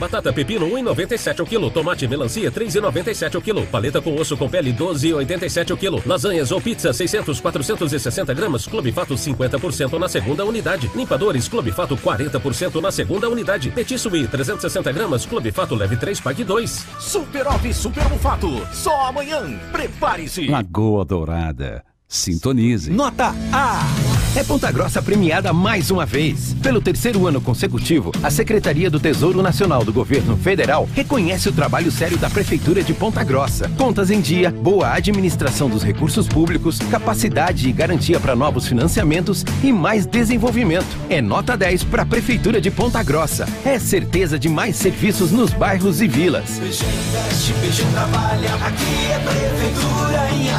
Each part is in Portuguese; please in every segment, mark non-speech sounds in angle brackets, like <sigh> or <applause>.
Batata pepino 1,97 o quilo. Tomate melancia 3,97 o quilo. Paleta com osso com pele 12,87 o quilo. Lasanhas ou pizza 600, 460 gramas. Clube Fato 50% na segunda unidade. Limpadores Clube Fato 40% na segunda unidade. Petit Suí 360 gramas. Clube Fato leve 3, pague 2. Super Off Super Mufato. Só amanhã. Prepare-se. Lagoa Dourada. Sintonize. Nota A. É Ponta Grossa premiada mais uma vez. Pelo terceiro ano consecutivo, a Secretaria do Tesouro Nacional do Governo Federal reconhece o trabalho sério da Prefeitura de Ponta Grossa. Contas em dia, boa administração dos recursos públicos, capacidade e garantia para novos financiamentos e mais desenvolvimento. É nota 10 para a Prefeitura de Ponta Grossa. É certeza de mais serviços nos bairros e vilas.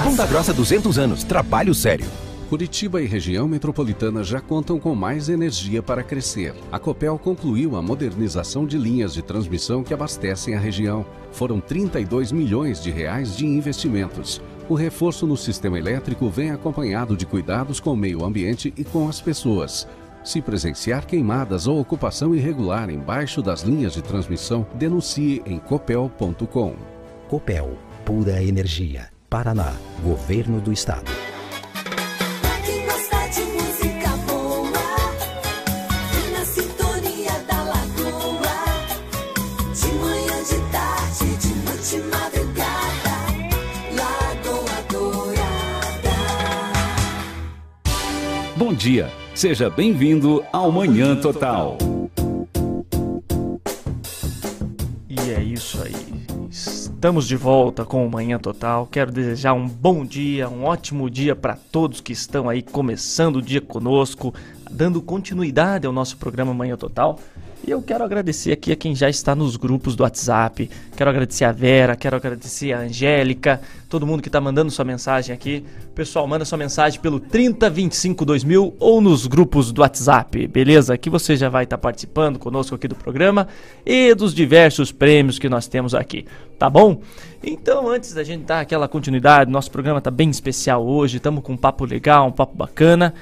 Ponta Grossa 200 anos, trabalho sério. Curitiba e região metropolitana já contam com mais energia para crescer. A Copel concluiu a modernização de linhas de transmissão que abastecem a região. Foram 32 milhões de reais de investimentos. O reforço no sistema elétrico vem acompanhado de cuidados com o meio ambiente e com as pessoas. Se presenciar queimadas ou ocupação irregular embaixo das linhas de transmissão, denuncie em copel.com. Copel, pura energia. Paraná, Governo do Estado. Dia, seja bem-vindo ao Manhã Total. E é isso aí. Estamos de volta com o Manhã Total. Quero desejar um bom dia, um ótimo dia para todos que estão aí começando o dia conosco, dando continuidade ao nosso programa Manhã Total. E eu quero agradecer aqui a quem já está nos grupos do WhatsApp. Quero agradecer a Vera, quero agradecer a Angélica, todo mundo que está mandando sua mensagem aqui. Pessoal, manda sua mensagem pelo 3025 2000 ou nos grupos do WhatsApp, beleza? Aqui você já vai estar participando conosco aqui do programa e dos diversos prêmios que nós temos aqui, tá bom? Então, antes da gente dar aquela continuidade, nosso programa está bem especial hoje, estamos com um papo legal, um papo bacana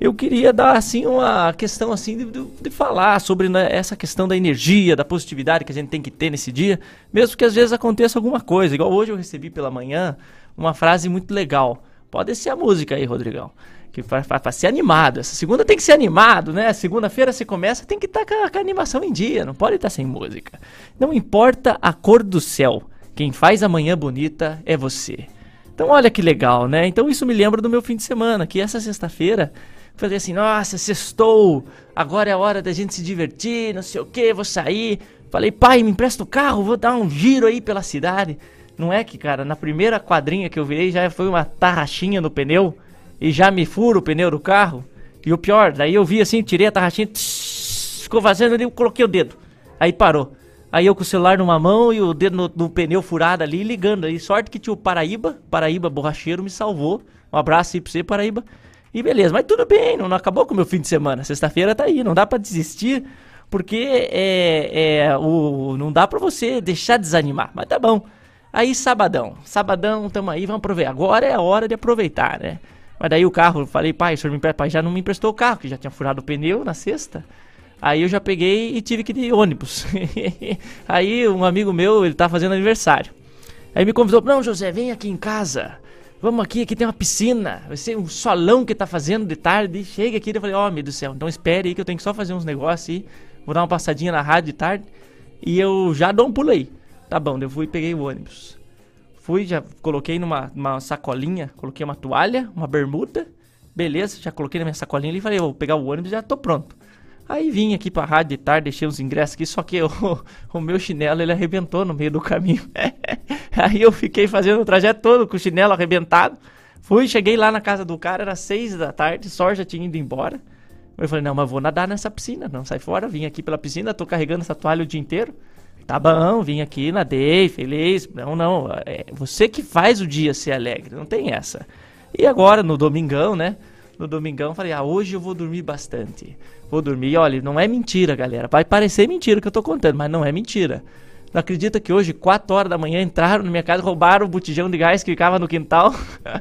eu queria dar assim uma questão assim de, de, falar sobre né, essa questão da energia, da positividade que a gente tem que ter nesse dia, mesmo que às vezes aconteça alguma coisa. Igual hoje eu recebi pela manhã uma frase muito legal. Pode ser a música aí, Rodrigão. Que para ser animado. Essa segunda tem que ser animado, né? Segunda-feira você começa, tem que estar tá com, com, a animação em dia, não pode estar tá sem música. Não importa a cor do céu, quem faz a manhã bonita é você. Então olha que legal, né? Então isso me lembra do meu fim de semana, que essa sexta-feira Falei assim, nossa, sextou, agora é a hora da gente se divertir, não sei o que, vou sair. Falei, pai, me empresta o carro, vou dar um giro aí pela cidade. Não é que, cara, na primeira quadrinha que eu virei já foi uma tarraxinha no pneu e já me fura o pneu do carro. E o pior, daí eu vi assim, tirei a tarraxinha, ficou vazando ali, eu coloquei o dedo. Aí parou. Aí eu com o celular numa mão e o dedo no, no pneu furado ali, ligando. Aí sorte que tinha o Paraíba, Paraíba borracheiro me salvou. Um abraço aí pra você, Paraíba. E beleza, mas tudo bem, não, não acabou com o meu fim de semana. Sexta-feira tá aí, não dá para desistir, porque é, é, o, não dá para você deixar desanimar, mas tá bom. Aí sabadão, sabadão, tamo aí, vamos aproveitar. Agora é a hora de aproveitar, né? Mas daí o carro, falei, pai, o senhor me pai já não me emprestou o carro, que já tinha furado o pneu na sexta. Aí eu já peguei e tive que ir de ônibus. <laughs> aí um amigo meu, ele tá fazendo aniversário. Aí me convidou, não, José, vem aqui em casa. Vamos aqui, aqui tem uma piscina. Vai ser um solão que tá fazendo de tarde. Chega aqui, eu falei, ó, oh, meu Deus do céu, então espere aí que eu tenho que só fazer uns negócios aí. Vou dar uma passadinha na rádio de tarde. E eu já dou um pulo aí. Tá bom, eu fui e peguei o ônibus. Fui, já coloquei numa sacolinha, coloquei uma toalha, uma bermuda. Beleza, já coloquei na minha sacolinha ali e falei, vou pegar o ônibus e já tô pronto. Aí vim aqui pra rádio de tarde, deixei uns ingressos aqui, só que <laughs> o, o meu chinelo ele arrebentou no meio do caminho. <laughs> Aí eu fiquei fazendo o trajeto todo com o chinelo arrebentado. Fui, cheguei lá na casa do cara, era seis da tarde, só já tinha ido embora. Eu falei, não, mas vou nadar nessa piscina, não, sai fora, vim aqui pela piscina, tô carregando essa toalha o dia inteiro. Tá bom, vim aqui, nadei, feliz. Não, não, é você que faz o dia ser alegre, não tem essa. E agora, no domingão, né? No domingão, falei, ah, hoje eu vou dormir bastante. Vou dormir. Olha, não é mentira, galera. Vai parecer mentira o que eu tô contando, mas não é mentira. Não acredita que hoje, 4 horas da manhã, entraram na minha casa, roubaram o botijão de gás que ficava no quintal.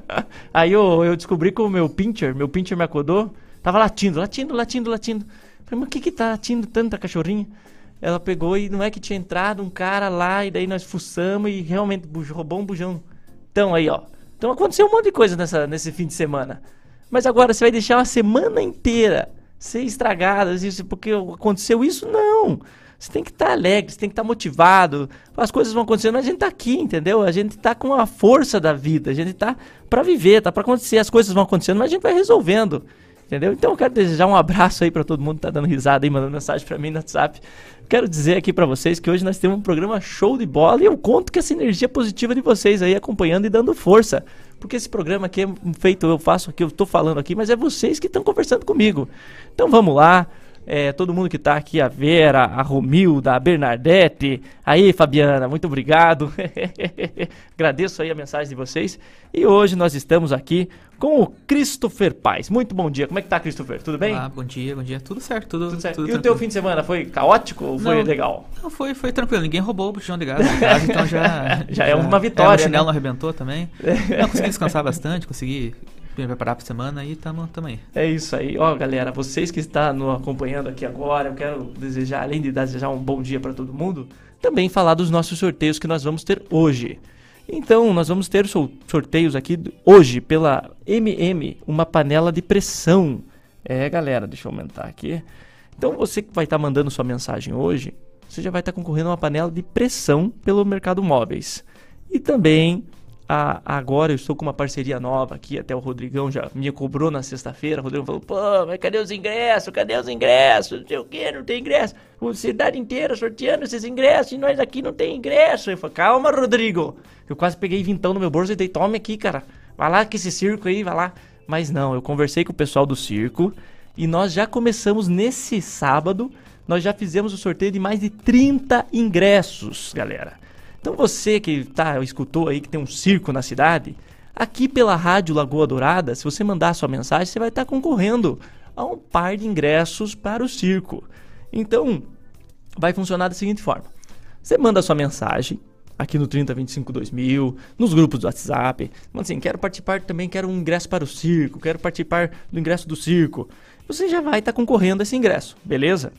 <laughs> Aí eu, eu descobri que o meu pincher, meu pincher me acordou, tava latindo, latindo, latindo, latindo. Falei, mas o que que tá latindo tanta cachorrinha? ela pegou e não é que tinha entrado um cara lá e daí nós fuçamos e realmente roubou um bujão. Então aí, ó. Então aconteceu um monte de coisa nessa, nesse fim de semana. Mas agora você vai deixar uma semana inteira ser estragada isso porque aconteceu isso? Não. Você tem que estar alegre, você tem que estar motivado. As coisas vão acontecendo, mas a gente tá aqui, entendeu? A gente tá com a força da vida, a gente tá pra viver, tá pra acontecer. As coisas vão acontecendo, mas a gente vai resolvendo. Entendeu? Então eu quero desejar um abraço aí pra todo mundo que tá dando risada aí, mandando mensagem pra mim no WhatsApp. Quero dizer aqui pra vocês que hoje nós temos um programa show de bola e eu conto com essa energia positiva de vocês aí acompanhando e dando força. Porque esse programa aqui é feito, eu faço aqui, eu tô falando aqui, mas é vocês que estão conversando comigo. Então vamos lá. É, todo mundo que tá aqui, a Vera, a Romilda, a Bernadette. Aí, Fabiana, muito obrigado. <laughs> Agradeço aí a mensagem de vocês. E hoje nós estamos aqui com o Christopher Paz. Muito bom dia. Como é que tá, Christopher? Tudo bem? Ah, bom dia, bom dia. Tudo certo, tudo, Tudo certo. tudo e o teu tranquilo. fim de semana foi caótico ou foi Não. legal? Não, foi, foi tranquilo, ninguém roubou o bujão de gás casa, então já... <laughs> Já é uma vitória, É, o chinelo né? não arrebentou também. <laughs> Eu consegui descansar bastante, consegui me preparar pra semana e tamo, tamo aí. É isso aí. Ó, galera, vocês que estão nos acompanhando aqui agora, eu quero desejar, além de desejar um bom dia para todo mundo, também falar dos nossos sorteios que nós vamos ter hoje. Então, nós vamos ter sorteios aqui hoje pela MM, uma panela de pressão. É, galera, deixa eu aumentar aqui. Então, você que vai estar mandando sua mensagem hoje, você já vai estar concorrendo a uma panela de pressão pelo Mercado Móveis. E também, a- agora eu estou com uma parceria nova aqui, até o Rodrigão já me cobrou na sexta-feira. O Rodrigão falou: pô, mas cadê os ingressos? Cadê os ingressos? Não sei o que, não tem ingresso. A cidade inteira sorteando esses ingressos e nós aqui não tem ingresso. Eu falei: calma, Rodrigo. Eu quase peguei vintão no meu bolso e dei: tome aqui, cara. Vai lá com esse circo aí, vai lá. Mas não, eu conversei com o pessoal do circo e nós já começamos nesse sábado. Nós já fizemos o sorteio de mais de 30 ingressos, galera. Então você que tá, escutou aí que tem um circo na cidade, aqui pela Rádio Lagoa Dourada, se você mandar sua mensagem, você vai estar concorrendo a um par de ingressos para o circo. Então, vai funcionar da seguinte forma: você manda sua mensagem aqui no 3025 2000, nos grupos do WhatsApp, manda assim, quero participar também, quero um ingresso para o circo, quero participar do ingresso do circo. Você já vai estar concorrendo a esse ingresso, beleza?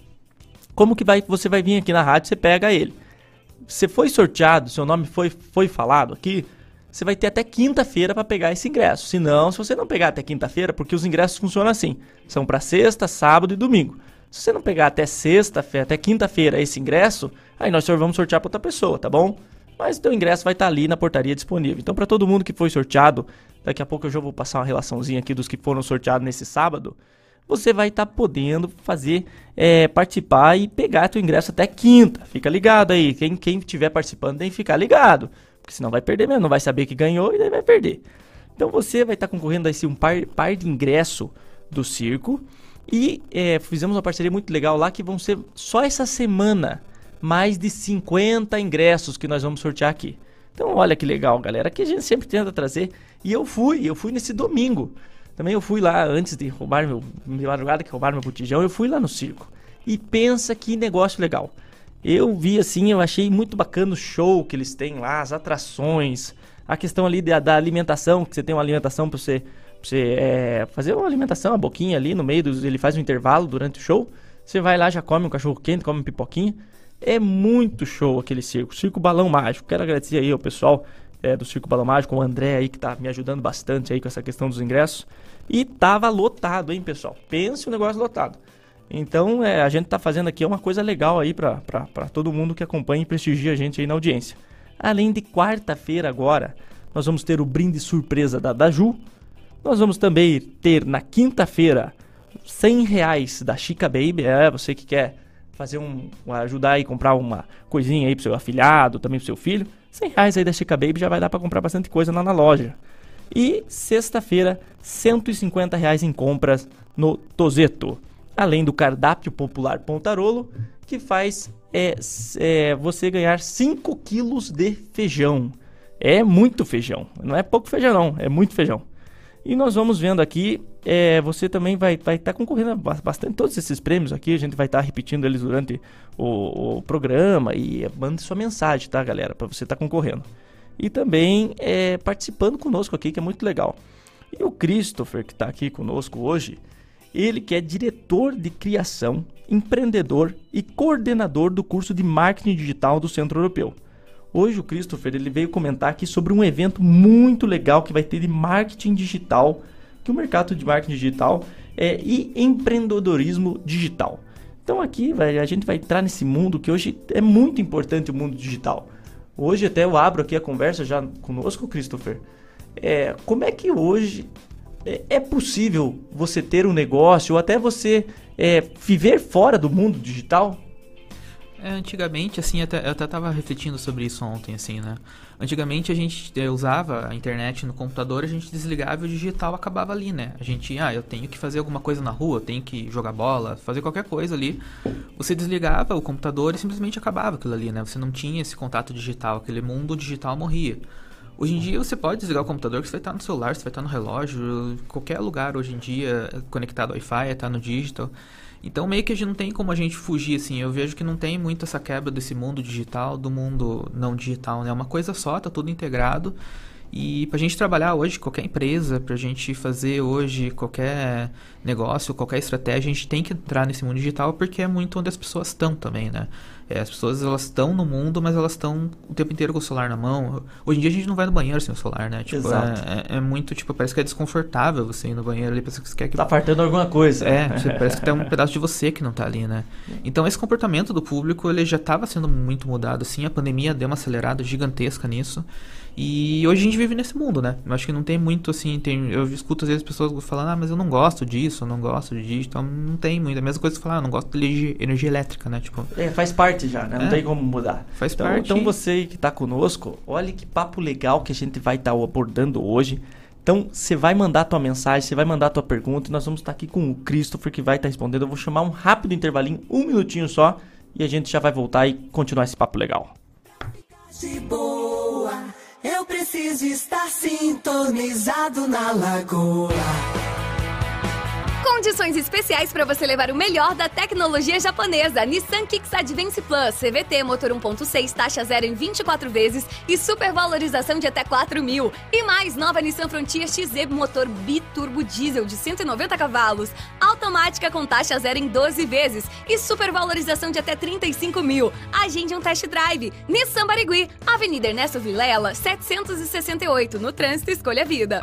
Como que vai, você vai vir aqui na rádio, você pega ele. Você foi sorteado, seu nome foi, foi falado aqui, você vai ter até quinta-feira para pegar esse ingresso. Se não, se você não pegar até quinta-feira, porque os ingressos funcionam assim, são para sexta, sábado e domingo. Se você não pegar até sexta-feira, até quinta-feira esse ingresso, aí nós vamos sortear para outra pessoa, tá bom? Mas o ingresso vai estar ali na portaria disponível. Então, para todo mundo que foi sorteado, daqui a pouco eu já vou passar uma relaçãozinha aqui dos que foram sorteados nesse sábado. Você vai estar podendo fazer, é, participar e pegar teu ingresso até quinta. Fica ligado aí. Quem, quem estiver participando tem que ficar ligado. Porque senão vai perder mesmo. Não vai saber que ganhou e daí vai perder. Então você vai estar concorrendo a esse um par, par de ingresso do circo. E é, fizemos uma parceria muito legal lá que vão ser só essa semana mais de 50 ingressos que nós vamos sortear aqui. Então olha que legal, galera. Aqui a gente sempre tenta trazer. E eu fui, eu fui nesse domingo. Também eu fui lá antes de roubar meu de madrugada que roubaram meu botijão, eu fui lá no circo. E pensa que negócio legal. Eu vi assim, eu achei muito bacana o show que eles têm lá, as atrações, a questão ali da, da alimentação, que você tem uma alimentação para você, pra você é, fazer uma alimentação, uma boquinha ali no meio, dos, ele faz um intervalo durante o show. Você vai lá, já come um cachorro quente, come uma pipoquinha. É muito show aquele circo, Circo Balão Mágico. Quero agradecer aí ao pessoal é, do Circo Balão Mágico, o André aí que tá me ajudando bastante aí com essa questão dos ingressos. E tava lotado, hein, pessoal? Pense o negócio lotado. Então, é, a gente tá fazendo aqui uma coisa legal aí pra todo mundo que acompanha e prestigia a gente aí na audiência. Além de quarta-feira agora, nós vamos ter o brinde surpresa da Daju. Nós vamos também ter na quinta-feira 100 reais da Chica Baby. É, você que quer fazer um. ajudar aí comprar uma coisinha aí pro seu afilhado, também pro seu filho. 100 reais aí da Chica Baby já vai dar pra comprar bastante coisa lá na loja. E sexta-feira, 150 reais em compras no Tozeto. Além do cardápio popular Pontarolo, que faz é, é, você ganhar 5 quilos de feijão. É muito feijão. Não é pouco feijão, não. É muito feijão. E nós vamos vendo aqui, é, você também vai estar vai tá concorrendo a ba- bastante todos esses prêmios aqui. A gente vai estar repetindo eles durante o, o programa e mande sua mensagem, tá, galera? Para você estar concorrendo. E também é, participando conosco aqui, que é muito legal. E o Christopher, que está aqui conosco hoje, ele que é diretor de criação, empreendedor e coordenador do curso de marketing digital do Centro Europeu. Hoje o Christopher ele veio comentar aqui sobre um evento muito legal que vai ter de marketing digital, que o mercado de marketing digital é e empreendedorismo digital. Então aqui a gente vai entrar nesse mundo que hoje é muito importante o mundo digital. Hoje até eu abro aqui a conversa já conosco, Christopher. É, como é que hoje é, é possível você ter um negócio ou até você é, viver fora do mundo digital? É, antigamente, assim, até, eu até tava refletindo sobre isso ontem, assim, né? Antigamente a gente usava a internet no computador, a gente desligava e o digital acabava ali, né? A gente, ah, eu tenho que fazer alguma coisa na rua, tenho que jogar bola, fazer qualquer coisa ali. Você desligava o computador e simplesmente acabava aquilo ali, né? Você não tinha esse contato digital, aquele mundo digital morria. Hoje em dia você pode desligar o computador que você vai estar no celular, você vai estar no relógio, qualquer lugar hoje em dia conectado ao Wi-Fi, está no digital. Então meio que a gente não tem como a gente fugir assim. Eu vejo que não tem muito essa quebra desse mundo digital do mundo não digital, né? É uma coisa só, tá tudo integrado. E pra gente trabalhar hoje, qualquer empresa, pra gente fazer hoje qualquer negócio, qualquer estratégia, a gente tem que entrar nesse mundo digital porque é muito onde as pessoas estão também, né? É, as pessoas elas estão no mundo, mas elas estão o tempo inteiro com o celular na mão. Hoje em dia a gente não vai no banheiro sem o celular, né? Tipo, Exato. É, é- é muito, tipo, parece que é desconfortável você ir no banheiro ali, parece que você quer que Tá faltando alguma coisa. é, você- parece que tem um pedaço de você que não tá ali, né? Então esse comportamento do público, ele já estava sendo muito mudado, assim, a pandemia deu uma acelerada gigantesca nisso. E hoje a gente vive nesse mundo, né? Eu acho que não tem muito, assim, tem, eu escuto às vezes pessoas falando, ah, mas eu não gosto disso, eu não gosto de digital, não tem muito. É a mesma coisa que falar, ah, eu não gosto de energia, energia elétrica, né? Tipo, É, faz parte já, né? Não É. tem como mudar. Faz então, parte. Então você que tá conosco, olha que papo legal que a gente vai estar abordando hoje. Então você vai mandar tua mensagem, você vai mandar tua pergunta e nós vamos estar aqui com o Christopher que vai estar respondendo. Eu vou chamar um rápido intervalinho, um minutinho só, e a gente já vai voltar e continuar esse papo legal. Boa, eu preciso estar sintonizado na lagoa. Condições especiais para você levar o melhor da tecnologia japonesa. Nissan Kicks Advance Plus, CVT, motor 1.6, taxa zero em 24 vezes e supervalorização de até 4 mil. E mais, nova Nissan Frontier XZ, motor biturbo diesel de 190 cavalos, automática com taxa zero em 12 vezes e supervalorização de até 35 mil. Agende um test drive. Nissan Barigui, Avenida Ernesto Vilela, 768. No trânsito, escolha vida.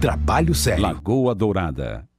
Trabalho sério. Lagoa Dourada.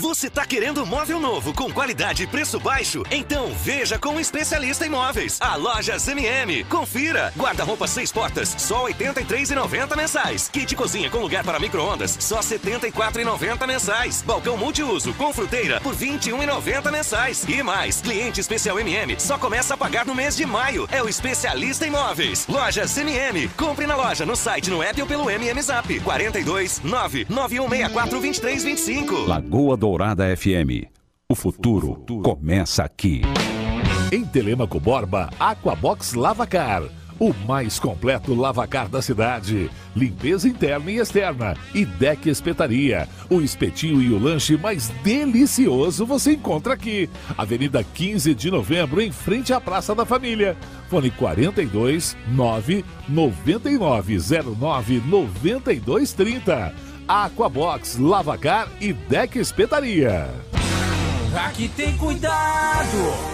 Você tá querendo móvel novo com qualidade e preço baixo? Então veja com o especialista em móveis, a Lojas MM. Confira. Guarda-roupa seis portas, só R$ 83,90 mensais. Kit cozinha com lugar para micro-ondas, só R$ 74,90 mensais. Balcão multiuso com fruteira por R$ 21,90 mensais. E mais, cliente especial MM só começa a pagar no mês de maio. É o especialista em móveis. Lojas MM. Compre na loja, no site, no app ou pelo MM Zap. 42 99164 2325. Lagoa Dourada FM. O futuro começa aqui. Em Telemaco Borba, Aquabox Lavacar. O mais completo lavacar da cidade. Limpeza interna e externa. E deck espetaria. O espetinho e o lanche mais delicioso você encontra aqui. Avenida 15 de novembro, em frente à Praça da Família. Fone 42 9 99 09 92 30. Aquabox Lavacar e Deck Espetaria. Aqui tem cuidado,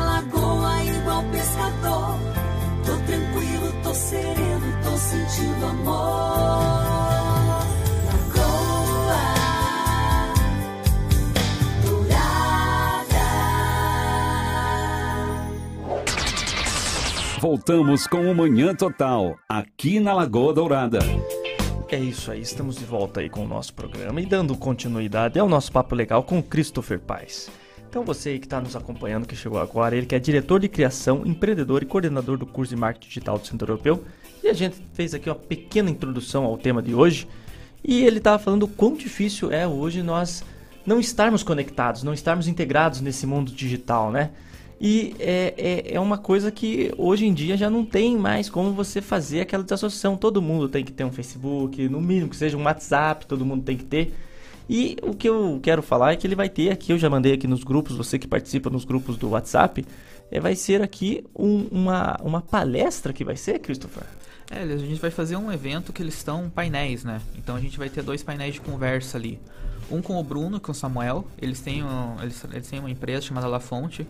Tô tranquilo, tô sereno, tô sentindo amor. Lagoa Dourada. Voltamos com o Manhã Total, aqui na Lagoa Dourada. É isso aí, estamos de volta aí com o nosso programa e dando continuidade ao nosso papo legal com Christopher Paes. Então você aí que está nos acompanhando, que chegou agora, ele que é diretor de criação, empreendedor e coordenador do curso de marketing digital do Centro Europeu. E a gente fez aqui uma pequena introdução ao tema de hoje. E ele estava falando o quão difícil é hoje nós não estarmos conectados, não estarmos integrados nesse mundo digital, né? E é, é, é uma coisa que hoje em dia já não tem mais como você fazer aquela desassociação. Todo mundo tem que ter um Facebook, no mínimo que seja um WhatsApp, todo mundo tem que ter. E o que eu quero falar é que ele vai ter aqui, eu já mandei aqui nos grupos, você que participa nos grupos do WhatsApp, é, vai ser aqui um- uma, uma palestra que vai ser, Christopher? É, a gente vai fazer um evento que eles estão painéis, né? Então a gente vai ter dois painéis de conversa ali. Um com o Bruno, com o Samuel. Eles têm, um, eles, eles têm uma empresa chamada La Fonte.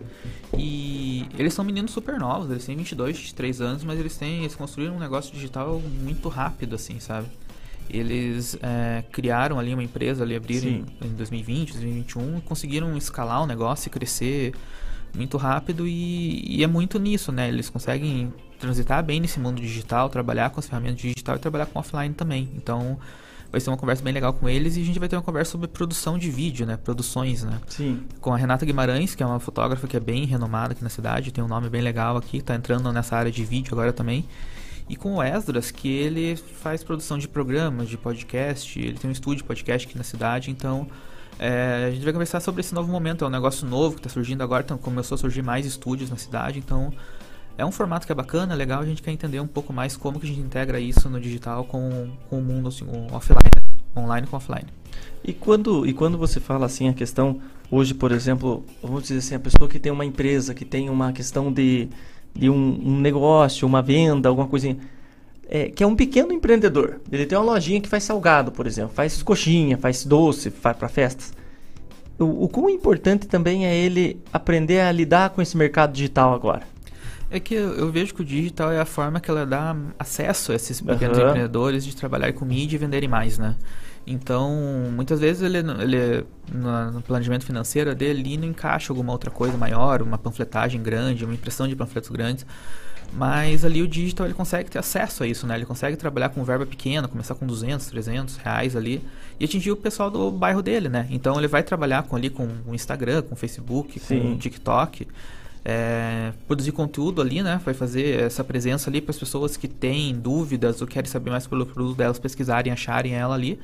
E eles são meninos super novos, eles têm 22, 23 anos, mas eles têm. Eles construíram um negócio digital muito rápido, assim, sabe? Eles é, criaram ali uma empresa, ali abriram em, Sim. em 2020, 2021, e conseguiram escalar o negócio e crescer muito rápido e, e é muito nisso, né? Eles conseguem transitar bem nesse mundo digital, trabalhar com as ferramentas digital e trabalhar com offline também. Então, vai ser uma conversa bem legal com eles e a gente vai ter uma conversa sobre produção de vídeo, né? Produções, né? Sim. Com a Renata Guimarães, que é uma fotógrafa que é bem renomada aqui na cidade, tem um nome bem legal aqui, tá entrando nessa área de vídeo agora também. E com o Esdras, que ele faz produção de programas, de podcast, ele tem um estúdio de podcast aqui na cidade, então é, a gente vai conversar sobre esse novo momento, é um negócio novo que está surgindo agora, então começou a surgir mais estúdios na cidade, então é um formato que é bacana, legal, a gente quer entender um pouco mais como que a gente integra isso no digital com, com o mundo assim, o offline, online com offline. E quando, e quando você fala assim a questão, hoje, por exemplo, vamos dizer assim, a pessoa que tem uma empresa, que tem uma questão de, de um, um negócio, uma venda, alguma coisinha, é, que é um pequeno empreendedor. Ele tem uma lojinha que faz salgado, por exemplo, faz coxinha, faz doce, faz para festas. O, o quão importante também é ele aprender a lidar com esse mercado digital agora. É que eu eu vejo que o digital é a forma que ela dá acesso a esses pequenos Aham. empreendedores de trabalhar com mídia e venderem mais, né? Então, muitas vezes ele, ele no, planejamento financeiro dele ele não encaixa alguma outra coisa maior, uma panfletagem grande, uma impressão de panfletos grandes. Mas ali o digital ele consegue ter acesso a isso, né? Ele consegue trabalhar com verba pequena, começar com 200, 300 reais ali e atingir o pessoal do bairro dele, né? Então ele vai trabalhar com ali com o Instagram, com o Facebook, com Sim. o TikTok, é, produzir conteúdo ali, né? Vai fazer essa presença ali para as pessoas que têm dúvidas ou querem saber mais pelo produto delas, pesquisarem, acharem ela ali.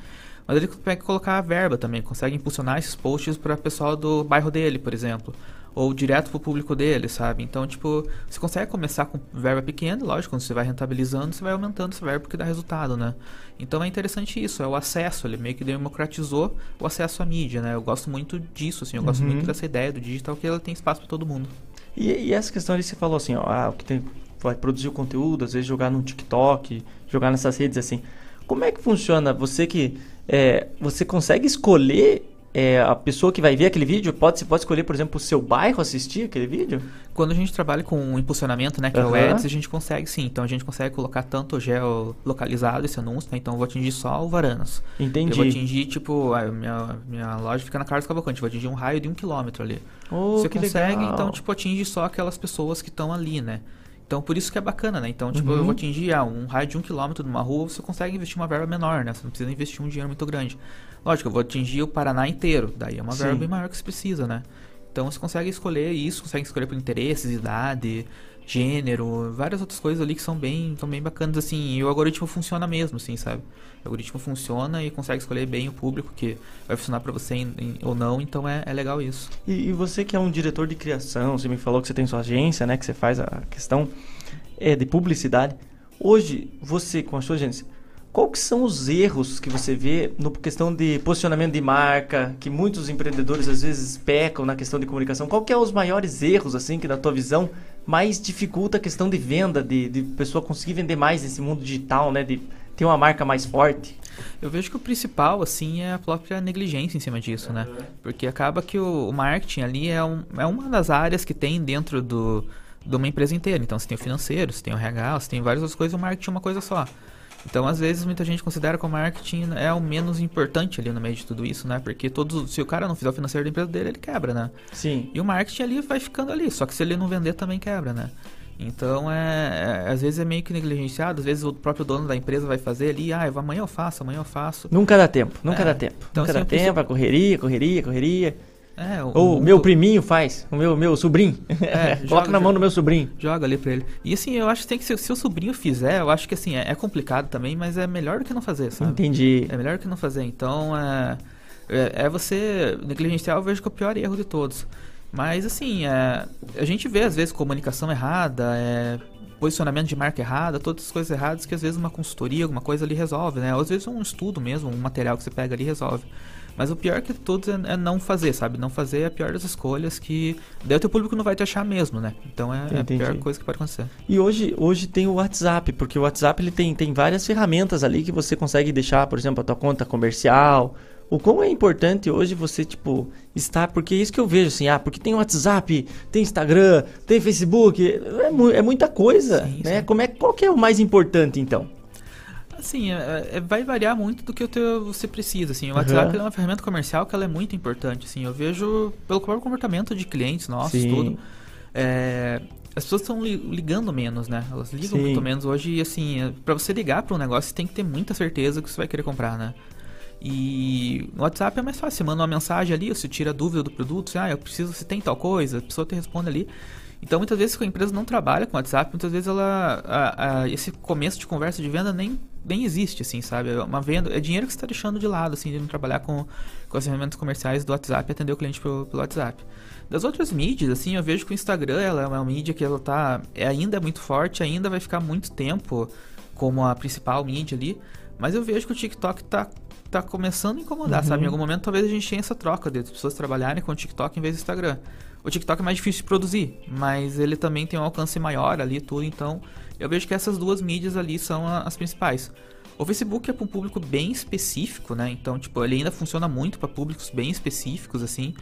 Mas ele consegue colocar a verba também, consegue impulsionar esses posts para o pessoal do bairro dele, por exemplo. Ou direto pro público dele, sabe? Então, tipo, você consegue começar com verba pequena, lógico, quando você vai rentabilizando, você vai aumentando essa verba porque dá resultado, né? Então é interessante isso, é o acesso, ele meio que democratizou o acesso à mídia, né? Eu gosto muito disso, assim, eu gosto Uhum. muito dessa ideia do digital que ela tem espaço para todo mundo. E, e essa questão ali, você falou assim, ó, ah, o que tem, vai produzir o conteúdo, às vezes jogar no TikTok, jogar nessas redes assim. Como é que funciona? Você que é, você consegue escolher é, a pessoa que vai ver aquele vídeo? Pode, você pode escolher, por exemplo, o seu bairro assistir aquele vídeo? Quando a gente trabalha com impulsionamento, né, que é o. Ads, a gente consegue sim. Então a gente consegue colocar tanto geolocalizado esse anúncio, né? Então eu vou atingir só o Varanas. Entendi. Eu vou atingir, tipo, a minha, minha loja fica na Carlos Cavalcante, vou atingir um raio de um quilômetro ali. Oh, Você consegue, legal. então, tipo, atinge só aquelas pessoas que estão ali, né? Então, por isso que é bacana, né? Então, tipo, Uhum. eu vou atingir ah, um raio de um quilômetro numa rua, você consegue investir uma verba menor, né? Você não precisa investir um dinheiro muito grande. Lógico, eu vou atingir o Paraná inteiro, daí é uma Sim. verba bem maior que você precisa, né? Então, você consegue escolher isso, consegue escolher por interesses, idade, gênero, várias outras coisas ali que são bem, são bem bacanas, assim, e o algoritmo funciona mesmo, assim, sabe? O algoritmo funciona e consegue escolher bem o público que vai funcionar para você em, em, ou não, então é, é legal isso. E, e, você que é um diretor de criação, você me falou que você tem sua agência, né, que você faz a questão é, de publicidade. Hoje, você com a sua agência, qual que são os erros que você vê no questão de posicionamento de marca, que muitos empreendedores às vezes pecam na questão de comunicação? Qual que é os maiores erros, assim, que na tua visão mais dificulta a questão de venda, de, de pessoa conseguir vender mais nesse mundo digital, né? De ter uma marca mais forte? Eu vejo que o principal, assim, é a própria negligência em cima disso, né? Porque acaba que o, o marketing ali é, um, é uma das áreas que tem dentro do, de uma empresa inteira. Então, você tem o financeiro, você tem o RH, você tem várias outras coisas, o marketing é uma coisa só. Então, às vezes, muita gente considera que o marketing é o menos importante ali no meio de tudo isso, né? Porque todos, se o cara não fizer o financeiro da empresa dele, ele quebra, né? Sim. E o marketing ali vai ficando ali, só que se ele não vender também quebra, né? Então, é, é, às vezes é meio que negligenciado, às vezes o próprio dono da empresa vai fazer ali, ah, amanhã eu faço, amanhã eu faço. Nunca dá tempo, nunca é. dá tempo. Então, nunca assim, dá tempo, a correria, correria, correria. É, o, Ou o meu priminho faz, o meu, meu sobrinho. É, <laughs> Coloca joga, na mão do meu sobrinho. Joga ali pra ele. E assim, eu acho que tem que ser, se o sobrinho fizer, eu acho que assim, é, é, complicado também, mas é melhor do que não fazer, sabe? Entendi. É melhor do que não fazer. Então, é, é, é você negligenciar, eu vejo que é o pior erro de todos. Mas assim, é, a gente vê às vezes comunicação errada, é, posicionamento de marca errada, todas as coisas erradas que às vezes uma consultoria, alguma coisa ali resolve, né? Ou às vezes um estudo mesmo, um material que você pega ali resolve. Mas o pior que todos é, é, não fazer, sabe? Não fazer é a pior das escolhas que daí o teu público não vai te achar mesmo, né? Então é, é a pior coisa que pode acontecer. E hoje, hoje tem o WhatsApp, porque o WhatsApp ele tem, tem várias ferramentas ali que você consegue deixar, por exemplo, a tua conta comercial. O quão é importante hoje você, tipo, estar, porque é isso que eu vejo, assim, ah, porque tem WhatsApp, tem Instagram, tem Facebook, é, mu é muita coisa, sim, né? Como é, qual que é o mais importante, então? Assim, é, é, vai variar muito do que o teu, você precisa, assim. O WhatsApp uhum. é uma ferramenta comercial que ela é muito importante, assim. Eu vejo pelo próprio comportamento de clientes nossos, Sim. tudo. É, as pessoas estão ligando menos, né? Elas ligam Sim. muito menos hoje e, assim, é, para você ligar para um negócio, você tem que ter muita certeza que você vai querer comprar, né? E no WhatsApp é mais fácil, você manda uma mensagem ali, você tira a dúvida do produto, você, ah, eu preciso, você tem tal coisa, a pessoa te responde ali. Então, muitas vezes, a empresa não trabalha com WhatsApp, muitas vezes ela, a, a, esse começo de conversa de venda nem bem existe, assim, sabe? É uma venda, é dinheiro que você está deixando de lado, assim, de não trabalhar com, com as ferramentas comerciais do WhatsApp e atender o cliente pelo, pelo WhatsApp. Das outras mídias, assim, eu vejo que o Instagram ela é uma mídia que ela tá, é, ainda é muito forte, ainda vai ficar muito tempo como a principal mídia ali, mas eu vejo que o TikTok tá, tá começando a incomodar, uhum. sabe? Em algum momento talvez a gente tenha essa troca de pessoas trabalharem com o TikTok em vez do Instagram. O TikTok é mais difícil de produzir, mas ele também tem um alcance maior ali tudo, então eu vejo que essas duas mídias ali são as principais. O Facebook é para um público bem específico, né? Então, tipo, ele ainda funciona muito para públicos bem específicos, assim.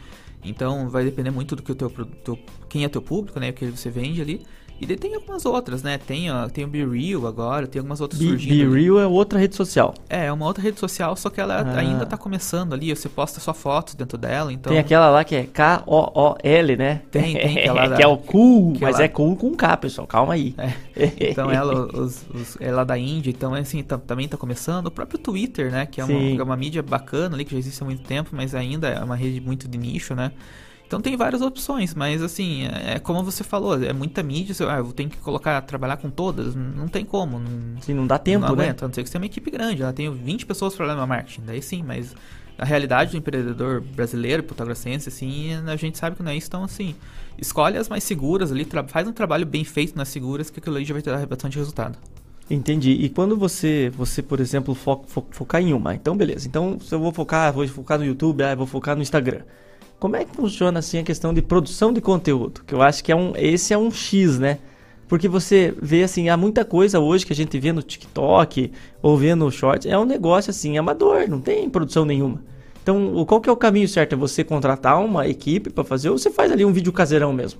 Então, vai depender muito do que o teu, teu quem é teu público, né? O que você vende ali. E daí tem algumas outras, né? Tem, ó, tem o Be Real agora, tem algumas outras Be, surgindo. Be Real é outra rede social. É, é uma outra rede social, só que ela ah. ainda tá começando ali. Você posta só fotos dentro dela, então... Tem aquela lá que é K-O-O-L, né? Tem, tem aquela... <laughs> que é o cool, que mas ela... é cool com K, pessoal. Calma aí. É. <laughs> Então ela, os, os, ela é da Índia, então assim, tá, também tá começando. O próprio Twitter, né? Que é uma, é uma mídia bacana ali, que já existe há muito tempo, mas ainda é uma rede muito de nicho, né? Então tem várias opções, mas assim, é, é como você falou, é muita mídia, você, ah, eu tenho que colocar, trabalhar com todas, não tem como. Não, sim, não dá tempo, não né? a não ser que você tenha uma equipe grande, ela tem 20 pessoas para no marketing, daí sim, mas a realidade do empreendedor brasileiro, putogrossense, assim, a gente sabe que não é isso, então assim, escolhe as mais seguras ali, faz um trabalho bem feito nas seguras, que aquilo ali já vai ter bastante resultado. Entendi. E quando você, você por exemplo, fo fo focar em uma, então beleza. Então, se eu vou focar, vou focar no YouTube, ah, vou focar no Instagram. Como é que funciona assim a questão de produção de conteúdo? Que eu acho que é um, esse é um X, né? Porque você vê assim, há muita coisa hoje que a gente vê no TikTok ou vê no Shorts, é um negócio assim amador, não tem produção nenhuma. Então, qual que é o caminho certo? É você contratar uma equipe para fazer ou você faz ali um vídeo caseirão mesmo?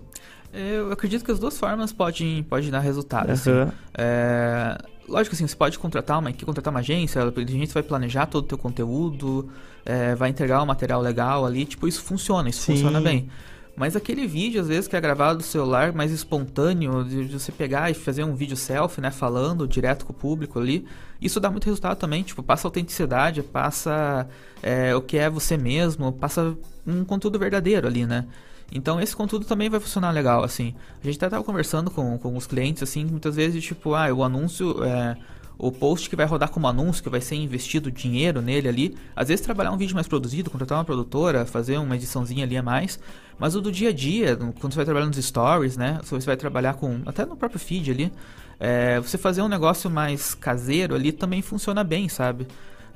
Eu acredito que as duas formas podem, podem dar resultado. Uhum. Assim. É, lógico assim, você pode contratar uma, contratar uma agência, a gente vai planejar todo o teu conteúdo, é, vai entregar um material legal ali, tipo, isso funciona, isso Sim. funciona bem. Mas aquele vídeo, às vezes, que é gravado do celular, mais espontâneo, de, você pegar e fazer um vídeo selfie, né, falando direto com o público ali, isso dá muito resultado também, tipo, passa autenticidade, passa é, o que é você mesmo, passa um conteúdo verdadeiro ali, né? Então esse conteúdo também vai funcionar legal, assim. A gente até tava conversando com, com os clientes, assim, muitas vezes, tipo, ah, o anúncio, é, o post que vai rodar como anúncio, que vai ser investido dinheiro nele ali. Às vezes trabalhar um vídeo mais produzido, contratar uma produtora, fazer uma ediçãozinha ali a mais. Mas o do dia a dia, quando você vai trabalhar nos stories, né? Se você vai trabalhar com, até no próprio feed ali, é, você fazer um negócio mais caseiro ali também funciona bem, sabe?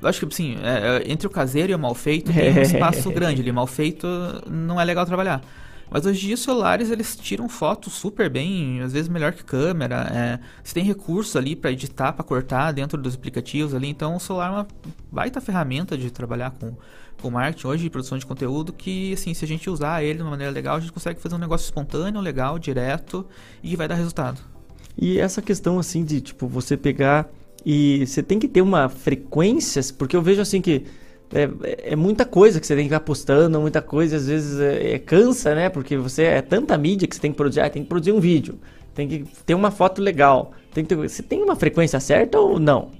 Lógico que, assim, é, entre o caseiro e o mal feito tem um <laughs> espaço grande ali. Mal feito não é legal trabalhar. Mas hoje em dia os celulares eles tiram fotos super bem, às vezes melhor que câmera. É, você tem recursos ali para editar, para cortar dentro dos aplicativos ali. Então o celular é uma baita ferramenta de trabalhar com, com marketing hoje, de produção de conteúdo, que assim, se a gente usar ele de uma maneira legal, a gente consegue fazer um negócio espontâneo, legal, direto e vai dar resultado. E essa questão assim de tipo você pegar e você tem que ter uma frequência, porque eu vejo assim que é, é, muita coisa que você tem que ir postando, muita coisa, às vezes é, é, cansa, né? Porque você é tanta mídia que você tem que produzir, ah, tem que produzir um vídeo, tem que ter uma foto legal. Tem que ter, você tem uma frequência certa ou não?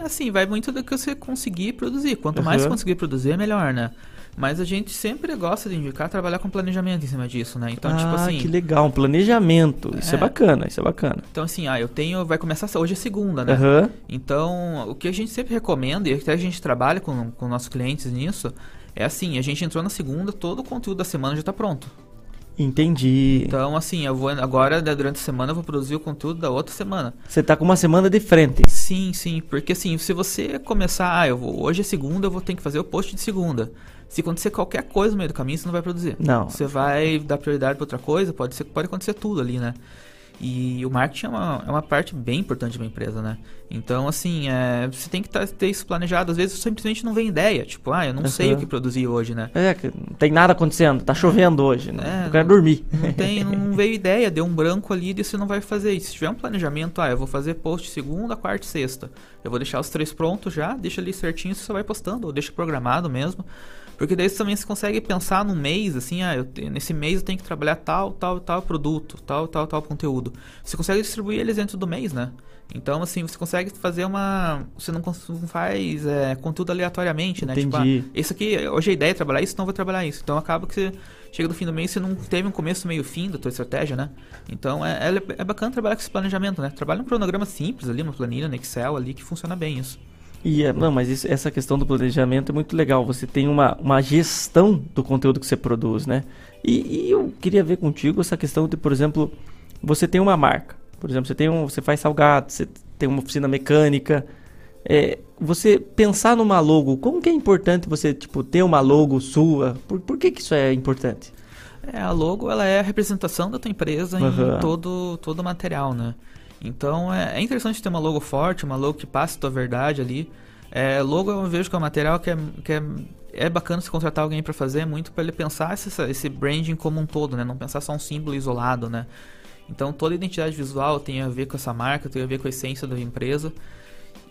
Assim, vai muito do que você conseguir produzir. Quanto uhum. mais você conseguir produzir, é melhor, né? Mas a gente sempre gosta de indicar trabalhar com planejamento em cima disso, né? Então, tipo ah, tipo assim. que legal, um planejamento. Isso é, é, bacana, isso é bacana. Então, assim, ah, eu tenho. Vai começar hoje é segunda, né? Uhum. Então, o que a gente sempre recomenda, e até a gente trabalha com, com nossos clientes nisso, é assim, a gente entrou na segunda, todo o conteúdo da semana já está pronto. Entendi. Então, assim, eu vou agora, né, durante a semana, eu vou produzir o conteúdo da outra semana. Você tá com uma semana de frente. Sim, sim. Porque assim, se você começar, ah, eu vou, hoje é segunda, eu vou ter que fazer o post de segunda. Se acontecer qualquer coisa no meio do caminho, você não vai produzir. Não. Você vai dar prioridade para outra coisa, pode, ser, pode acontecer tudo ali, né? E o marketing é uma, é uma parte bem importante de uma empresa, né? Então, assim, é, você tem que tá, ter isso planejado. Às vezes, simplesmente não vem ideia. Tipo, ah, eu não uhum. sei o que produzir hoje, né? É, não tem nada acontecendo. Tá chovendo hoje, né? É, eu quero dormir. Não tem, <laughs> não veio ideia. Deu um branco ali e você não vai fazer. E se tiver um planejamento, ah, eu vou fazer post segunda, quarta e sexta. Eu vou deixar os três prontos já, deixa ali certinho, você só vai postando. Ou deixa programado mesmo. Porque daí você também você consegue pensar num mês, assim, ah, eu, nesse mês eu tenho que trabalhar tal, tal, tal produto, tal, tal, tal conteúdo. Você consegue distribuir eles dentro do mês, né? Então, assim, você consegue fazer uma. Você não, faz é, conteúdo aleatoriamente, né? Entendi. Tipo, ah, isso aqui, hoje a ideia é trabalhar isso, então vou trabalhar isso. Então acaba que você chega no fim do mês você não teve um começo, meio fim da tua estratégia, né? Então é, é, é bacana trabalhar com esse planejamento, né? Trabalha um cronograma simples ali, uma planilha no Excel ali que funciona bem isso. E é, não, mas isso, essa questão do planejamento é muito legal. Você tem uma, uma gestão do conteúdo que você produz, né? E, e, eu queria ver contigo essa questão de, por exemplo, você tem uma marca. Por exemplo, você tem um, você faz salgado, você tem uma oficina mecânica. É, você pensar numa logo, como que é importante você tipo ter uma logo sua? Por, por que, que isso é importante? É, a logo ela é a representação da tua empresa uhum. em todo todo o material, né? Então é, é, interessante ter uma logo forte, uma logo que passe tua verdade ali. É, logo eu vejo que é um material que é, que é, é bacana se contratar alguém para fazer, muito para ele pensar esse, esse branding como um todo, né? Não pensar só um símbolo isolado, né? Então toda identidade visual tem a ver com essa marca, tem a ver com a essência da empresa.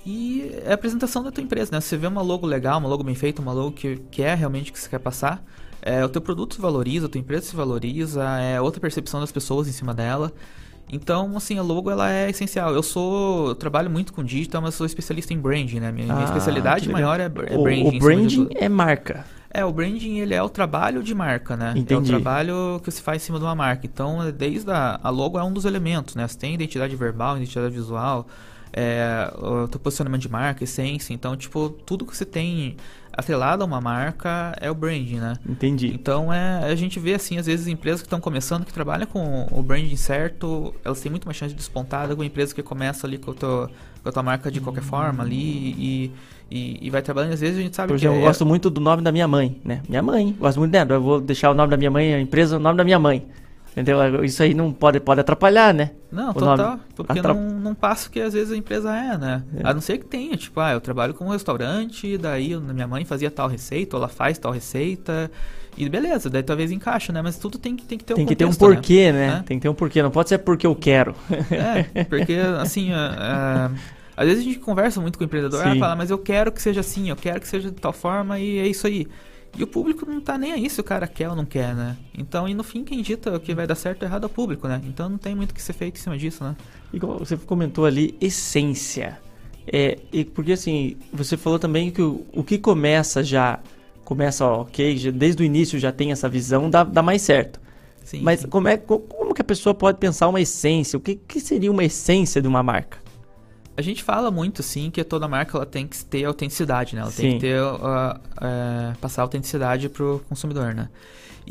E é a apresentação da tua empresa, né? Você vê uma logo legal, uma logo bem feita, uma logo que, que é realmente o que você quer passar, é, o teu produto se valoriza, a tua empresa se valoriza, é outra percepção das pessoas em cima dela. Então, assim, a logo ela é essencial. Eu sou, eu trabalho muito com digital, mas sou especialista em branding, né? Minha, ah, minha especialidade maior é, é branding. O, o branding é marca. É, o branding ele é o trabalho de marca, né? Entendi. É o trabalho que se faz em cima de uma marca. Então, é desde a, a logo é um dos elementos, né? Você tem identidade verbal, identidade visual, é, o teu posicionamento de marca, essência. Então, tipo, tudo que você tem atrelado a uma marca é o branding, né? Entendi. Então é, a gente vê assim, às vezes empresas que estão começando, que trabalham com o branding certo, elas têm muito mais chance de despontar do que uma empresa que começa ali com a tua, com a tua marca de qualquer forma ali e, e, e, vai trabalhando. Às vezes a gente sabe Por exemplo, que. É... Eu gosto muito do nome da minha mãe, né? Minha mãe. Gosto muito dela. Eu vou deixar o nome da minha mãe, a empresa, o nome da minha mãe. Entendeu? Isso aí não pode, pode atrapalhar, né? Não, o total. Nome. Porque Atrap... não, não passa o que às vezes a empresa é, né? É. A não ser que tenha, tipo, ah, eu trabalho com um restaurante, daí minha mãe fazia tal receita, ou ela faz tal receita. E beleza, daí talvez encaixa, né? Mas tudo tem, tem que ter um Tem que ter um porquê, né? né? Tem que ter um porquê, não pode ser porque eu quero. É, porque assim, uh, às vezes a gente conversa muito com o empreendedor, ah, fala, mas eu quero que seja assim, eu quero que seja de tal forma e é isso aí. E o público não tá nem aí se o cara quer ou não quer, né? Então, e no fim, quem dita o que vai dar certo ou errado é o público, né? Então não tem muito o que ser feito em cima disso, né? E você comentou ali, essência. É, e porque assim, você falou também que o, o que começa já, começa ok, já, desde o início já tem essa visão, dá, dá mais certo. Sim, Mas sim. como é co- como que a pessoa pode pensar uma essência? O que, que seria uma essência de uma marca? A gente fala muito, sim, que toda marca ela tem que ter autenticidade, né? Ela Sim. tem que ter, uh, é, passar autenticidade pro consumidor, né?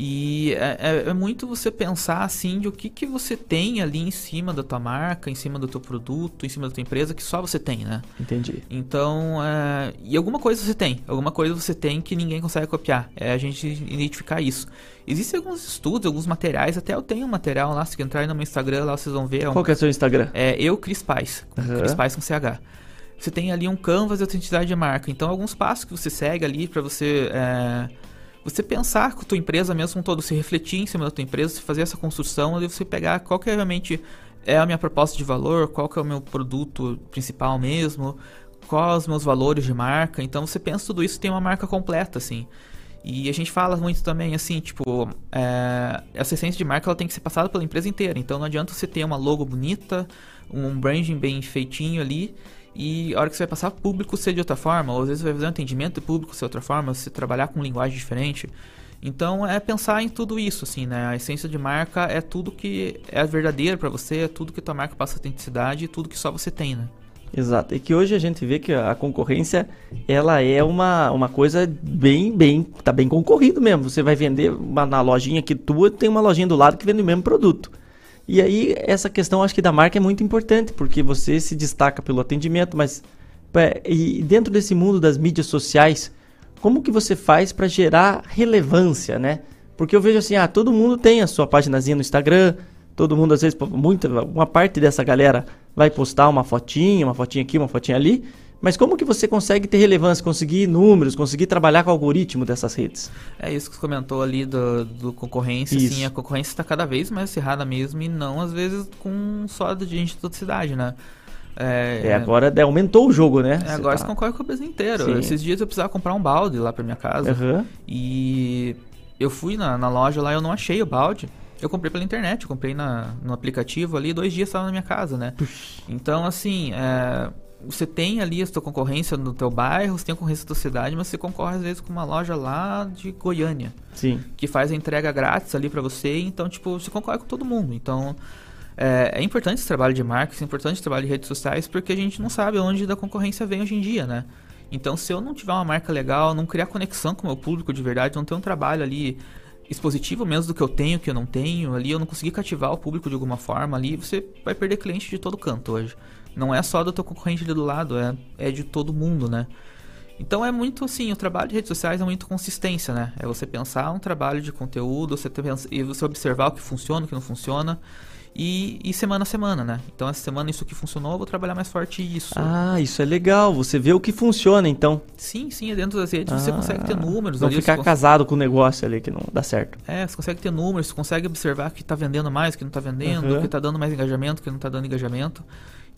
E é, é- é muito você pensar, assim, de o que, que você tem ali em cima da tua marca, em cima do teu produto, em cima da tua empresa, que só você tem, né? Entendi. Então, é, e alguma coisa você tem, alguma coisa você tem que ninguém consegue copiar. É a gente identificar isso. Existem alguns estudos, alguns materiais, até eu tenho um material lá, se entrar no meu Instagram, lá vocês vão ver. um- Qual que é o seu Instagram? é eu, Cris Paz. Aham. Cris Paz com CH. Você tem ali um canvas de autenticidade de marca. Então, alguns passos que você segue ali para você é, você pensar com a tua empresa mesmo um todo, se refletir em cima da tua empresa, se fazer essa construção, ali você pegar qual que é realmente é a minha proposta de valor, qual que é o meu produto principal mesmo, quais os meus valores de marca. Então, você pensa tudo isso e tem uma marca completa, assim. E a gente fala muito também, assim, tipo, é, essa essência de marca ela tem que ser passada pela empresa inteira. Então não adianta você ter uma logo bonita, um branding bem feitinho ali, e a hora que você vai passar público ser de outra forma, ou às vezes você vai fazer um atendimento público ser de outra forma, você trabalhar com linguagem diferente. Então é pensar em tudo isso, assim, né? A essência de marca é tudo que é verdadeiro pra você, é tudo que tua marca passa autenticidade e tudo que só você tem, né? Exato. E que hoje a gente vê que a concorrência, ela é uma, uma coisa bem, bem, tá bem concorrido mesmo. Você vai vender uma, na lojinha aqui tua, tem uma lojinha do lado que vende o mesmo produto. E aí, essa questão, acho que da marca é muito importante, porque você se destaca pelo atendimento, mas e dentro desse mundo das mídias sociais, como que você faz para gerar relevância, né? Porque eu vejo assim, ah, todo mundo tem a sua paginazinha no Instagram, todo mundo às vezes, muita, uma parte dessa galera vai postar uma fotinha, uma fotinha aqui, uma fotinha ali, mas como que você consegue ter relevância, conseguir números, conseguir trabalhar com o algoritmo dessas redes? É isso que você comentou ali do, do concorrência, Isso. sim, a concorrência está cada vez mais acirrada mesmo e não às vezes com só de gente de toda cidade, né? É, É, agora é, aumentou o jogo, né? é, agora tá- você concorre com o Brasil inteiro. Sim. Esses dias eu precisava comprar um balde lá pra minha casa Aham. e eu fui na, na loja lá eu não achei o balde. Eu comprei pela internet, eu comprei na, no aplicativo ali, dois dias estava na minha casa, né? Então, assim, é, você tem ali a sua concorrência no teu bairro, você tem a concorrência da tua cidade, mas você concorre às vezes com uma loja lá de Goiânia Sim. que faz a entrega grátis ali pra você, então, tipo, você concorre com todo mundo. Então, é, é importante esse trabalho de marketing, é importante esse trabalho de redes sociais, porque a gente não sabe onde da concorrência vem hoje em dia, né? Então, se eu não tiver uma marca legal, não criar conexão com o meu público de verdade, não ter um trabalho ali expositivo mesmo do que eu tenho, que eu não tenho, ali eu não conseguir cativar o público de alguma forma, ali você vai perder cliente de todo canto hoje. Não é só do teu concorrente ali do lado, é, é de todo mundo, né? Então é muito assim, o trabalho de redes sociais é muito consistência, né? É você pensar um trabalho de conteúdo, você ter, e você observar o que funciona, o que não funciona. E, e semana a semana, né? Então essa semana isso que funcionou, eu vou trabalhar mais forte isso. Ah, isso é legal. Você vê o que funciona, então. Sim, sim, dentro das redes você Ah, consegue ter números Não ali, ficar você cons- casado com o negócio ali que não dá certo. É, você consegue ter números, você consegue observar que tá vendendo mais, que não tá vendendo, Uhum. que tá dando mais engajamento, que não tá dando engajamento.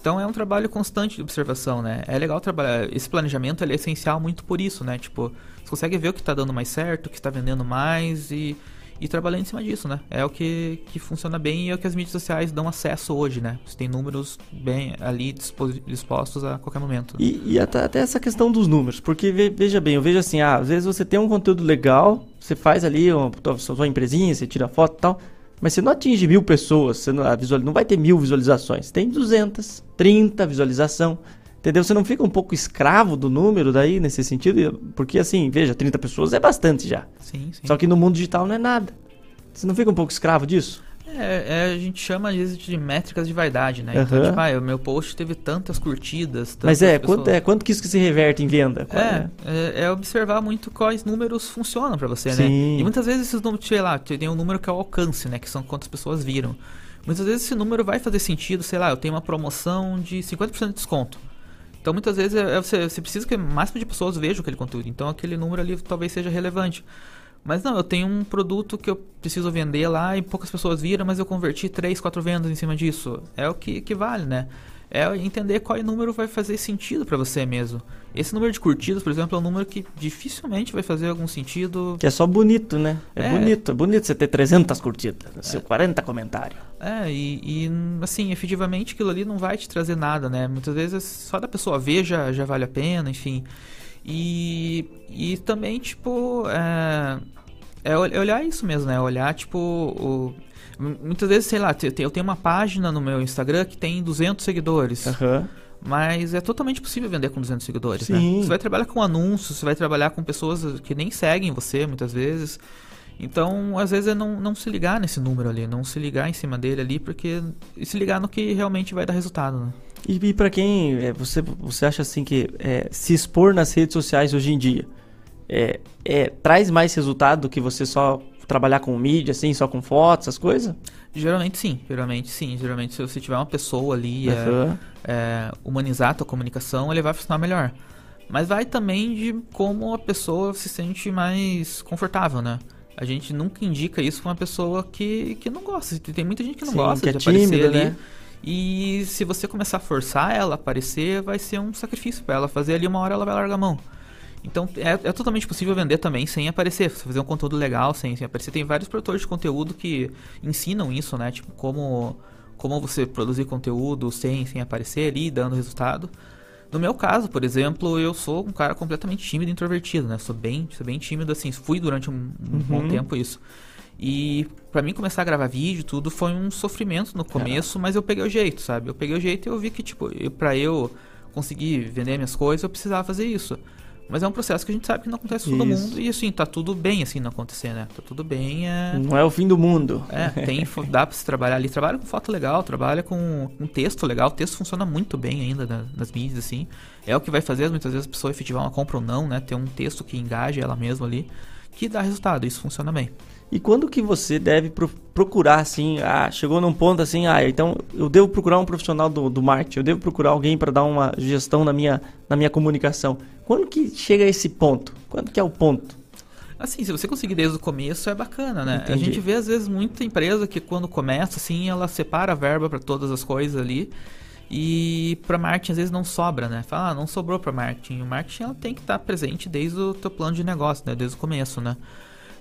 Então é um trabalho constante de observação, né? É legal trabalhar. Esse planejamento é essencial muito por isso, né? Tipo, você consegue ver o que tá dando mais certo, o que está vendendo mais e, e trabalhar em cima disso, né? É o que, que funciona bem e é o que as mídias sociais dão acesso hoje, né? Você tem números bem ali dispo- dispostos a qualquer momento. E, e até, até essa questão dos números, porque ve- veja bem, eu vejo assim, ah, às vezes você tem um conteúdo legal, você faz ali uma, sua, sua empresinha, você tira foto e tal, mas você não atinge mil pessoas, você não, a visual, não vai ter mil visualizações, tem 200, 30 visualização, entendeu? Você não fica um pouco escravo do número daí, nesse sentido, porque assim, veja, 30 pessoas é bastante já. Sim, sim. Só que no mundo digital não é nada. Você não fica um pouco escravo disso? É, é, a gente chama às vezes de métricas de vaidade, né? Então, Aham. tipo, ah, o meu post teve tantas curtidas. Mas tantas é, pessoas- quanto, é, quanto que isso que se reverte em venda? Qual É, é, é observar muito quais números funcionam pra você, né? Sim. E muitas vezes esses números, sei lá, tem um número que é o alcance, né? Que são quantas pessoas viram. Muitas vezes esse número vai fazer sentido, sei lá, eu tenho uma promoção de 50% de desconto. Então muitas vezes é- é você, você precisa que o máximo de pessoas vejam aquele conteúdo. Então aquele número ali talvez seja relevante. Mas não, eu tenho um produto que eu preciso vender lá e poucas pessoas viram, mas eu converti 3, 4 vendas em cima disso. É o que, que vale, né? É entender qual número vai fazer sentido pra você mesmo. Esse número de curtidas, por exemplo, é um número que dificilmente vai fazer algum sentido. Que é só bonito, né? É, É. bonito, é bonito você ter 300 curtidas, seu 40 comentários. É, e, e, assim, efetivamente aquilo ali não vai te trazer nada, né? Muitas vezes só da pessoa ver já, já vale a pena, enfim. E, e também, tipo, é, É é olhar isso mesmo, né? Olhar, tipo, o... Muitas vezes, sei lá, eu tenho uma página no meu Instagram que tem 200 seguidores. Aham. Mas é totalmente possível vender com 200 seguidores, né? Sim. Você vai trabalhar com anúncios, você vai trabalhar com pessoas que nem seguem você, muitas vezes. Então, às vezes é não, não se ligar nesse número ali, não se ligar em cima dele ali, porque... E se ligar no que realmente vai dar resultado, né? E, e para quem é, você, você acha assim que é, se expor nas redes sociais hoje em dia é, é, traz mais resultado do que você só trabalhar com mídia, assim, só com fotos, essas coisas? Geralmente sim, geralmente sim. Geralmente se você tiver uma pessoa ali, é, é, humanizar a tua comunicação, ele vai funcionar melhor. Mas vai também de como a pessoa se sente mais confortável, né? A gente nunca indica isso pra uma pessoa que, que não gosta. Tem muita gente que não Sim, gosta que é de aparecer tímida, ali. né? E se você começar a forçar ela a aparecer, vai ser um sacrifício pra ela. Fazer ali uma hora ela vai largar a mão. Então é, é totalmente possível vender também sem aparecer. Fazer um conteúdo legal sem, sem aparecer. Tem vários produtores de conteúdo que ensinam isso, né? Tipo, como, como você produzir conteúdo sem, sem aparecer ali, dando resultado. No meu caso, por exemplo, eu sou um cara completamente tímido e introvertido, né? Sou bem, sou bem tímido, assim. Fui durante um, um bom Uhum. tempo isso. E pra mim começar a gravar vídeo tudo foi um sofrimento no começo, mas eu peguei o jeito, sabe? Eu peguei o jeito e eu vi que, tipo, pra eu conseguir vender minhas coisas, eu precisava fazer isso. Mas é um processo que a gente sabe que não acontece com todo mundo. E assim, tá tudo bem assim não acontecer, né? Tá tudo bem. É... Não é o fim do mundo. É, tem, dá pra se trabalhar ali. Trabalha com foto legal, trabalha com um texto legal. O texto funciona muito bem ainda na- nas mídias, assim. É o que vai fazer muitas vezes a pessoa efetivar uma compra ou não, né? Ter um texto que engaje ela mesma ali, que dá resultado. Isso funciona bem. E quando que você deve pro- procurar, assim, ah, chegou num ponto assim, ah, então eu devo procurar um profissional do, do marketing, eu devo procurar alguém para dar uma gestão na minha, na minha comunicação. Quando que chega a esse ponto? Quando que é o ponto? Assim, se você conseguir desde o começo, é bacana, né? A Entendi. gente vê, às vezes, muita empresa que quando começa, assim, ela separa a verba para todas as coisas ali. E para marketing, às vezes, não sobra, né? Fala, ah, não sobrou para marketing. O marketing ela tem que estar presente desde o teu plano de negócio, né? Desde o começo, né?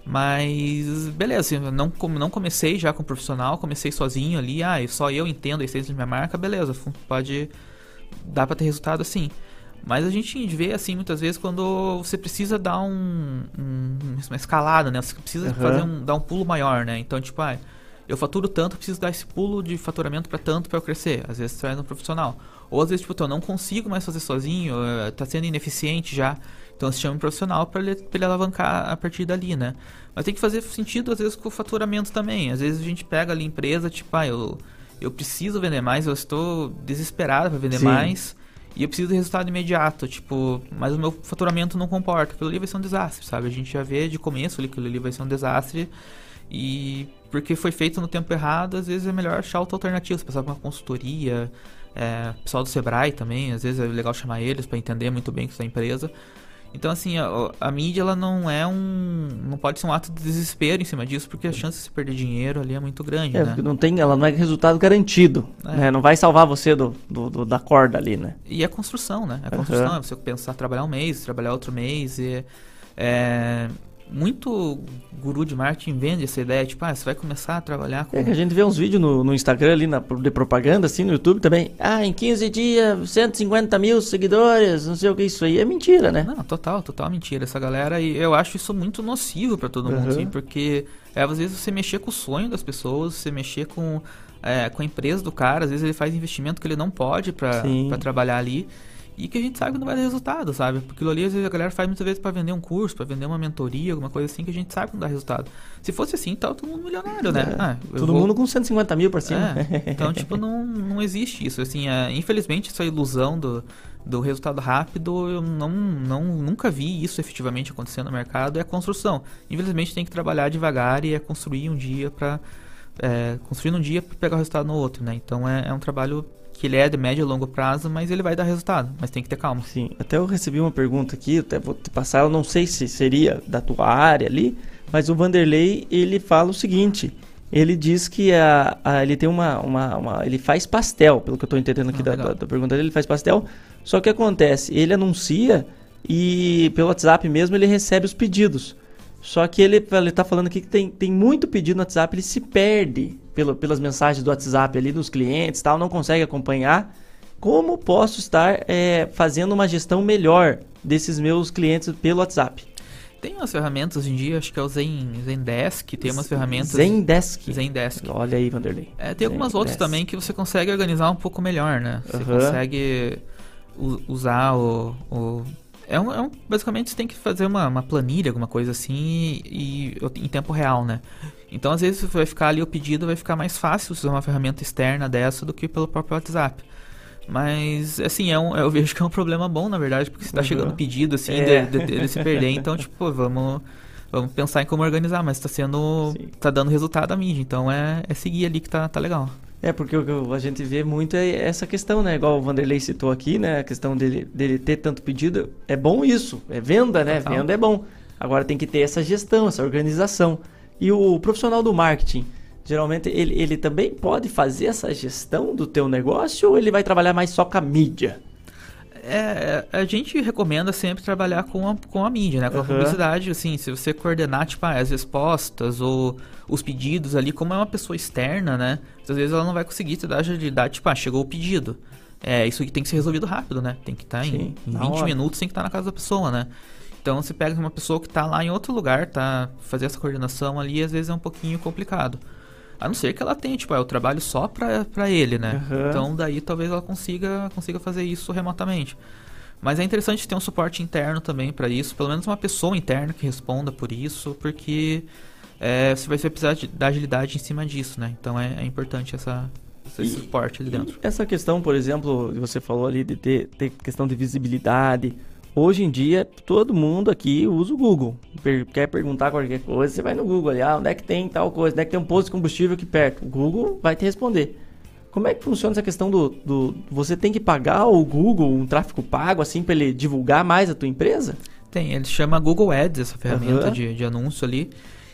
Mas, beleza, assim, não, não comecei já com profissional, comecei sozinho ali. Ah, só eu entendo a essência da minha marca, beleza, pode... Dá pra ter resultado assim. Mas a gente vê, assim, muitas vezes quando você precisa dar um, um- uma escalada, né? Você precisa Aham. fazer um, dar um pulo maior, né? Então, tipo, ah, eu faturo tanto, preciso dar esse pulo de faturamento pra tanto pra eu crescer. Às vezes você vai no profissional. Ou às vezes, tipo, eu não consigo mais fazer sozinho, eh, tá sendo ineficiente já. Então você chama um profissional pra ele, pra ele alavancar a partir dali, né? Mas tem que fazer sentido, às vezes, com o faturamento também. Às vezes a gente pega ali empresa, tipo, ah, eu, eu preciso vender mais, eu estou desesperado pra vender Sim. mais. E eu preciso de resultado imediato, tipo, mas o meu faturamento não comporta. Aquilo ali vai ser um desastre, sabe? A gente já vê de começo ali que aquilo ali vai ser um desastre. E porque foi feito no tempo errado, às vezes é melhor achar outra alternativa. Você passar por uma consultoria, é, pessoal do Sebrae também, às vezes é legal chamar eles para entender muito bem o que é a empresa. Então, assim, a, a mídia ela não é um. Não pode ser um ato de desespero em cima disso, porque a chance de você perder dinheiro ali é muito grande, É, né? porque não tem, ela não é resultado garantido, É. né? Não vai salvar você do, do- do- da corda ali, né? E é construção, né? É construção, Aham. é você pensar trabalhar um mês, trabalhar outro mês. E, é, muito guru de marketing vende essa ideia, tipo, ah, você vai começar a trabalhar com. É que a gente vê uns vídeos no, no Instagram ali na, de propaganda, assim, no YouTube também. Ah, em 15 dias, 150 mil seguidores, não sei o que, isso aí é mentira, né? Não, total, total mentira. Essa galera, e eu acho isso muito nocivo pra todo mundo, Uhum. assim, porque é, às vezes você mexer com o sonho das pessoas, você mexer com, é, com a empresa do cara, às vezes ele faz investimento que ele não pode pra trabalhar ali. E que a gente sabe que não vai dar resultado, sabe? Porque aquilo ali, às vezes, a galera faz muitas vezes pra vender um curso, pra vender uma mentoria, alguma coisa assim, que a gente sabe que não dá resultado. Se fosse assim, tava todo mundo milionário, né? É, Ah, Todo vou- mundo com 150 mil pra cima. é, então, tipo, não, não existe isso. Assim, é, infelizmente, essa ilusão do, do resultado rápido, eu não, não, nunca vi isso efetivamente acontecendo no mercado. É a construção. Infelizmente, tem que trabalhar devagar e é construir um dia para é, construir um dia para pegar o resultado no outro, né? Então, é, é um trabalho que ele é de médio e longo prazo, mas ele vai dar resultado. Mas tem que ter calma. Sim, até eu recebi uma pergunta aqui, até vou te passar, eu não sei se seria da tua área ali, mas o Vanderlei, ele fala o seguinte, ele diz que a, a- ele tem uma, uma, uma- ele faz pastel, pelo que eu estou entendendo aqui Ah, da, da, da pergunta dele, ele faz pastel, só que acontece, ele anuncia e pelo WhatsApp mesmo ele recebe os pedidos. Só que ele, ele tá falando aqui que tem, tem muito pedido no WhatsApp, ele se perde pelo, pelas mensagens do WhatsApp ali dos clientes e tal, não consegue acompanhar. Como posso estar é, fazendo uma gestão melhor desses meus clientes pelo WhatsApp? Tem umas ferramentas hoje em dia, acho que é o Zen, Zendesk, tem umas ferramentas. Zendesk? Zendesk. Olha aí, Vanderlei. É, tem algumas outras também que você consegue organizar um pouco melhor, né? Você Aham. consegue usar o. o- é um, é um- basicamente você tem que fazer uma, uma planilha, alguma coisa assim, e, e em tempo real, né? Então, às vezes, vai ficar ali o pedido, vai ficar mais fácil usar uma ferramenta externa dessa do que pelo próprio WhatsApp. Mas, assim, é um, eu vejo que é um problema bom, na verdade, porque você tá Uhum. chegando pedido, assim, É. de, de- de se perder. Então, tipo, vamos, vamos pensar em como organizar, mas tá sendo. tá dando resultado a mídia. Então é, é seguir ali que tá, tá legal. É, porque o que a gente vê muito é essa questão, né? Igual o Vanderlei citou aqui, né? A questão dele, dele ter tanto pedido. É bom isso, é venda, né? Total. Venda é bom. Agora tem que ter essa gestão, essa organização. E o profissional do marketing, geralmente, ele, ele também pode fazer essa gestão do teu negócio ou ele vai trabalhar mais só com a mídia? É, a gente recomenda sempre trabalhar com a, com a mídia, né? Com a Aham. publicidade, assim, se você coordenar, tipo, as respostas ou os pedidos ali, como é uma pessoa externa, né? Às vezes ela não vai conseguir te dar agilidade, tipo, ah, chegou o pedido. É, isso aqui tem que ser resolvido rápido, né? Tem que estar Sim, em, em na 20 hora. minutos, tem que estar na casa da pessoa, né? Então você pega uma pessoa que tá lá em outro lugar, tá? Fazer essa coordenação ali, às vezes é um pouquinho complicado. A não ser que ela tenha, tipo, é o trabalho só pra, pra ele, né? Aham. Então daí talvez ela consiga, consiga fazer isso remotamente. Mas é interessante ter um suporte interno também para isso, pelo menos uma pessoa interna que responda por isso, porque é, você vai precisar de, da agilidade em cima disso, né? Então é, é importante essa, esse E- suporte ali dentro. Essa questão, por exemplo, você falou ali de ter, ter questão de visibilidade. Hoje em dia, todo mundo aqui usa o Google. Quer perguntar qualquer coisa, você vai no Google ali, ah, onde é que tem tal coisa, onde é que tem um posto de combustível aqui perto. O Google vai te responder. Como é que funciona essa questão do, do você tem que pagar ao Google um tráfego pago assim para ele divulgar mais a tua empresa? Tem, ele chama Google Ads, essa ferramenta Aham. de, de anúncio ali.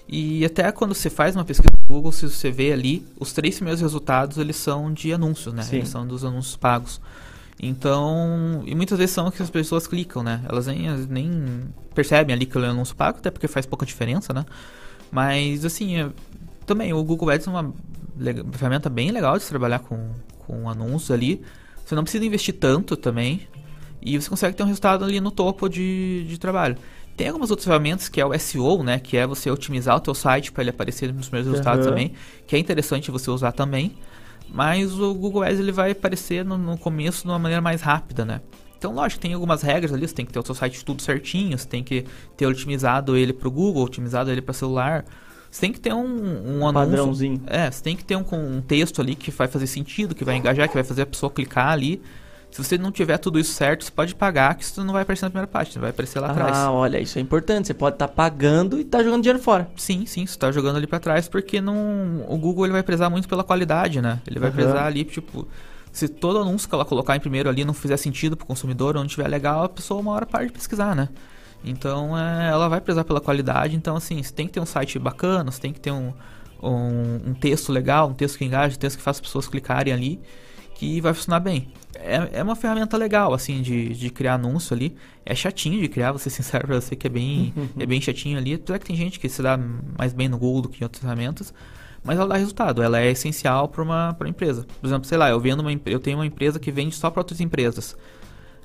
E até quando você faz uma pesquisa no Google, se você vê ali, os três primeiros resultados, eles são de anúncios, né? Sim. Eles são dos anúncios pagos. Então, e muitas vezes são que as pessoas clicam, né? Elas nem, nem percebem ali que é um anúncio pago, até porque faz pouca diferença, né? Mas, assim, é- também o Google Ads é uma ferramenta bem legal de se trabalhar com, com anúncios ali. Você não precisa investir tanto também. E você consegue ter um resultado ali no topo de, de trabalho. Tem algumas outras ferramentas que é o SEO, né? Que é você otimizar o teu site para ele aparecer nos primeiros resultados Aham. também. Que é interessante você usar também. Mas o Google Ads ele vai aparecer no, no começo de uma maneira mais rápida, né? Então, lógico, tem algumas regras ali. Você tem que ter o seu site tudo certinho. Você tem que ter otimizado ele para o Google, otimizado ele para celular. Você tem que ter um, um anúncio. padrãozinho. É, você tem que ter um, um texto ali que vai fazer sentido, que vai engajar, que vai fazer a pessoa clicar ali. Se você não tiver tudo isso certo, você pode pagar, que isso não vai aparecer na primeira página, vai aparecer lá atrás. Ah, olha, isso é importante. Você pode estar pagando e estar jogando dinheiro fora. Sim, sim, você tá jogando ali pra trás, porque não, o Google ele vai prezar muito pela qualidade, né? Ele vai Aham. prezar ali, tipo, se todo anúncio que ela colocar em primeiro ali não fizer sentido pro consumidor, ou não tiver legal, a pessoa uma hora para de pesquisar, né? Então, é, ela vai prezar pela qualidade, então assim, você tem que ter um site bacana, você tem que ter um, um, um texto legal, um texto que engaje, um texto que faça as pessoas clicarem ali, que vai funcionar bem. É, é uma ferramenta legal, assim, de, de criar anúncio ali. É chatinho de criar, vou ser <laughs> sincero pra você, que é bem, é bem chatinho ali. Apesar que tem gente que se dá mais bem no Google do que em outras ferramentas. Mas ela dá resultado, ela é essencial para uma, pra empresa. Por exemplo, sei lá, eu, vendo uma, eu tenho uma empresa que vende só para outras empresas.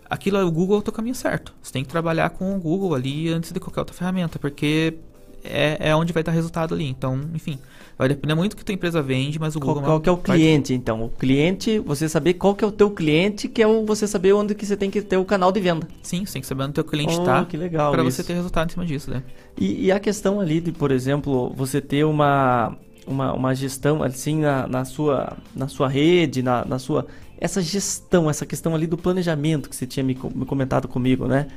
Aquilo é o Google é o teu caminho certo. Você tem que trabalhar com o Google ali antes de qualquer outra ferramenta, porque é, é onde vai dar resultado ali. Então, enfim, vai depender muito do que tua empresa vende, mas o Qual, Google qual que é o cliente, então? O cliente, você saber qual que é o teu cliente, que é o, você saber onde que você tem que ter o canal de venda. Sim, você tem que saber onde teu cliente Oh, tá. que legal isso. você ter resultado em cima disso, né? E, e a questão ali de, por exemplo, você ter uma, uma, uma gestão assim na, na, sua, na sua rede, na, na sua. Essa gestão, essa questão ali do planejamento que você tinha me, me comentado comigo, né?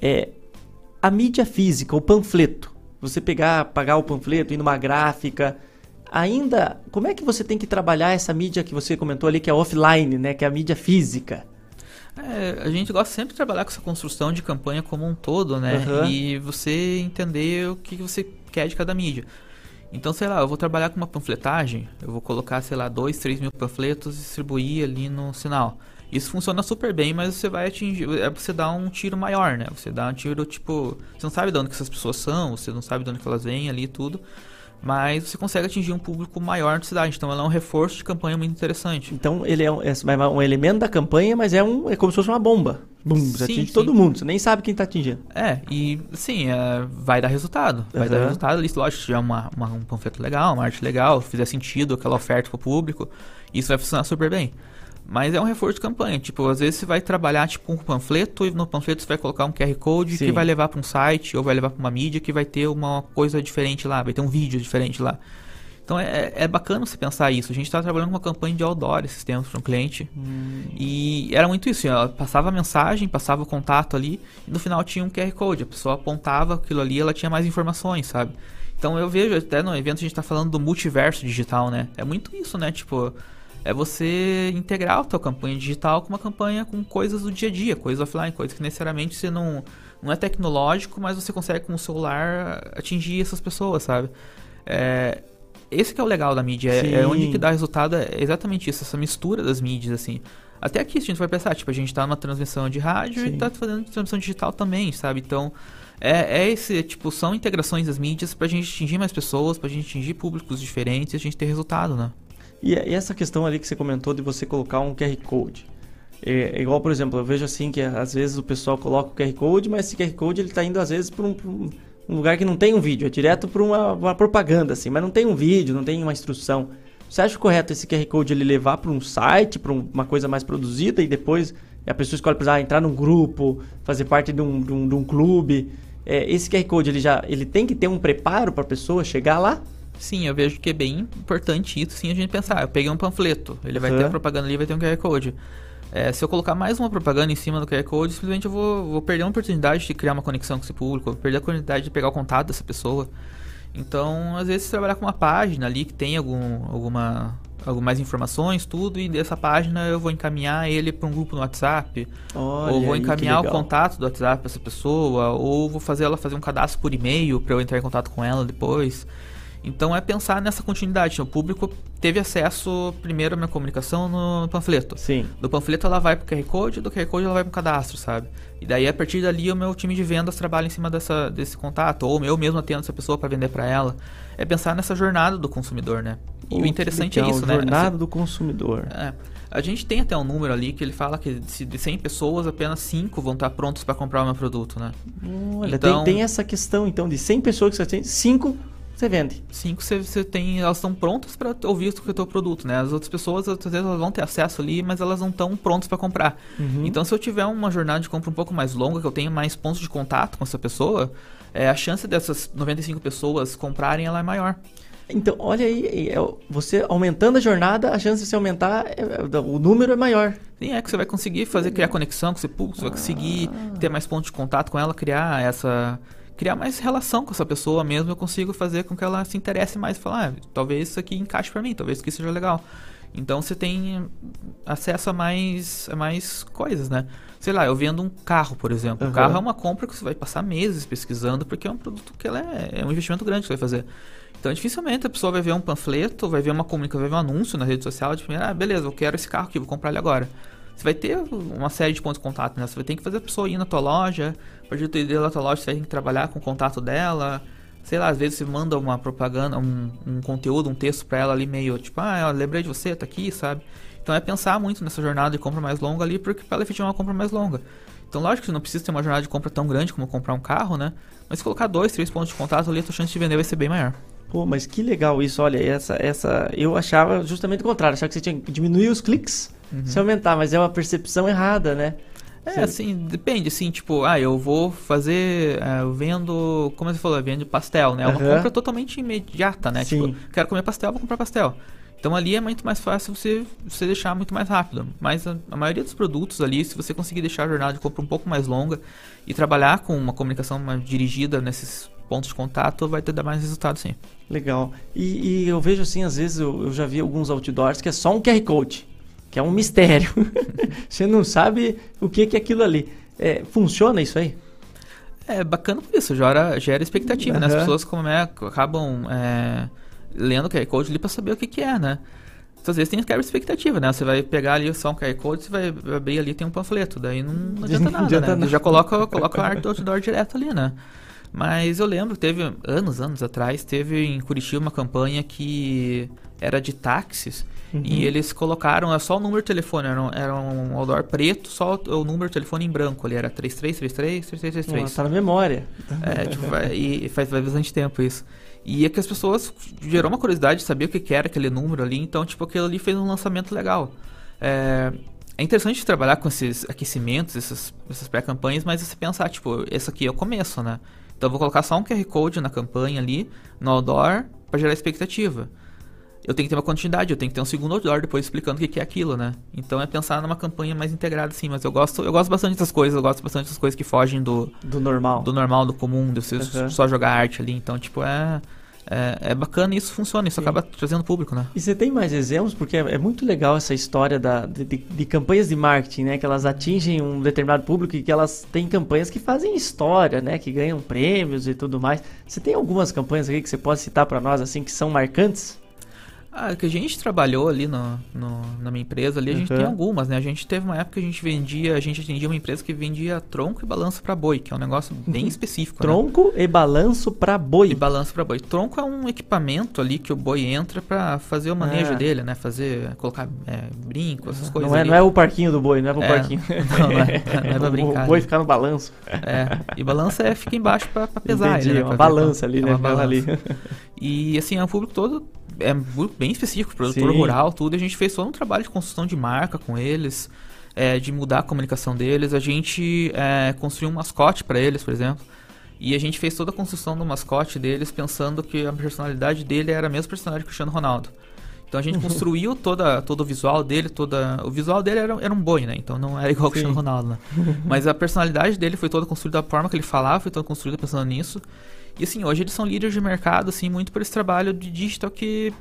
É, a mídia física, o panfleto. Você pegar, pagar o panfleto, ir numa gráfica. Ainda, como é que você tem que trabalhar essa mídia que você comentou ali, que é offline, né? Que é a mídia física. É, a gente gosta sempre de trabalhar com essa construção de campanha como um todo, né? Aham. E você entender o que você quer de cada mídia. Então, sei lá, eu vou trabalhar com uma panfletagem, eu vou colocar, sei lá, dois, três mil panfletos e distribuir ali no sinal. Isso funciona super bem, mas você vai atingir. É você dar um tiro maior, né? Você dá um tiro tipo. Você não sabe de onde que essas pessoas são, você não sabe de onde que elas vêm ali e tudo. Mas você consegue atingir um público maior na cidade. Então ela é um reforço de campanha muito interessante. Então ele é um, é um elemento da campanha, mas é, um, é como se fosse uma bomba. Bum, você atinge todo mundo, você nem sabe quem tá atingindo. É, e sim, é, vai dar resultado. Vai dar Aham. resultado ali, lógico, se tiver uma, uma- um panfleto legal, uma arte legal, fizer sentido aquela oferta pro público, isso vai funcionar super bem. Mas é um reforço de campanha. Tipo, às vezes você vai trabalhar tipo um panfleto e no panfleto você vai colocar um QR Code Sim. que vai levar para um site ou vai levar para uma mídia que vai ter uma coisa diferente lá, vai ter um vídeo diferente lá. Então é, é bacana você pensar isso. A gente estava trabalhando com uma campanha de outdoor esses tempos para um cliente. E era muito isso. Ela passava a mensagem, passava o contato ali, e no final tinha um QR Code. A pessoa apontava aquilo ali ela tinha mais informações, sabe? Então eu vejo até no evento a gente está falando do multiverso digital, né? É muito isso, né? Tipo, é você integrar a tua campanha digital com uma campanha com coisas do dia a dia, coisas offline, coisas que necessariamente você não, não é tecnológico, mas você consegue com o celular atingir essas pessoas, sabe? É, esse que é o legal da mídia, é, é onde que dá resultado, é exatamente isso, essa mistura das mídias, assim. Até aqui, se a gente vai pensar, tipo, a gente tá numa transmissão de rádio Sim. e tá fazendo transmissão digital também, sabe? Então, é, é esse, tipo, são integrações das mídias pra gente atingir mais pessoas, pra gente atingir públicos diferentes e a gente ter resultado, né? E, e essa questão ali que você comentou de você colocar um QR Code. É, é igual, por exemplo, eu vejo assim que às vezes o pessoal coloca o QR Code, mas esse QR Code ele tá indo às vezes para um, um- um lugar que não tem um vídeo, é direto para uma, uma propaganda assim, mas não tem um vídeo, não tem uma instrução. Você acha correto esse QR Code ele levar para um site, para uma coisa mais produzida e depois a pessoa escolhe para entrar num grupo, fazer parte de um, de um, de um clube? É, esse QR Code ele já ele tem que ter um preparo para a pessoa chegar lá? Sim, eu vejo que é bem importante isso, sim, a gente pensar. Eu peguei um panfleto, ele vai Aham. ter a propaganda ali, vai ter um QR Code. É, se eu colocar mais uma propaganda em cima do QR Code, simplesmente eu vou, vou perder a oportunidade de criar uma conexão com esse público, vou perder a oportunidade de pegar o contato dessa pessoa. Então, às vezes, trabalhar com uma página ali que tem algum, alguma, algumas informações, tudo, e dessa página eu vou encaminhar ele para um grupo no WhatsApp, Olha ou vou aí, encaminhar o contato do WhatsApp para essa pessoa, ou vou fazer ela fazer um cadastro por e-mail para eu entrar em contato com ela depois. Então é pensar nessa continuidade. O público teve acesso primeiro à minha comunicação no panfleto. Sim. Do panfleto ela vai pro QR Code, do QR Code ela vai pro cadastro, sabe? E daí a partir dali o meu time de vendas trabalha em cima dessa, desse contato, ou eu mesmo atendo essa pessoa para vender para ela. É pensar nessa jornada do consumidor, né? E o interessante legal, é isso, né? Jornada Assim, do consumidor. é, a gente tem até um número ali que ele fala que de 100 pessoas, apenas 5 vão estar prontos para comprar o meu produto, né? Olha, Então- tem, tem essa questão então de 100 pessoas que você tem, 5 você vende. Cinco você, você tem, elas estão prontas para ouvir o teu produto, né? As outras pessoas às vezes elas vão ter acesso ali, mas elas não estão prontas para comprar. Uhum. Então se eu tiver uma jornada de compra um pouco mais longa, que eu tenha mais pontos de contato com essa pessoa, é, a chance dessas 95 pessoas comprarem ela é maior. Então, olha aí, é, você aumentando a jornada, a chance de você aumentar, é, é, o número é maior. Sim, é que você vai conseguir fazer criar conexão com esse público, você vai conseguir ter mais pontos de contato com ela, criar essa criar mais relação com essa pessoa mesmo, eu consigo fazer com que ela se interesse mais, falar, ah, talvez isso aqui encaixe pra mim, talvez isso aqui seja legal. Então você tem acesso a mais a mais coisas, né? Sei lá, eu vendo um carro, por exemplo. Aham. O carro é uma compra que você vai passar meses pesquisando, porque é um produto que ela é, é um investimento grande que você vai fazer. Então, dificilmente a pessoa vai ver um panfleto, vai ver uma comunicação, vai ver um anúncio na rede social de primeira, ah, beleza, eu quero esse carro aqui, vou comprar ele agora. Você vai ter uma série de pontos de contato, né? Você vai ter que fazer a pessoa ir na tua loja, a partir do ID da tua loja você ter que trabalhar com o contato dela. Sei lá, às vezes você manda uma propaganda, um, um conteúdo, um texto pra ela ali meio tipo, ah, lembrei de você, tá aqui, sabe? Então é pensar muito nessa jornada de compra mais longa ali, porque pra ela efetivar uma compra mais longa. Então, lógico que você não precisa ter uma jornada de compra tão grande como comprar um carro, né? Mas se colocar dois, três pontos de contato ali, a tua chance de vender vai ser bem maior. Pô, mas que legal isso, olha, essa, essa, eu achava justamente o contrário, achava que você tinha que diminuir os cliques, Uhum. se aumentar, mas é uma percepção errada, né? É, Você- assim, depende, assim, tipo, ah, eu vou fazer, é, eu vendo, como você falou, eu vendo pastel, né? É uma Aham. compra totalmente imediata, né? Sim. Tipo, quero comer pastel, vou comprar pastel. Então ali é muito mais fácil você, você deixar muito mais rápido. Mas a, a maioria dos produtos ali, se você conseguir deixar a jornada de compra um pouco mais longa e trabalhar com uma comunicação mais dirigida nesses pontos de contato, vai ter dar mais resultado sim. Legal. E, e eu vejo assim, às vezes eu, eu já vi alguns outdoors que é só um QR Code, que é um mistério. <laughs> você não sabe o que, que é aquilo ali. É, funciona isso aí? É bacana por isso, gera, gera expectativa, né? As pessoas como é, acabam é, lendo o QR Code ali pra saber o que, que é, né? Então, às vezes tem quebra expectativa, né? Você vai pegar ali só um QR Code, você vai abrir ali tem um panfleto, daí não, não <laughs> adianta Não nada, adianta né? nada. Já coloca, coloca a arte do outdoor direto ali, né? Mas eu lembro, teve anos, anos atrás, teve em Curitiba uma campanha que era de táxis. Uhum. E eles colocaram é só o número de telefone, era um, era um outdoor preto, só o, o número de telefone em branco ali, era 3333 3333. Ah, tá na memória. É, tipo, vai- e faz, faz bastante tempo isso. E é que as pessoas gerou uma curiosidade de saber o que, que era aquele número ali, então, tipo, aquilo ali fez um lançamento legal. É, é interessante trabalhar com esses aquecimentos, essas, essas pré-campanhas, mas você pensar, tipo, esse aqui é o começo, né? Então eu vou colocar só um QR Code na campanha ali, no outdoor, para gerar expectativa. Eu tenho que ter uma continuidade, eu tenho que ter um segundo outdoor depois explicando o que é aquilo, né? Então é pensar numa campanha mais integrada, assim, mas eu gosto, eu gosto bastante dessas coisas, eu gosto bastante das coisas que fogem do, do normal. Do normal, do comum, de você Uhum. só jogar arte ali. Então, tipo, é, é, é bacana e isso funciona, isso acaba trazendo público, né? E você tem mais exemplos? Porque é, é muito legal essa história da, de, de- de campanhas de marketing, né? Que elas atingem um determinado público e que elas têm campanhas que fazem história, né? Que ganham prêmios e tudo mais. Você tem algumas campanhas aqui que você pode citar pra nós, assim, que são marcantes? Ah, que a gente trabalhou ali no, no- na minha empresa ali, a gente Uhum. tem algumas, né? A gente teve uma época que a gente vendia, a gente atendia uma empresa que vendia tronco e balanço pra boi, que é um negócio bem específico, né? Tronco e balanço pra boi. E balanço pra boi. Tronco é um equipamento ali que o boi entra pra fazer o manejo Ah. dele, né? Fazer, colocar é, brinco, essas coisas Não é, ali. não é o parquinho do boi, não é pro É, parquinho. <laughs> não, não é- não é pra <laughs> brincar, O boi né? ficar no balanço. É, e balança é fica embaixo pra pesar Entendi, ele, né? é uma Pra ver balança ali, é né, uma aquela ali. balança. <laughs> E assim, é um público todo, é bem específico, produtor Sim. rural, tudo. A gente fez todo um trabalho de construção de marca com eles, é, de mudar a comunicação deles. A gente é, construiu um mascote pra eles, por exemplo. E a gente fez toda a construção do mascote deles pensando que a personalidade dele era a mesma personalidade do Cristiano Ronaldo. Então a gente <laughs> construiu toda, todo o visual dele, toda. O visual dele era, era um boi, né? Então não era igual ao. Cristiano Ronaldo, né? <laughs> Mas a personalidade dele foi toda construída, a forma que ele falava foi toda construída pensando nisso. E assim, hoje eles são líderes de mercado, assim, muito por esse trabalho de digital que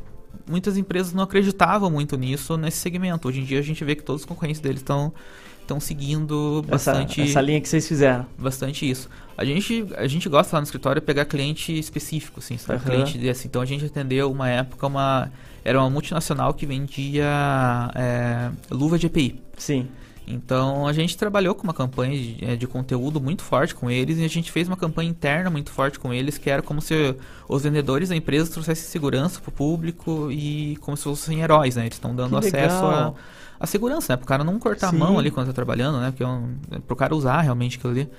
muitas empresas não acreditavam muito nisso, nesse segmento. Hoje em dia a gente vê que todos os concorrentes deles estão estão seguindo Essa, bastante essa linha que vocês fizeram. bastante isso. A gente, a gente gosta lá no escritório de pegar cliente específico, assim, sabe? Aham. Cliente desse. Então a gente atendeu uma época uma. Era uma multinacional que vendia é, luva de EPI. Sim. Então a gente trabalhou com uma campanha de, é, de conteúdo muito forte com eles e a gente fez uma campanha interna muito forte com eles, que era como se os vendedores da empresa trouxessem segurança pro público e como se fossem heróis, né? Eles estão dando Que acesso a, a segurança, né? Pro cara não cortar Sim. a mão ali quando tá trabalhando, né? Porque é um, é pro cara usar realmente aquilo ali.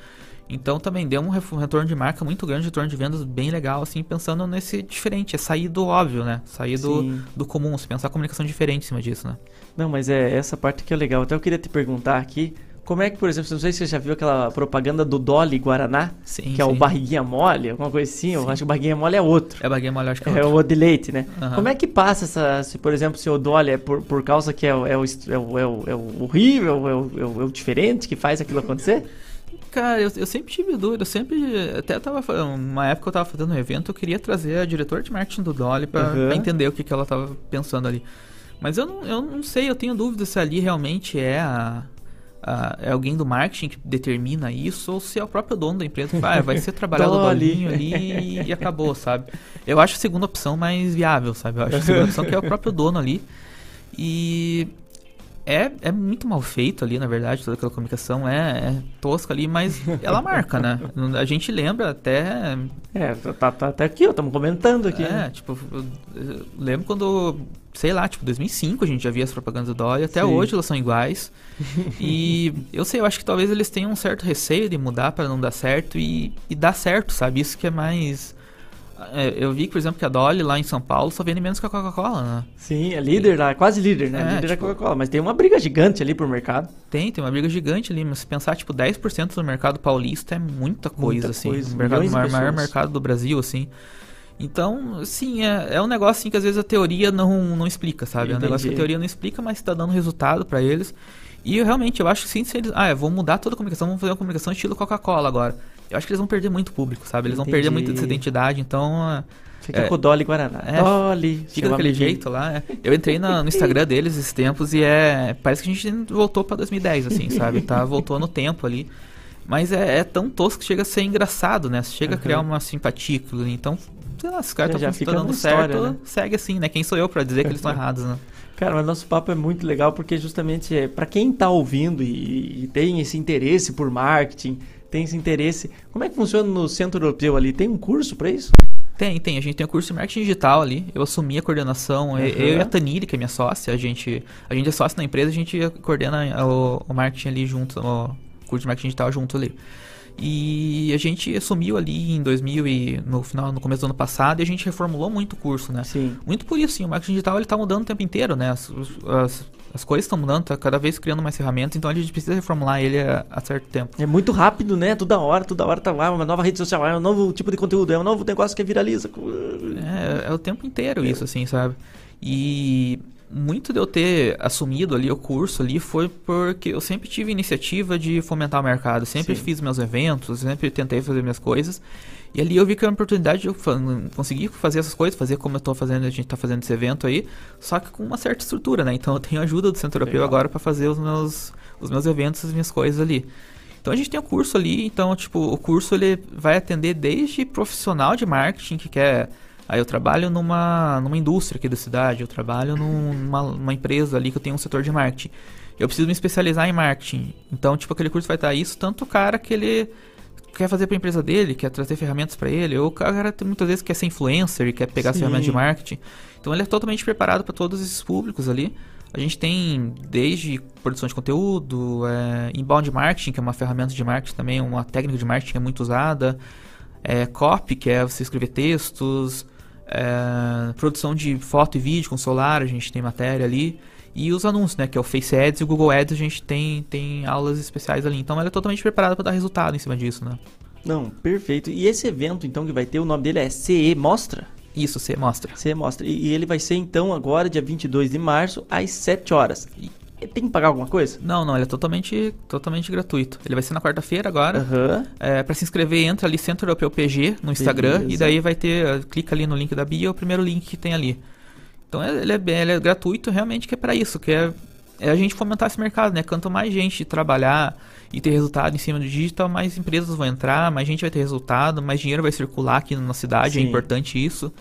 Então também deu um retorno de marca muito grande, retorno de vendas bem legal, assim, pensando nesse diferente, é sair do óbvio, né? Sair do, Sim. do comum, se pensar comunicação diferente em cima disso, né? Não, mas é essa parte que é legal. Até eu queria te perguntar aqui, como é que, por exemplo, não sei se você já viu aquela propaganda do Dolly Guaraná, Sim, que é o sim. barriguinha mole, alguma coisa assim, eu acho que o barriguinha mole é outro. É baguinha mole, acho que é É outro. o de leite, né? Aham. Como é que passa essa, se por exemplo, se o Dolly é por, por causa que é, o- é, o, é, o, é, o, é o horrível, é o, é o- é o diferente que faz aquilo acontecer? <laughs> Cara, eu, eu sempre tive dúvida, eu sempre. Até tava. Uma época eu tava fazendo um evento, eu queria trazer a diretora de marketing do Dolly pra, Aham. pra entender o que, que ela tava pensando ali. Mas eu não, eu não sei, eu tenho dúvida se ali realmente é a. a- é alguém do marketing que determina isso ou se é o próprio dono da empresa que fala, ah, vai ser <laughs> trabalhado o Dolly. dolinho ali e acabou, sabe? Eu acho a segunda opção mais viável, sabe? Eu acho a segunda opção que é o próprio dono ali. E é, é muito mal feito ali, na verdade, toda aquela comunicação é, é tosca ali, mas ela marca, né? <laughs> A gente lembra até. É, tá, tá até aqui, estamos comentando aqui. É, né? tipo, eu, lembro quando, sei lá, tipo, 2005 a gente já via as propagandas do Dolly, até Sim. hoje elas são iguais. <laughs> e eu sei, eu acho que talvez eles tenham um certo receio de mudar para não dar certo e, e dar certo, sabe? Isso que é mais. É, eu vi, por exemplo, que a Dolly lá em São Paulo só vende menos que a Coca-Cola, né? Sim, é líder lá, quase líder, né? É, líder tipo- da Coca-Cola. Mas tem uma briga gigante ali pro mercado. Tem, tem uma briga gigante ali, mas se pensar, tipo, 10% do mercado paulista é muita coisa, Muita assim. coisa, o mercado, maior, maior mercado do Brasil, assim. Então, sim, é, é um negócio assim que às vezes a teoria não, não explica, sabe? É um negócio que a Entendi. teoria não explica, mas tá dando resultado pra eles. E eu, realmente, eu acho que sim, se eles. Ah, eu vou mudar toda a comunicação, vamos fazer uma comunicação estilo Coca-Cola agora. Eu acho que eles vão perder muito público, sabe? Eles vão perder Entendi. muito dessa identidade, então. é, Fica é, com o Dolly Guaraná. é, Dolly, Fica daquele jeito lá. é. Eu entrei na- no Instagram <laughs> deles esses tempos e é. Parece que a gente voltou pra 2010, assim, sabe? Tá, voltou no tempo ali. Mas é, é tão tosco que chega a ser engraçado, né? Chega a criar uma simpatia. Então, sei lá, se os caras estão na certo, história, né? segue assim, né? Quem sou eu pra dizer que eles estão errados, né? Cara, mas nosso papo é muito legal porque justamente é para quem tá ouvindo e, e tem esse interesse por marketing, tem esse interesse. Como é que funciona no Centro Europeu ali? Tem um curso para isso? Tem, tem. A gente tem o curso de marketing digital ali. Eu assumi a coordenação. Uhum. Eu e a Taniri, que é minha sócia, a gente, a gente é sócia na empresa, a gente coordena o, o marketing ali junto, o curso de marketing digital junto ali. E a gente assumiu ali em 2000 e no final, no começo do ano passado, e a gente reformulou muito o curso, né? Sim. Muito por isso, sim, o marketing digital ele tá mudando o tempo inteiro, né? As, as, as coisas estão mudando, tá cada vez criando mais ferramentas, então a gente precisa reformular ele a, a, certo tempo. É muito rápido, né? Toda hora, toda hora tá lá, uma nova rede social, é um novo tipo de conteúdo, é um novo negócio que viraliza. É, é o tempo inteiro é. isso, assim, sabe? E muito de eu ter assumido ali o curso ali foi porque eu sempre tive iniciativa de fomentar o mercado, sempre Sim. fiz meus eventos, sempre tentei fazer minhas coisas. E ali eu vi que era uma oportunidade de eu conseguir fazer essas coisas, fazer como eu estou fazendo, a gente está fazendo esse evento aí, só que com uma certa estrutura, né? Então eu tenho ajuda do Centro Europeu agora para fazer os meus, os meus eventos, as minhas coisas ali. Então a gente tem o um curso ali, então tipo, o curso ele vai atender desde profissional de marketing que quer Aí eu trabalho numa, numa indústria aqui da cidade, eu trabalho numa, numa empresa ali que eu tenho um setor de marketing. Eu preciso me especializar em marketing. Então, tipo, aquele curso vai estar isso, tanto o cara que ele quer fazer para a empresa dele, quer trazer ferramentas para ele, ou o cara muitas vezes quer ser influencer e quer pegar Sim. ferramentas de marketing. Então ele é totalmente preparado para todos esses públicos ali. A gente tem desde produção de conteúdo, é, inbound marketing, que é uma ferramenta de marketing também, uma técnica de marketing que é muito usada, é, copy, que é você escrever textos, é, produção de foto e vídeo com celular, a gente tem matéria ali. E os anúncios, né? Que é o Face Ads e o Google Ads, a gente tem, tem aulas especiais ali. Então ela é totalmente preparada para dar resultado em cima disso, né? Não, perfeito. E esse evento, então, que vai ter, o nome dele é CE Mostra? Isso, CE Mostra. CE Mostra. E, e ele vai ser, então, agora, dia 22 de março, às 7 horas. E tem que pagar alguma coisa? Não, não, ele é totalmente, totalmente gratuito. Ele vai ser na quarta-feira agora. Uhum. É, para se inscrever, entra ali Centro Europeu PG no Instagram Beleza. e daí vai ter, clica ali no link da bio, é o primeiro link que tem ali. Então ele é, ele é gratuito realmente que é para isso, que é, é, a gente fomentar esse mercado, né? Quanto mais gente trabalhar e ter resultado em cima do digital, mais empresas vão entrar, mais gente vai ter resultado, mais dinheiro vai circular aqui na cidade, é Sim. é importante isso.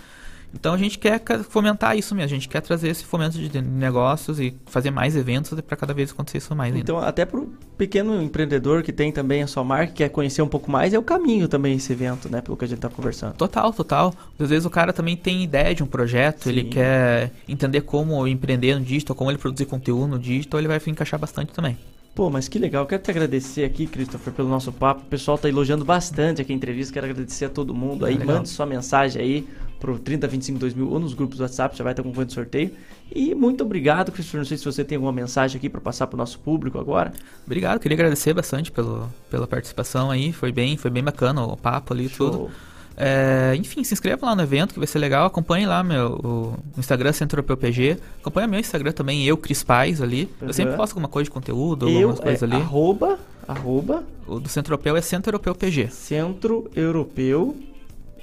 Então a gente quer fomentar isso mesmo, a gente quer trazer esse fomento de negócios e fazer mais eventos para cada vez acontecer isso mais ainda. Então, até para o pequeno empreendedor que tem também a sua marca, quer conhecer um pouco mais, é o caminho também esse evento, né? Pelo que a gente está conversando. Total, total. Às vezes o cara também tem ideia de um projeto, Sim. ele quer entender como empreender no digital, como ele produzir conteúdo no digital, ele vai encaixar bastante também. Pô, mas que legal. Quero te agradecer aqui, Christopher, pelo nosso papo. O pessoal tá elogiando bastante aqui a entrevista. Quero agradecer a todo mundo aí. Mande sua mensagem aí pro 3025 2000 ou nos grupos do WhatsApp, já vai estar concorrendo sorteio. E muito obrigado, Christopher. Não sei se você tem alguma mensagem aqui para passar pro nosso público agora. Obrigado, queria agradecer bastante pelo, pela participação aí. Foi bem, foi bem bacana o papo ali Show. tudo. É, enfim, se inscreva lá no evento que vai ser legal. Acompanhe lá meu o Instagram Centro Europeu PG. Acompanhe meu Instagram também, eu, Cris Paz, ali. Uhum. Eu sempre posto alguma coisa de conteúdo, eu, algumas coisas é, ali. Arroba, arroba. O do Centro Europeu é Centro Europeu PG. Centro Europeu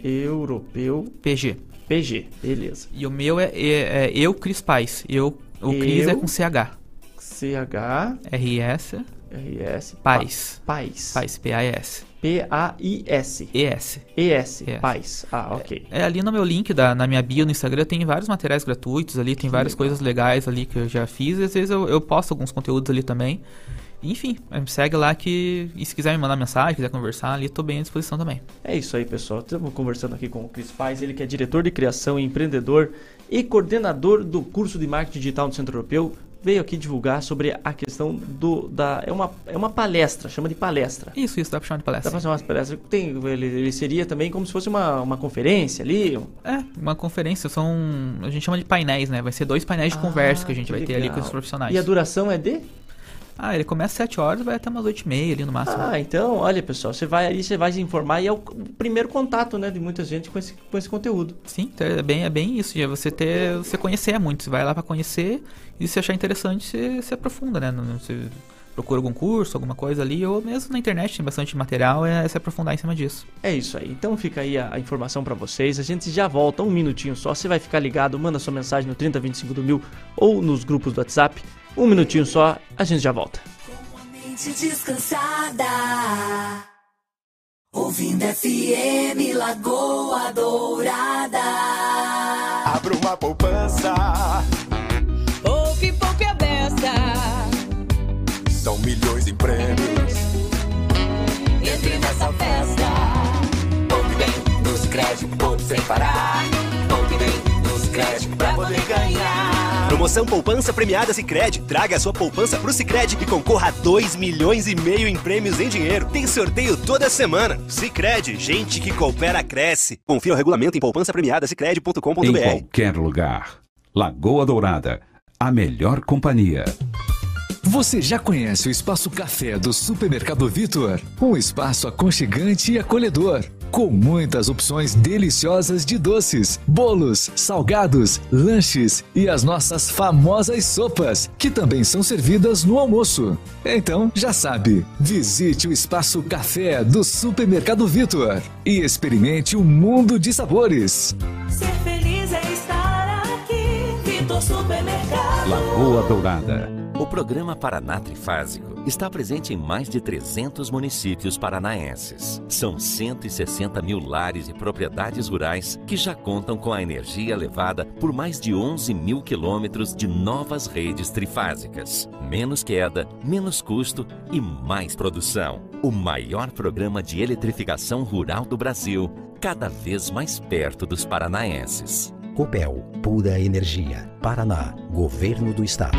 Europeu PG. PG, beleza. E o meu é, é, é Eu Cris Paz. Eu, o eu, Cris é com CH. CH. RS. RS. Paz. Paz. Paz, P-A-S. P-A-I-S. E-S. E-S. Paz. Ah, ok. É, é, ali no meu link, da, na minha bio no Instagram, tem vários materiais gratuitos ali, tem que várias legal. coisas legais ali que eu já fiz. E às vezes eu, eu posto alguns conteúdos ali também. Enfim, segue lá que. E se quiser me mandar mensagem, quiser conversar ali, estou bem à disposição também. É isso aí, pessoal. Estamos conversando aqui com o Cris Paz, ele que é diretor de criação e empreendedor e coordenador do curso de marketing digital no Centro Europeu. Veio aqui divulgar sobre a questão do. Da, é, uma, é uma palestra, chama de palestra. Isso, isso, dá pra chamar de palestra. Dá pra chamar de palestra. Tem, ele, ele seria também como se fosse uma, uma conferência ali? É, uma conferência. São. A gente chama de painéis, né? Vai ser dois painéis de ah, conversa que a gente que vai legal. ter ali com os profissionais. E a duração é de? Ah, ele começa às 7 horas vai até umas 8 e meia ali no máximo. Ah, então, olha pessoal, você vai ali, você vai se informar e é o primeiro contato, né, de muita gente com esse, com esse conteúdo. Sim, então é bem, é bem isso, é você ter, você conhecer muito, você vai lá para conhecer e se achar interessante, você, você aprofunda, né, você procura algum curso, alguma coisa ali, ou mesmo na internet tem bastante material, é, é se aprofundar em cima disso. É isso aí, então fica aí a, a informação para vocês, a gente já volta um minutinho só, você vai ficar ligado, manda sua mensagem no 3025 do mil ou nos grupos do WhatsApp, um minutinho só, a gente já volta. descansada. Ouvindo FM Lagoa Dourada. Abra uma poupança. Pouque, pouco é beça. São milhões em prêmios. Entre nessa festa. Poupe bem nos créditos, poupe sem parar. Poupe bem nos créditos pra poder ganhar. Promoção Poupança Premiada Sicredi. Traga a sua poupança pro Sicredi e concorra a 2 milhões e meio em prêmios em dinheiro. Tem sorteio toda semana. Sicredi, gente que coopera cresce. Confira o regulamento em poupancapremiadasicredi.com.br. Em qualquer lugar. Lagoa Dourada, a melhor companhia. Você já conhece o Espaço Café do Supermercado Vitor? Um espaço aconchegante e acolhedor, com muitas opções deliciosas de doces, bolos, salgados, lanches e as nossas famosas sopas, que também são servidas no almoço. Então, já sabe, visite o Espaço Café do Supermercado Vitor e experimente um mundo de sabores. Ser feliz é estar aqui. Vitor Supermercado. Lagoa Dourada. O programa Paraná Trifásico está presente em mais de 300 municípios paranaenses. São 160 mil lares e propriedades rurais que já contam com a energia levada por mais de 11 mil quilômetros de novas redes trifásicas. Menos queda, menos custo e mais produção. O maior programa de eletrificação rural do Brasil, cada vez mais perto dos paranaenses. Copel, pura energia. Paraná, Governo do Estado.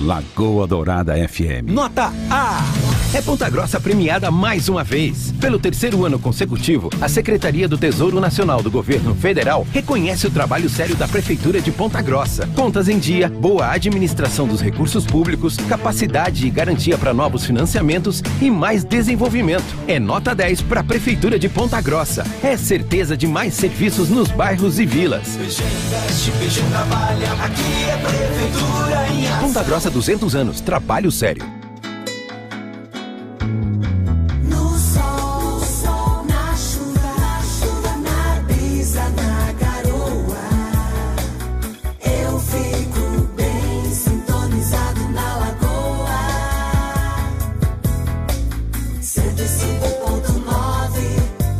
Lagoa Dourada FM. Nota A. É Ponta Grossa premiada mais uma vez. Pelo terceiro ano consecutivo, a Secretaria do Tesouro Nacional do Governo Federal reconhece o trabalho sério da Prefeitura de Ponta Grossa. Contas em dia, boa administração dos recursos públicos, capacidade e garantia para novos financiamentos e mais desenvolvimento. É nota 10 para a Prefeitura de Ponta Grossa. É certeza de mais serviços nos bairros e vilas. Investe, Peixão trabalha. Aqui é prefeitura em ação. Ponta Grossa 200 anos, trabalho sério. No sol, no sol, na chuva, na chuva, na brisa, na garoa. Eu fico bem sintonizado na lagoa. 105.9,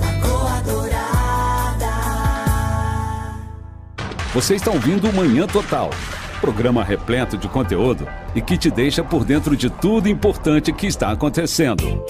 Lagoa Dourada. Você está ouvindo Manhã Total. Programa repleto de conteúdo e que te deixa por dentro de tudo importante que está acontecendo.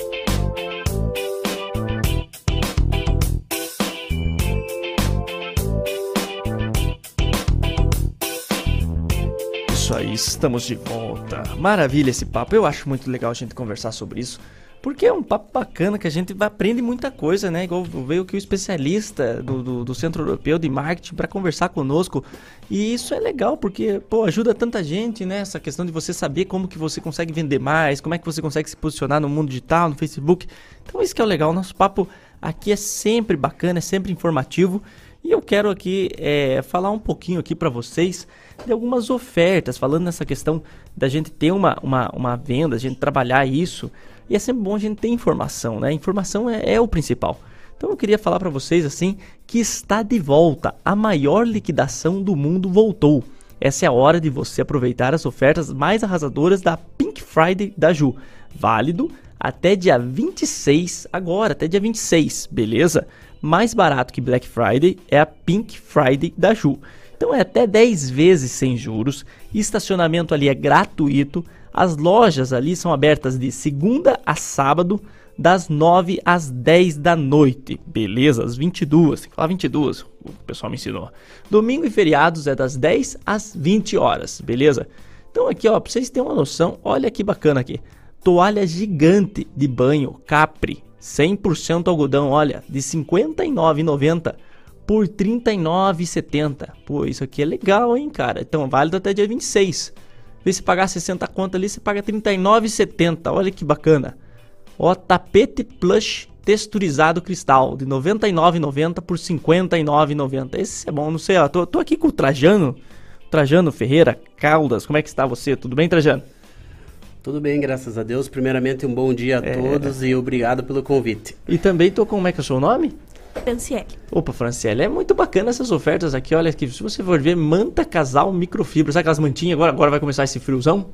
Isso aí, estamos de volta. Maravilha esse papo. Eu acho muito legal a gente conversar sobre isso. Porque é um papo bacana que a gente aprende muita coisa, né? Igual veio aqui o especialista do, do, do Centro Europeu de Marketing para conversar conosco. E isso é legal, porque, pô, ajuda tanta gente, né? Essa questão de você saber como que você consegue vender mais, como é que você consegue se posicionar no mundo digital, no Facebook. Então isso que é o legal. Nosso papo aqui é sempre bacana, é sempre informativo. E eu quero aqui é, falar um pouquinho aqui para vocês de algumas ofertas, falando nessa questão da gente ter uma, uma, uma venda, a gente trabalhar isso. E é sempre bom a gente ter informação, né? Informação é, é o principal. Então eu queria falar para vocês assim que está de volta. A maior liquidação do mundo voltou. Essa é a hora de você aproveitar as ofertas mais arrasadoras da Pink Friday da Ju. Válido até dia 26, agora, até dia 26, beleza? Mais barato que Black Friday é a Pink Friday da Ju. Então é até 10 vezes sem juros, estacionamento ali é gratuito, as lojas ali são abertas de segunda a sábado, das 9 às 10 da noite, beleza? Às 22, tem que falar 22, o pessoal me ensinou. Domingo e feriados é das 10 às 20 horas, beleza? Então aqui ó, pra vocês terem uma noção, olha que bacana aqui. Toalha gigante de banho Capri, 100% algodão, olha, de R$ 59,90 por R$ 39,70. Pô, isso aqui é legal, hein, cara? Então, válido até dia 26. Vê se pagar 60 conto ali, você paga R$ 39,70. Olha que bacana. Ó, tapete plush texturizado cristal, de R$ 99,90 por R$ 59,90. Esse é bom, não sei, ó, tô, tô aqui com o Trajano, Trajano Ferreira Caldas. Como é que está você? Tudo bem, Trajano? Tudo bem, graças a Deus. Primeiramente, um bom dia a É. todos e obrigado pelo convite. E também tô com, como é que é o seu nome? Franciele. Opa, Franciele, é muito bacana essas ofertas aqui. Olha aqui, se você for ver, manta casal microfibra. Sabe aquelas mantinhas? Agora, agora vai começar esse friozão.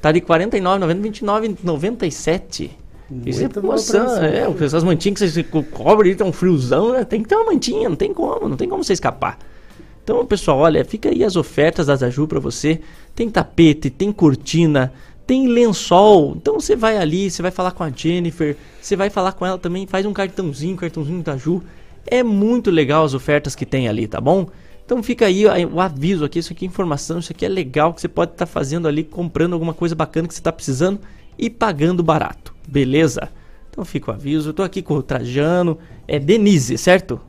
Tá de R$ 49,90, 29,97. Isso é promoção. promoção. É, essas mantinhas que você co- cobre, tá um friozão, né? Tem que ter uma mantinha, não tem como, não tem como você escapar. Então, pessoal, olha, fica aí as ofertas da Zaju pra você. Tem tapete, tem cortina, tem lençol. Então você vai ali, você vai falar com a Jennifer, você vai falar com ela também, faz um cartãozinho, cartãozinho da Ju. É muito legal as ofertas que tem ali, tá bom? Então fica aí o aviso aqui, isso aqui é informação, isso aqui é legal que você pode estar fazendo ali, comprando alguma coisa bacana que você está precisando e pagando barato, beleza? Então fica o aviso, eu tô aqui com o Trajano, é Denise, certo?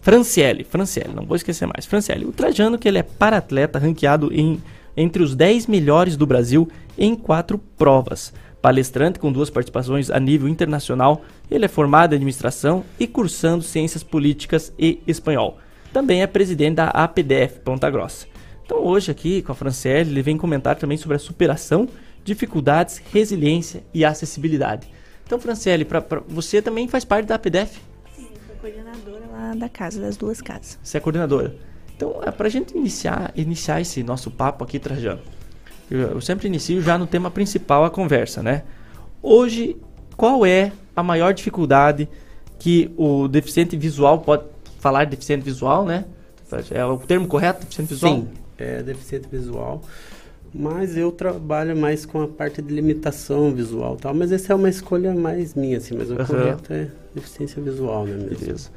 Franciele, Franciele, não vou esquecer mais. Franciele, o Trajano que ele é para-atleta ranqueado em, entre os 10 melhores do Brasil em quatro provas. Palestrante com duas participações a nível internacional, ele é formado em administração e cursando ciências políticas e espanhol. Também é presidente da APDF Ponta Grossa. Então hoje aqui com a Franciele, ele vem comentar também sobre a superação, dificuldades, resiliência e acessibilidade. Então Franciele, pra, pra- você também faz parte da APDF? Sim, sou coordenadora lá da casa, das duas casas. Você é coordenadora. Então, é pra gente iniciar, iniciar esse nosso papo aqui, Trajano. Eu, sempre inicio já no tema principal a conversa, né? Hoje, qual é a maior dificuldade que o deficiente visual pode falar deficiente visual, né? É o termo correto, deficiente visual? Sim, é deficiente visual. Mas eu trabalho mais com a parte de limitação visual tal. Mas essa é uma escolha mais minha, assim. Mas o Aham. correto é deficiência visual, né? Mesmo. Beleza.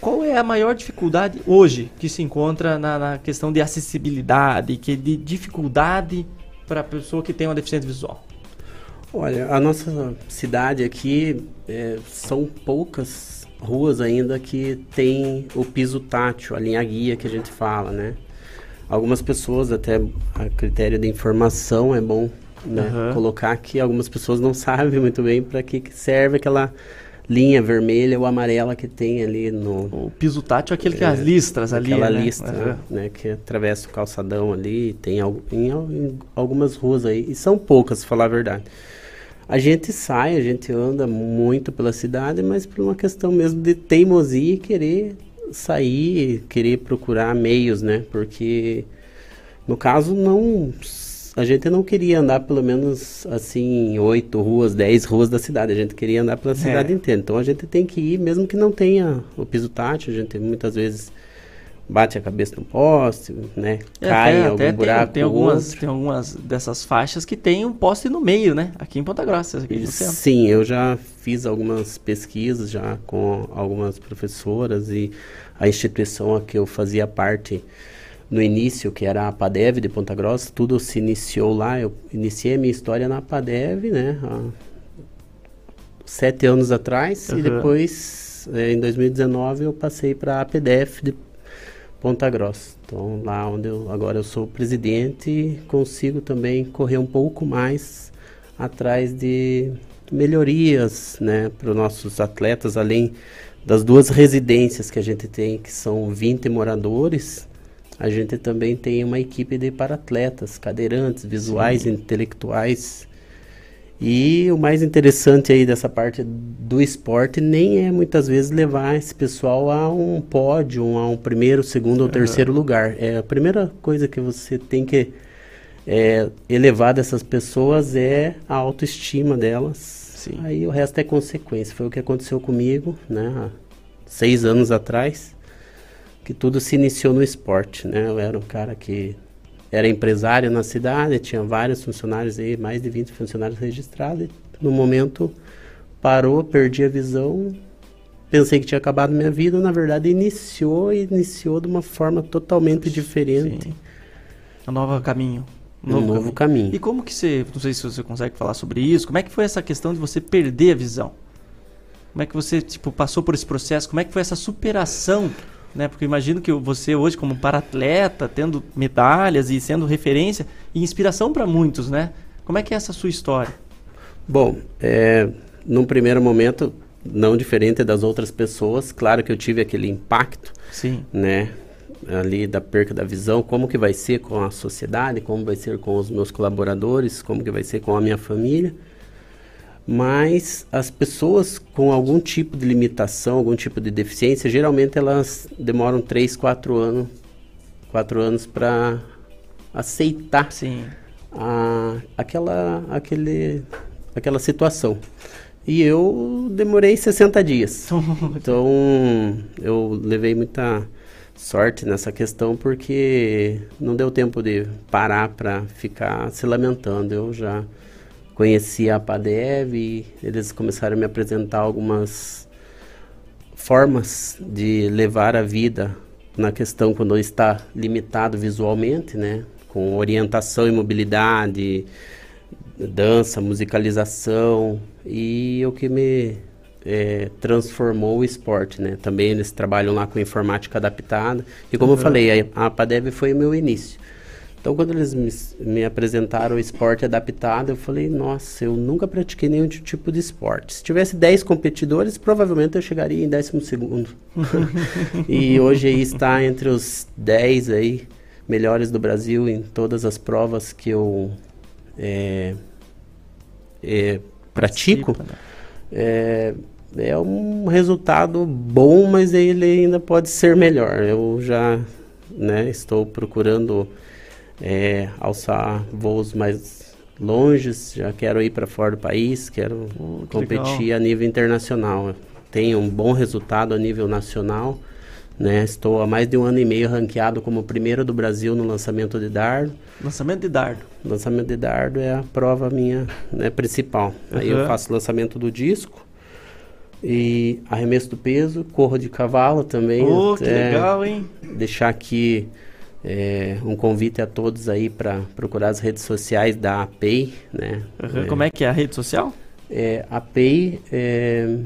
Qual é a maior dificuldade hoje que se encontra na, na questão de acessibilidade, que de dificuldade para a pessoa que tem uma deficiência visual? Olha, a nossa cidade aqui é, são poucas ruas ainda que tem o piso tátil, a linha guia que a gente fala, né? Algumas pessoas, até a critério de informação, é bom né, Aham. colocar que algumas pessoas não <laughs> sabem muito bem para que serve aquela linha vermelha ou amarela que tem ali no... O piso tátil é aquele que é as listras ali, Aquela né? lista, Aham. né? Que atravessa o calçadão ali, tem al- em, em algumas ruas aí, e são poucas, falar a verdade. A gente sai, a gente anda muito pela cidade, mas por uma questão mesmo de teimosia e querer sair, querer procurar meios, né? Porque no caso não a gente não queria andar pelo menos assim oito ruas, dez ruas da cidade. A gente queria andar pela cidade É. inteira. Então a gente tem que ir, mesmo que não tenha o piso tátil. A gente muitas vezes bate a cabeça no poste, né? É, Cai até- em algum até tem- buraco. Tem, ou algumas, outro. tem algumas dessas faixas que tem um poste no meio, né? Aqui em Ponta Grossa, aqui no. Sim, eu já fiz algumas pesquisas já com algumas professoras e a instituição a que eu fazia parte no início, que era a PADEV de Ponta Grossa, tudo se iniciou lá. Eu iniciei a minha história na PADEV, né? Há sete anos atrás Aham. e depois, eh, em 2019, eu passei para a APDF de Ponta Grossa. Então, lá onde eu agora eu sou presidente e consigo também correr um pouco mais atrás de melhorias, né, para os nossos atletas, além das duas residências que a gente tem, que são 20 moradores, a gente também tem uma equipe de paratletas, cadeirantes, visuais, Sim. intelectuais. E o mais interessante aí dessa parte do esporte nem é muitas vezes levar esse pessoal a um pódio, a um primeiro, segundo ou Aham. terceiro lugar. É a primeira coisa que você tem que é, elevar dessas pessoas é a autoestima delas. Aí o resto é consequência. Foi o que aconteceu comigo, né? Há seis anos atrás, que tudo se iniciou no esporte, né? Eu era um cara que era empresário na cidade, tinha vários funcionários aí, mais de 20 funcionários registrados. E no momento parou, perdi a visão, pensei que tinha acabado minha vida, na verdade iniciou e iniciou de uma forma totalmente diferente. Um novo caminho. Um novo caminho. E como que você, não sei se você consegue falar sobre isso, como é que foi essa questão de você perder a visão? Como é que você, tipo, passou por esse processo? Como é que foi essa superação? Né? Porque imagino que você hoje, como para-atleta, tendo medalhas e sendo referência e inspiração para muitos, né? Como é que é essa sua história? Bom, é, num primeiro momento, não diferente das outras pessoas, claro que eu tive aquele impacto, Sim. né, ali da perca da visão, como que vai ser com a sociedade, como vai ser com os meus colaboradores, como que vai ser com a minha família. Mas as pessoas com algum tipo de limitação, algum tipo de deficiência, geralmente elas demoram 3, 4 anos, quatro anos para aceitar Sim. A, aquela, aquele, aquela situação. E eu demorei 60 dias. <laughs> então, eu levei muita sorte nessa questão porque não deu tempo de parar para ficar se lamentando. Eu já conheci a PADEV e eles começaram a me apresentar algumas formas de levar a vida na questão quando está limitado visualmente, né? Com orientação e mobilidade, dança, musicalização e o que me é, transformou o esporte, né? Também eles trabalham lá com informática adaptada e como uhum. eu falei, a, a PADEV foi o meu início. Então, quando eles me, me, apresentaram o esporte adaptado, eu falei, nossa, eu nunca pratiquei nenhum tipo de esporte. Se tivesse 10 competidores, provavelmente eu chegaria em 12 segundo. <laughs> e hoje aí está entre os 10 aí, melhores do Brasil em todas as provas que eu é, é, pratico. Né? É, é um resultado bom, mas ele ainda pode ser melhor. Eu já né, estou procurando é, alçar voos mais longes, já quero ir para fora do país, quero oh, que competir legal. a nível internacional. Tenho um bom resultado a nível nacional, né? Estou há mais de um ano e meio ranqueado como primeiro do Brasil no lançamento de dardo. Lançamento de dardo. Lançamento de dardo é a prova minha né, principal. Uhum. Aí eu faço lançamento do disco e arremesso do peso, corro de cavalo também. Oh, que é, legal, hein? Deixar aqui é, um convite a todos aí para procurar as redes sociais da APEI, né? Uhum. É, Como é que é a rede social? É, APEI é,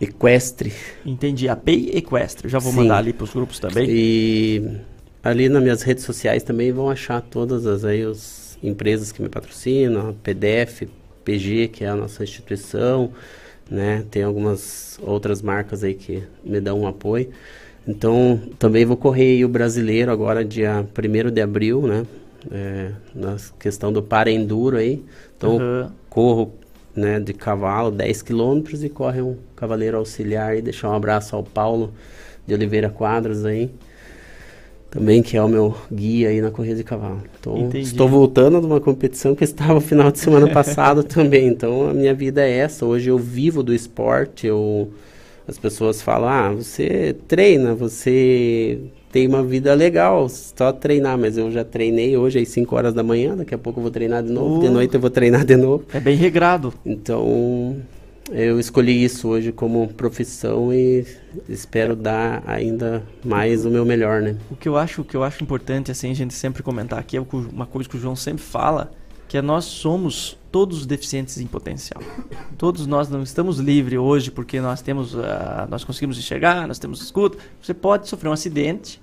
Equestre. Entendi, APEI Equestre. Já vou Sim. mandar ali para os grupos também. E ali nas minhas redes sociais também vão achar todas as aí os empresas que me patrocinam, PDF, PG, que é a nossa instituição, né? Tem algumas outras marcas aí que me dão um apoio. Então, também vou correr o brasileiro agora, dia 1 de abril, né? É, na questão do para enduro aí. Então, uhum. corro né, de cavalo 10 quilômetros e corre um cavaleiro auxiliar e deixar um abraço ao Paulo de Oliveira Quadros aí. Também que é o meu guia aí na corrida de cavalo. Então, Entendi. estou voltando de uma competição que estava no final de semana passado <laughs> também. Então, a minha vida é essa. Hoje eu vivo do esporte, eu as pessoas falam, ah, você treina, você tem uma vida legal, só treinar, mas eu já treinei hoje às 5 horas da manhã, daqui a pouco eu vou treinar de novo, uh, de noite eu vou treinar de novo. É bem regrado. Então, eu escolhi isso hoje como profissão e espero dar ainda mais o meu melhor, né? O que eu acho, o que eu acho importante assim a gente sempre comentar aqui é uma coisa que o João sempre fala, que é nós somos todos deficientes em potencial. Todos nós não estamos livres hoje porque nós temos, uh, nós conseguimos enxergar, nós temos escuta. Você pode sofrer um acidente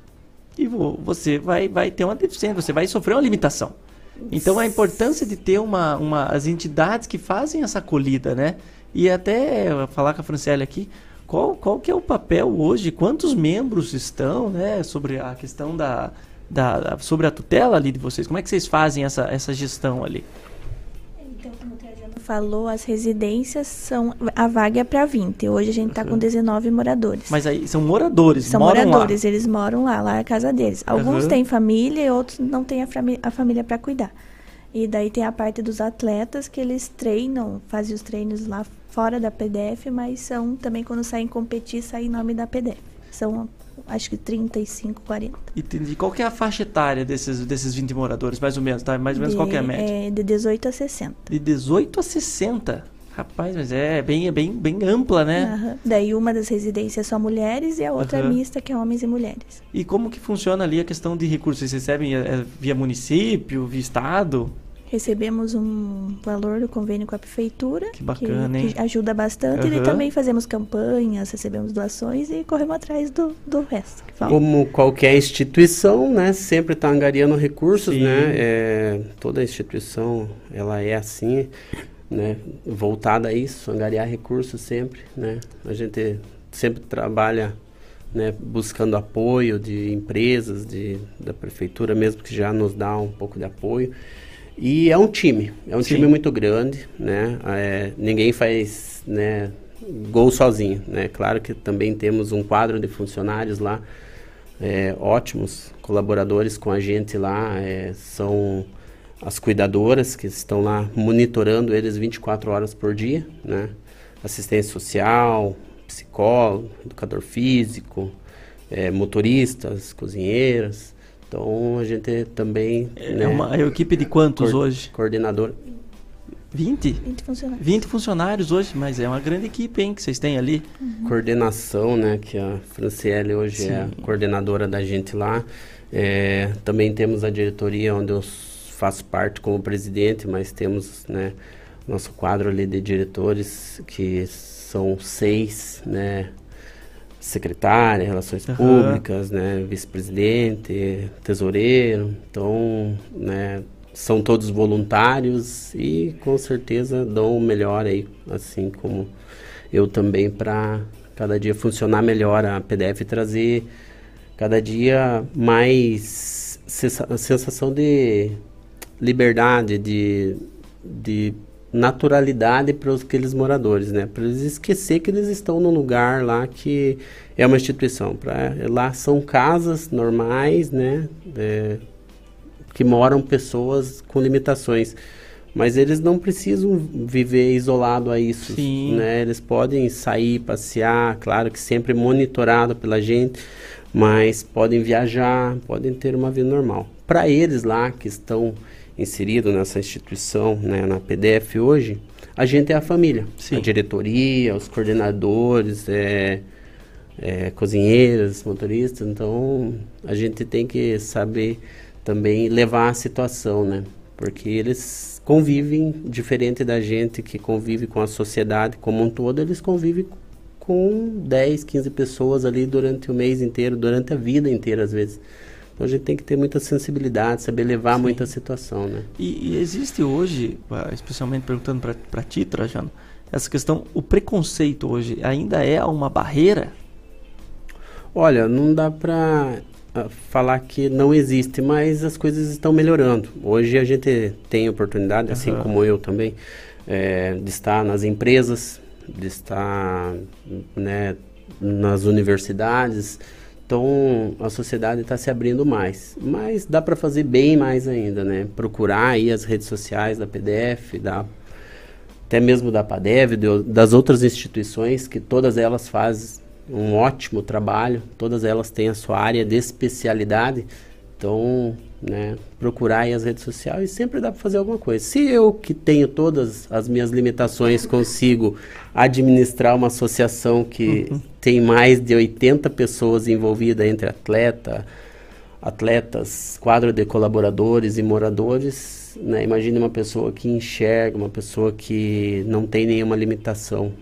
e você vai, vai ter uma deficiência, você vai sofrer uma limitação. Então a importância de ter uma, uma as entidades que fazem essa acolhida, né? E até falar com a Franciele aqui, qual, qual que é o papel hoje, quantos membros estão, né, sobre a questão da da, sobre a tutela ali de vocês? Como é que vocês fazem essa, essa gestão ali? Então, como o Trajano falou, as residências são. A vaga é para 20. Hoje a gente está com 19 moradores. Mas aí são moradores, São moram moradores, lá. eles moram lá, lá é a casa deles. Alguns uhum. têm família e outros não têm a, a família para cuidar. E daí tem a parte dos atletas que eles treinam, fazem os treinos lá fora da PDF, mas são também quando saem competir, saem em nome da PDF. São acho que 35, 40. Entendi. Qual é a faixa etária desses, desses 20 moradores, mais ou menos, tá? Mais ou menos de, qual que é a média? É de 18 a 60. De 18 a 60? Rapaz, mas é bem, bem, bem ampla, né? Uhum. Daí uma das residências é só mulheres e a outra uhum. é mista, que é homens e mulheres. E como que funciona ali a questão de recursos? Vocês recebem é, via município, via estado? Recebemos um valor do convênio com a prefeitura. Que bacana, que, que ajuda bastante. Uhum. E também fazemos campanhas, recebemos doações e corremos atrás do, do resto. Como qualquer instituição, né? Sempre está angariando recursos, Sim. né? É, toda instituição, ela é assim, né? Voltada a isso, angariar recursos sempre, né? A gente sempre trabalha né, buscando apoio de empresas, de, da prefeitura mesmo, que já nos dá um pouco de apoio. E é um time, é um Sim. time muito grande, né? É, ninguém faz né, gol sozinho, né? Claro que também temos um quadro de funcionários lá, é, ótimos colaboradores com a gente lá, é, são as cuidadoras que estão lá monitorando eles 24 horas por dia, né? Assistência social, psicólogo, educador físico, é, motoristas, cozinheiras. Então a gente também. É uma equipe de quantos coor- hoje? Coordenador. 20 20? funcionários. 20 funcionários hoje, mas é uma grande equipe, hein, que vocês têm ali. coordenação, né, que a Franciele hoje é a Sim. coordenadora da gente lá. É, também temos a diretoria onde eu faço parte como presidente, mas temos, né, nosso quadro ali de diretores que são seis, né, secretária, relações Aham. públicas, né, vice-presidente, tesoureiro. Então, né, são todos voluntários e com certeza dão o melhor aí, assim como eu também para cada dia funcionar melhor a PDF e trazer cada dia mais sensa- sensação de liberdade, de, de naturalidade para os- aqueles moradores, né? Para eles esquecer que eles estão num lugar lá que é uma instituição. Pra, lá são casas normais, né? É, que moram pessoas com limitações. Mas eles não precisam viver isolado a isso, Sim. né? Eles podem sair, passear, claro que sempre monitorado pela gente, mas podem viajar, podem ter uma vida normal. Para eles lá que estão inseridos nessa instituição, né, na PDF hoje, a gente é a família. A diretoria, os coordenadores, é, é, cozinheiras, motoristas. Então, a gente tem que saber também levar a situação, né? Porque eles convivem diferente da gente que convive com a sociedade como um todo, eles convivem com 10, 15 pessoas ali durante o mês inteiro, durante a vida inteira às vezes. Então a gente tem que ter muita sensibilidade, saber levar muita situação, né? E, e existe hoje, ah, especialmente perguntando para ti, Trajano, essa questão, o preconceito hoje ainda é uma barreira? Olha, não dá pra ah, falar que não existe, mas as coisas estão melhorando. Hoje a gente tem oportunidade, assim como eu também, eh, de estar nas empresas, de estar né, nas universidades. Então a sociedade está se abrindo mais, mas dá para fazer bem mais ainda, né? Procurar aí as redes sociais da PDF, da até mesmo da Padev, das outras instituições, que todas elas fazem um ótimo trabalho, todas elas têm a sua área de especialidade. Então, né, procurar aí as redes sociais e sempre dá para fazer alguma coisa. Se eu que tenho todas as minhas limitações consigo administrar uma associação que tem mais de 80 pessoas envolvidas entre atleta, atletas, quadro de colaboradores e moradores, né? Imagine uma pessoa que enxerga, uma pessoa que não tem nenhuma limitação.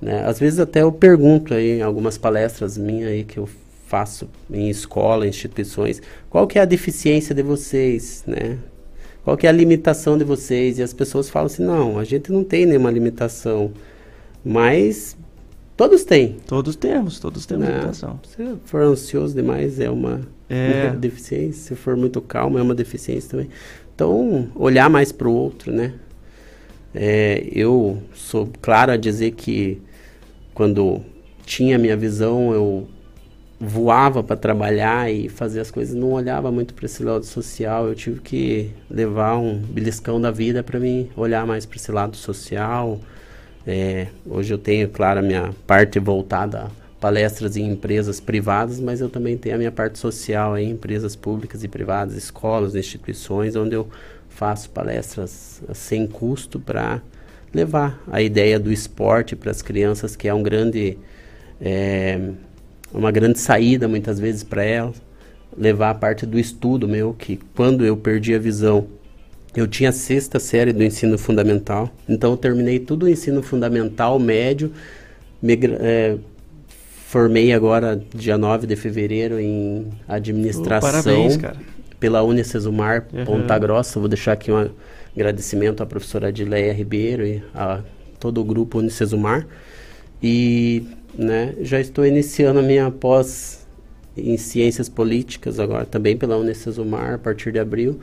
Né? Às vezes até eu pergunto aí em algumas palestras minhas aí que eu faço em escola, instituições, qual que é a deficiência de vocês, né? Qual que é a limitação de vocês? E as pessoas falam assim, não, a gente não tem nenhuma limitação, mas todos têm. Todos temos, todos temos né? limitação. Se for ansioso demais é uma É. deficiência, se for muito calmo é uma deficiência também. Então, olhar mais para o outro, né? É, eu sou claro a dizer que quando tinha minha visão, eu voava para trabalhar e fazer as coisas, não olhava muito para esse lado social. Eu tive que levar um beliscão da vida para mim olhar mais para esse lado social. É, hoje eu tenho, claro, a minha parte voltada a palestras em empresas privadas, mas eu também tenho a minha parte social em empresas públicas e privadas, escolas, instituições, onde eu faço palestras eh, sem custo para levar a ideia do esporte para as crianças, que é um grande, é, uma grande saída muitas vezes para elas, levar a parte do estudo meu, que quando eu perdi a visão, eu tinha a sexta série do ensino fundamental, então eu terminei tudo o ensino fundamental, médio, me é, formei agora dia 9 de fevereiro em administração. Oh, parabéns, cara. Pela Unicesumar Uhum. Ponta Grossa. Vou deixar aqui um agradecimento à professora Adileia Ribeiro e a todo o grupo Unicesumar. E né, já estou iniciando a minha pós em Ciências Políticas agora, também pela Unicesumar, a partir de abril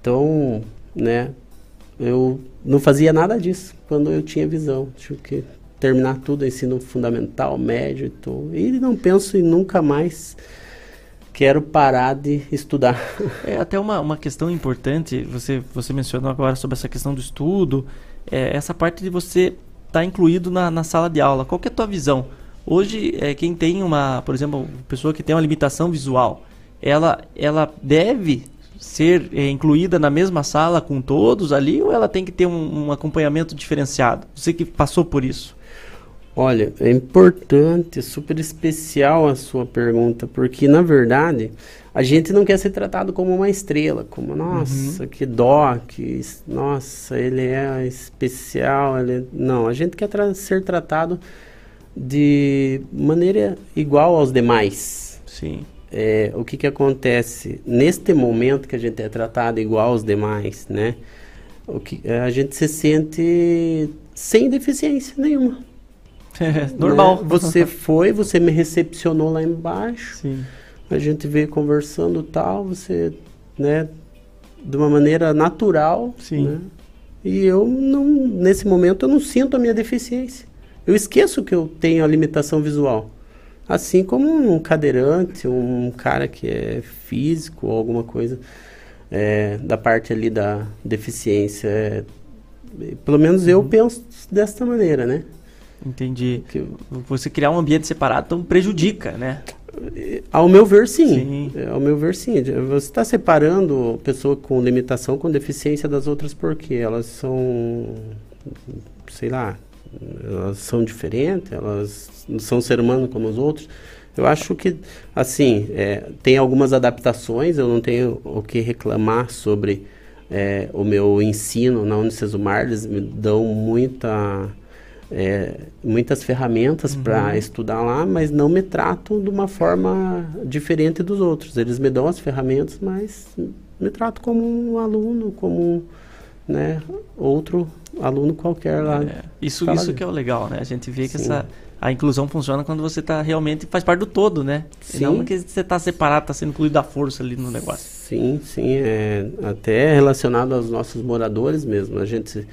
Então, né, eu não fazia nada disso quando eu tinha visão. Tinha que terminar tudo, ensino fundamental, médio e tudo. E não penso em nunca mais quero parar de estudar. <laughs> É até uma, uma questão importante, você, você mencionou agora sobre essa questão do estudo, é, essa parte de você estar tá incluído na, na sala de aula. Qual é a tua visão? Hoje, é, quem tem uma, por exemplo, pessoa que tem uma limitação visual, ela, ela deve ser é, incluída na mesma sala com todos ali ou ela tem que ter um, um acompanhamento diferenciado? Você que passou por isso. Olha, é importante, super especial a sua pergunta, porque na verdade a gente não quer ser tratado como uma estrela, como nossa, uhum. que dó, que nossa, ele é especial, ele é... não, a gente quer tra ser tratado de maneira igual aos demais. Sim. É, o que que acontece neste momento que a gente é tratado igual aos demais, né? O que a gente se sente sem deficiência nenhuma. É, <laughs> normal. Né? Você foi, você me recepcionou lá embaixo. Sim. A gente veio conversando tal, você, né, de uma maneira natural. Sim. Né? E eu não, nesse momento, eu não sinto a minha deficiência. Eu esqueço que eu tenho a limitação visual. Assim como um cadeirante, um cara que é físico ou alguma coisa é, da parte ali da deficiência. É, pelo menos eu uhum. penso desta maneira, né? Entendi. Que você criar um ambiente separado então prejudica, né? Ao meu ver, sim. sim. Ao meu ver, sim. Você está separando pessoa com limitação, com deficiência das outras porque elas são, sei lá, elas são diferentes, elas não são ser humano como os outros. Eu acho que, assim, é, tem algumas adaptações, eu não tenho o que reclamar sobre é, o meu ensino na Unicesumar, eles me dão muita é, muitas ferramentas uhum. para estudar lá, mas não me tratam de uma forma diferente dos outros. Eles me dão as ferramentas, mas me tratam como um aluno, como né, outro aluno qualquer lá. É, isso isso que é o legal, né? A gente vê que essa a inclusão funciona quando você tá realmente faz parte do todo, né? Sim. Não que você está separado, está sendo incluído à força ali no negócio. Sim, sim, é até relacionado aos nossos moradores mesmo. A gente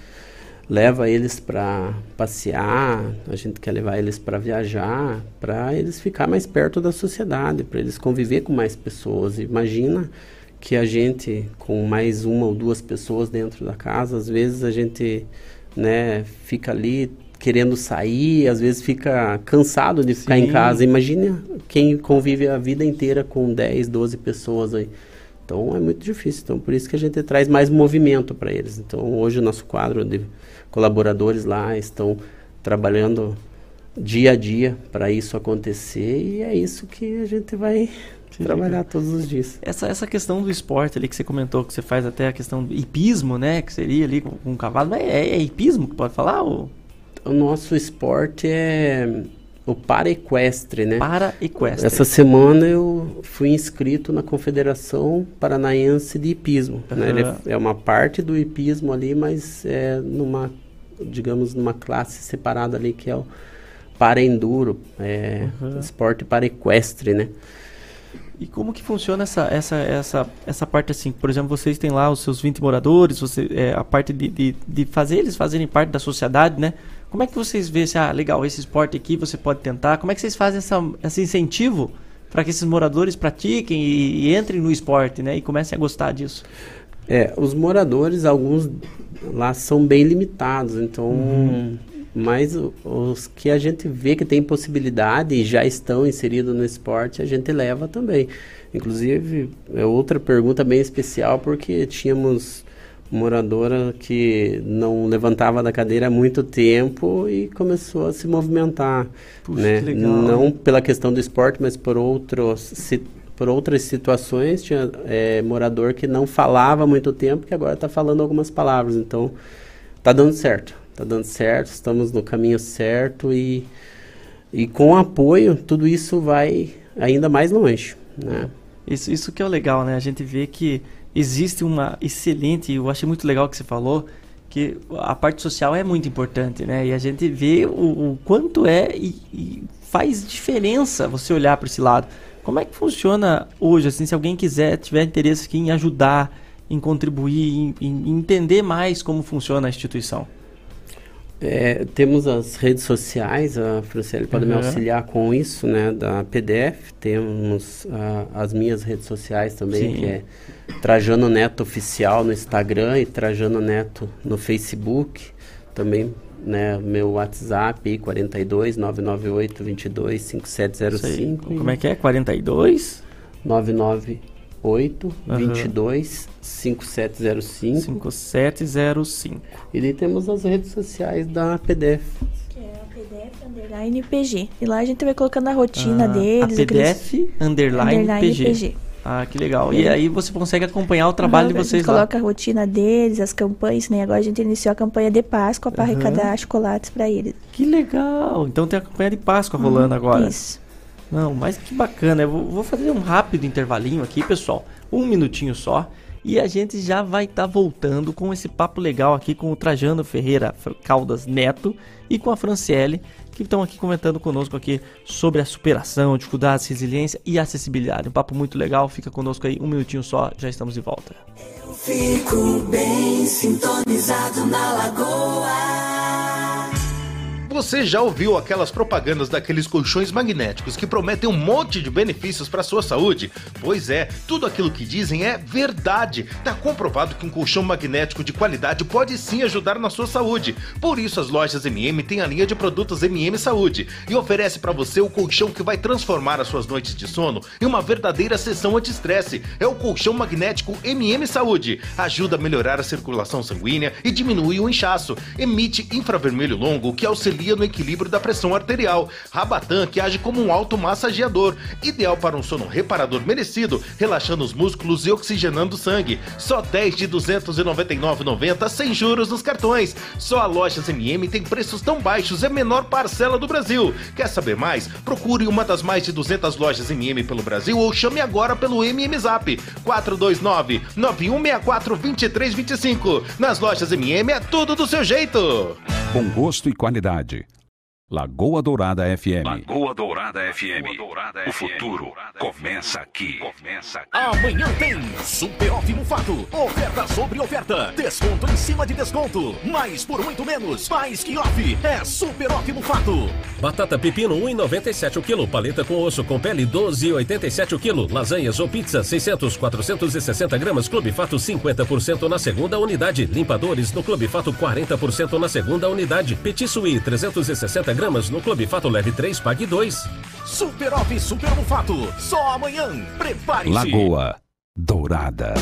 leva eles para passear, a gente quer levar eles para viajar, para eles ficar mais perto da sociedade, para eles conviver com mais pessoas. Imagina que a gente com mais uma ou duas pessoas dentro da casa, às vezes a gente, né, fica ali querendo sair, às vezes fica cansado de ficar Sim. em casa. Imagina quem convive a vida inteira com 10, 12 pessoas aí. Então é muito difícil. Então por isso que a gente traz mais movimento para eles. Então hoje o nosso quadro de colaboradores lá estão trabalhando dia a dia para isso acontecer e é isso que a gente vai Sim, trabalhar todos os dias. Essa, essa questão do esporte ali que você comentou, que você faz até a questão do hipismo, né? Que seria ali com, com cavalo, mas é, é hipismo que pode falar? Ou? O nosso esporte é o para-equestre, né? Para-equestre. Essa semana eu fui inscrito na Confederação Paranaense de Hipismo. Uhum. Né? É, uma parte do hipismo ali, mas é numa digamos, numa classe separada ali que é o para-enduro, é, uhum. esporte para-equestre, né? E como que funciona essa, essa, essa, essa parte assim? Por exemplo, vocês têm lá os seus 20 moradores, você, é, a parte de, de, de fazer eles fazerem parte da sociedade, né? Como é que vocês veem se, ah, legal, esse esporte aqui você pode tentar? Como é que vocês fazem essa, esse incentivo para que esses moradores pratiquem e, e, entrem no esporte, né? E comecem a gostar disso? É, os moradores, alguns lá são bem limitados, então uhum. mas os que a gente vê que tem possibilidade e já estão inseridos no esporte, a gente leva também. Inclusive, é outra pergunta bem especial porque tínhamos moradora que não levantava da cadeira há muito tempo e começou a se movimentar, Puxa, né? Não pela questão do esporte, mas por outros por outras situações, tinha é, morador que não falava há muito tempo, que agora está falando algumas palavras. Então, está dando certo. Está dando certo, estamos no caminho certo e, e com apoio, tudo isso vai ainda mais longe. Né? Isso, isso que é legal, né? A gente vê que existe uma excelente, eu achei muito legal que você falou, que a parte social é muito importante, né? E a gente vê o, o quanto é e, e faz diferença você olhar para esse lado. Como é que funciona hoje, assim, se alguém quiser, tiver interesse aqui em ajudar, em contribuir, em, em entender mais como funciona a instituição? É, temos as redes sociais, a Franciele pode uhum. me auxiliar com isso, né, da PDF. Temos uh, as minhas redes sociais também, Sim. que é Trajano Neto Oficial no Instagram e Trajano Neto no Facebook. Também, né, meu WhatsApp 42 998 22 5705. Como é que é? 42 998 uhum. 22 5705. 5705. E daí temos as redes sociais da PDF. Que é a PDF underline PG. E lá a gente vai colocando a rotina ah, deles. A PDF aqueles... underline, underline PG. PG. Ah, que legal. E aí você consegue acompanhar o trabalho uhum, de vocês lá. coloca a rotina deles, as campanhas, né? Agora a gente iniciou a campanha de Páscoa para uhum. arrecadar chocolates para eles. Que legal. Então tem a campanha de Páscoa uhum, rolando agora. Isso. Não, mas que bacana. Eu vou fazer um rápido intervalinho aqui, pessoal. Um minutinho só. E a gente já vai estar tá voltando com esse papo legal aqui com o Trajano Ferreira Caldas Neto e com a Franciele, que estão aqui comentando conosco aqui sobre a superação, dificuldades, resiliência e acessibilidade. Um papo muito legal, fica conosco aí um minutinho só, já estamos de volta. Eu fico bem sintonizado na lagoa. Você já ouviu aquelas propagandas daqueles colchões magnéticos que prometem um monte de benefícios para sua saúde? Pois é, tudo aquilo que dizem é verdade. Tá comprovado que um colchão magnético de qualidade pode sim ajudar na sua saúde. Por isso as lojas MM têm a linha de produtos MM Saúde e oferece para você o colchão que vai transformar as suas noites de sono em uma verdadeira sessão anti-estresse. É o colchão magnético MM Saúde. Ajuda a melhorar a circulação sanguínea e diminui o inchaço. Emite infravermelho longo que auxilia auxilia no equilíbrio da pressão arterial. Rabatan, que age como um automassageador, ideal para um sono reparador merecido, relaxando os músculos e oxigenando o sangue. Só 10 de 299,90 sem juros nos cartões. Só a Lojas MM tem preços tão baixos, é a menor parcela do Brasil. Quer saber mais? Procure uma das mais de 200 lojas MM pelo Brasil ou chame agora pelo MM Zap 429 9164 2325. Nas lojas MM é tudo do seu jeito. Bom gosto e qualidade. technology Lagoa Dourada FM. Lagoa Dourada FM. o futuro começa aqui. Começa aqui. Amanhã tem Super Off Mufato. Oferta sobre oferta. Desconto em cima de desconto. Mais por muito menos. Mais que off. É Super Off Mufato. Batata pepino 1,97 o quilo. Paleta com osso com pele 12,87 o quilo. Lasanhas ou pizza 600, 460 gramas. Clube Fato 50% na segunda unidade. Limpadores no Clube Fato 40% na segunda unidade. Petit Suí 360 gramas gramas no Clube Fato Leve 3, pague 2. Super Off Super Mufato. Só amanhã. Prepare-se. Lagoa Dourada.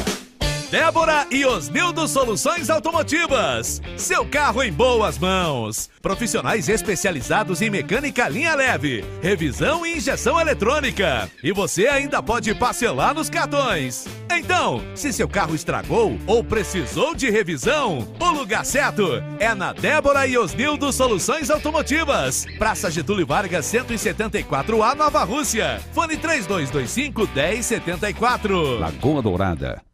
Débora e Osnildo Soluções Automotivas. Seu carro em boas mãos. Profissionais especializados em mecânica linha leve, revisão e injeção eletrônica. E você ainda pode parcelar nos cartões. Então, se seu carro estragou ou precisou de revisão, o lugar certo é na Débora e Osnildo Soluções Automotivas. Praça Getúlio Vargas 174A Nova Rússia. Fone 3225 1074. Lagoa Dourada.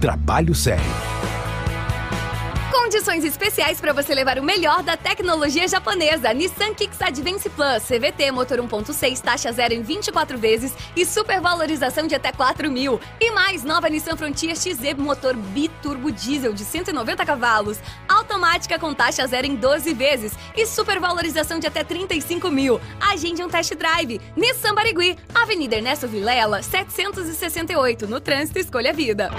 Trabalho sério. Condições especiais para você levar o melhor da tecnologia japonesa. Nissan Kicks Advance Plus, CVT, motor 1.6, taxa zero em 24 vezes e supervalorização de até 4 mil. E mais, nova Nissan Frontier XZ, motor biturbo diesel de 190 cavalos, automática com taxa zero em 12 vezes e supervalorização de até 35 mil. Agende um test drive. Nissan Barigui, Avenida Ernesto Vilela, 768, no trânsito Escolha Vida.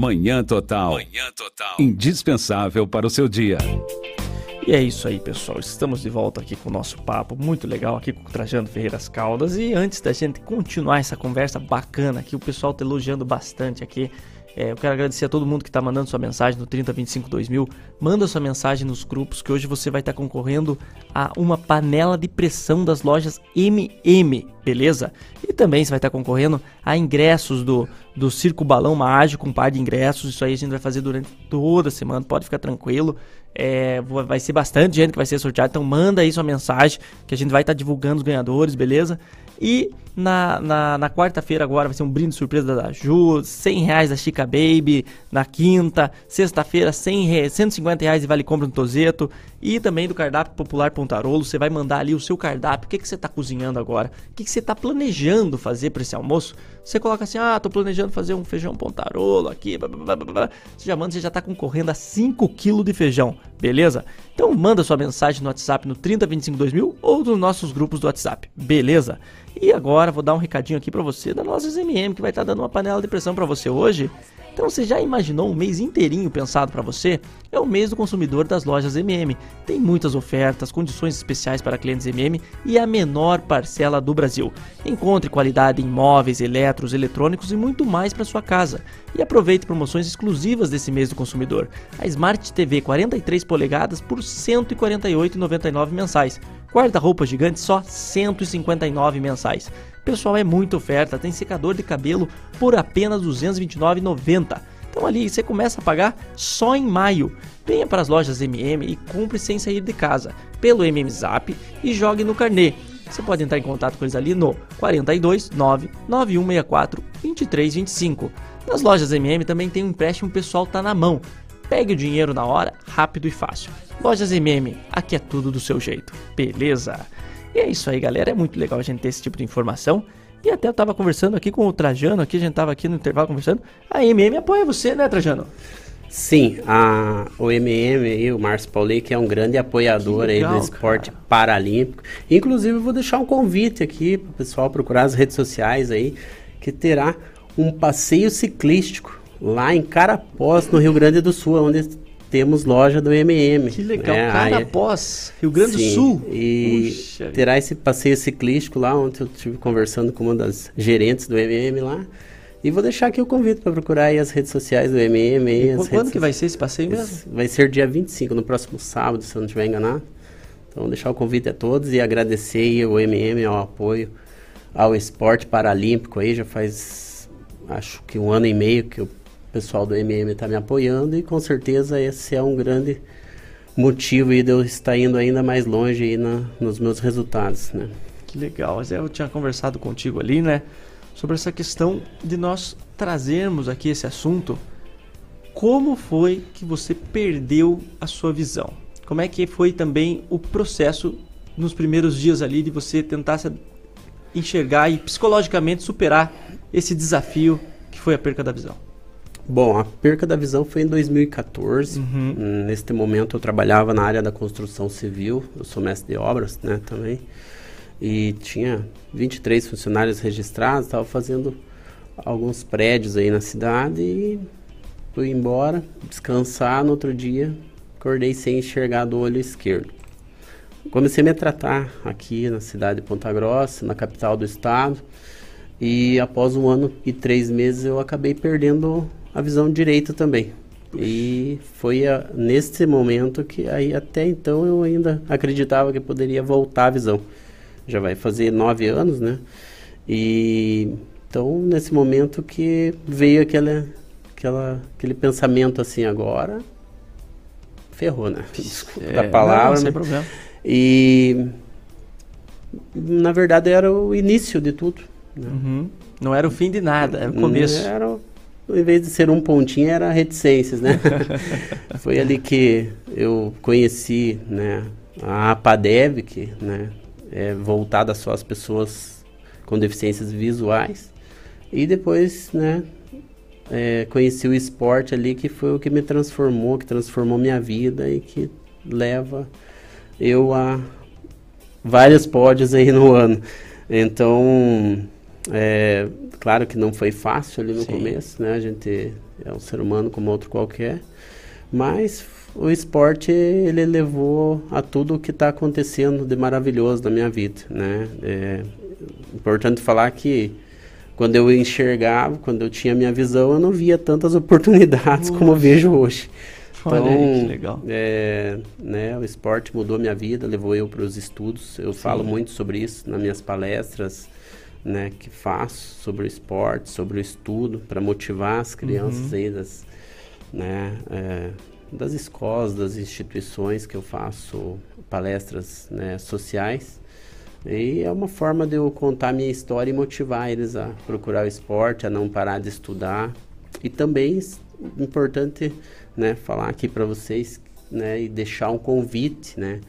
Manhã Total. Manhã Total. Indispensável para o seu dia. E é isso aí, pessoal. Estamos de volta aqui com o nosso papo muito legal aqui com o Trajano Ferreiras Caldas. E antes da gente continuar essa conversa bacana aqui, o pessoal tá elogiando bastante aqui é, eu quero agradecer a todo mundo que está mandando sua mensagem no 3025-2000. Manda sua mensagem nos grupos que hoje você vai estar tá concorrendo a uma panela de pressão das lojas MM, beleza? E também você vai estar tá concorrendo a ingressos do, do Circo Balão Mágico, um par de ingressos. Isso aí a gente vai fazer durante toda a semana, pode ficar tranquilo. É, vai ser bastante gente que vai ser sorteada, então manda aí sua mensagem que a gente vai estar tá divulgando os ganhadores, beleza? E na, na, na quarta-feira agora vai ser um brinde surpresa da Ju, 100 reais da Chica Baby. Na quinta, sexta-feira, 100 150 reais de vale compra no Tozeto. E também do cardápio popular Pontarolo. Você vai mandar ali o seu cardápio. O que, que você está cozinhando agora? O que, que você está planejando fazer para esse almoço? Você coloca assim, ah, tô planejando fazer um feijão Pontarolo aqui. Blá, blá, blá, você já manda, você já está concorrendo a 5 kg de feijão, beleza? Então manda sua mensagem no WhatsApp no 30252000 ou nos nossos grupos do WhatsApp, beleza? E agora vou dar um recadinho aqui para você da nossa MM que vai estar tá dando uma panela de pressão para você hoje. Então você já imaginou um mês inteirinho pensado para você? É o mês do consumidor das lojas MM. Tem muitas ofertas, condições especiais para clientes MM e a menor parcela do Brasil. Encontre qualidade em móveis, eletros, eletrônicos e muito mais para sua casa. E aproveite promoções exclusivas desse mês do consumidor. A Smart TV 43 polegadas por R$ 148,99 mensais Guarda-roupa gigante só 159 mensais. Pessoal, é muita oferta. Tem secador de cabelo por apenas R$ 229,90. Então ali você começa a pagar só em maio. Venha para as lojas MM e compre sem sair de casa pelo MM Zap e jogue no carnê. Você pode entrar em contato com eles ali no 42 99164 2325. Nas lojas MM também tem um empréstimo pessoal tá na mão. Pegue o dinheiro na hora, rápido e fácil. Lojas MM, aqui é tudo do seu jeito, beleza? E é isso aí, galera. É muito legal a gente ter esse tipo de informação. E até eu tava conversando aqui com o Trajano, aqui a gente tava aqui no intervalo conversando. A MM apoia você, né, Trajano? Sim, a, o MM e o Márcio Pauli, que é um grande apoiador legal, aí do esporte cara. paralímpico. Inclusive, eu vou deixar um convite aqui para o pessoal procurar as redes sociais aí, que terá um passeio ciclístico lá em Carapós, no Rio Grande do Sul, onde temos loja do MM. Que legal, né? Carapós, Rio Grande do Sul. E Puxa. terá esse passeio ciclístico lá, onde eu estive conversando com uma das gerentes do MM lá. E vou deixar aqui o convite para procurar aí as redes sociais do MM. E quando redes... que vai ser esse passeio mesmo? Vai ser dia 25, no próximo sábado, se eu não estiver enganado. Então, vou deixar o convite a todos e agradecer o MM ao apoio ao esporte paralímpico aí. Já faz, acho que um ano e meio que eu o pessoal do MM está me apoiando e com certeza esse é um grande motivo de eu estar indo ainda mais longe aí na, nos meus resultados, né? Que legal. Eu tinha conversado contigo ali, né? Sobre essa questão de nós trazermos aqui esse assunto. Como foi que você perdeu a sua visão? Como é que foi também o processo nos primeiros dias ali de você tentar se enxergar e psicologicamente superar esse desafio que foi a perca da visão? Bom, a perca da visão foi em 2014. Uhum. Neste momento eu trabalhava na área da construção civil, eu sou mestre de obras, né, também. E tinha 23 funcionários registrados, estava fazendo alguns prédios aí na cidade e fui embora, descansar no outro dia, acordei sem enxergar do olho esquerdo. Comecei a me tratar aqui na cidade de Ponta Grossa, na capital do estado, e após um ano e três meses eu acabei perdendo a visão direita também. E foi a, nesse momento que aí até então eu ainda acreditava que poderia voltar a visão. Já vai fazer nove anos, né? E então nesse momento que veio aquela, aquela, aquele pensamento assim agora ferrou, né? Desculpa é, a palavra. Não, sem né? problema. E na verdade era o início de tudo. Né? Uhum. Não era o fim de nada, era o começo. Era em vez de ser um pontinho, era reticências, né? <laughs> Foi ali que eu conheci, né, a APADEV, que, né, é voltada só às pessoas com deficiências visuais. E depois, né, é, conheci o esporte ali, que foi o que me transformou, que transformou minha vida e que leva eu a vários pódios aí no ano. Então, é, claro que não foi fácil ali no Sim. começo, né? A gente é um ser humano como outro qualquer, mas o esporte ele levou a tudo o que está acontecendo de maravilhoso na minha vida, né? É importante falar que quando eu enxergava, quando eu tinha minha visão, eu não via tantas <laughs> oportunidades como eu vejo hoje. Olha aí, que legal. É, né, o esporte mudou minha vida, levou eu para os estudos. Eu falo muito sobre isso nas minhas palestras, né, que faço sobre o esporte, sobre o estudo, para motivar as crianças Uhum. aí das, né, é, das escolas, das instituições que eu faço palestras né, sociais. E é uma forma de eu contar minha história e motivar eles a procurar o esporte, a não parar de estudar. E também importante né, falar aqui para vocês né, e deixar um convite, né?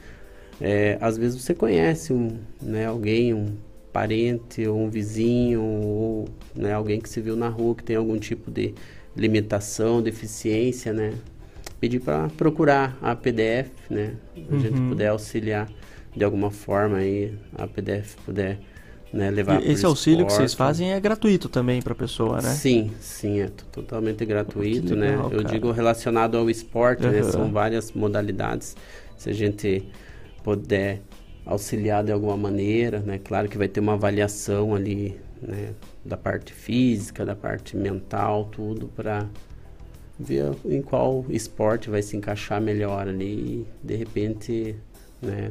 É, às vezes você conhece um, né, alguém, um parente ou um vizinho ou né, alguém que se viu na rua que tem algum tipo de limitação, deficiência, né? Pedir para procurar a PDF, né? A gente Uhum. puder auxiliar de alguma forma aí, a PDF puder né, levar esse auxílio que vocês esporte. fazem é gratuito também para a pessoa, né? Sim, sim, é totalmente gratuito, Que legal, né? Eu cara. digo relacionado ao esporte, né? Aham. São várias modalidades. Se a gente puder auxiliar de alguma maneira, né? Claro que vai ter uma avaliação ali, né? Da parte física, da parte mental, tudo para ver em qual esporte vai se encaixar melhor ali e de repente, né?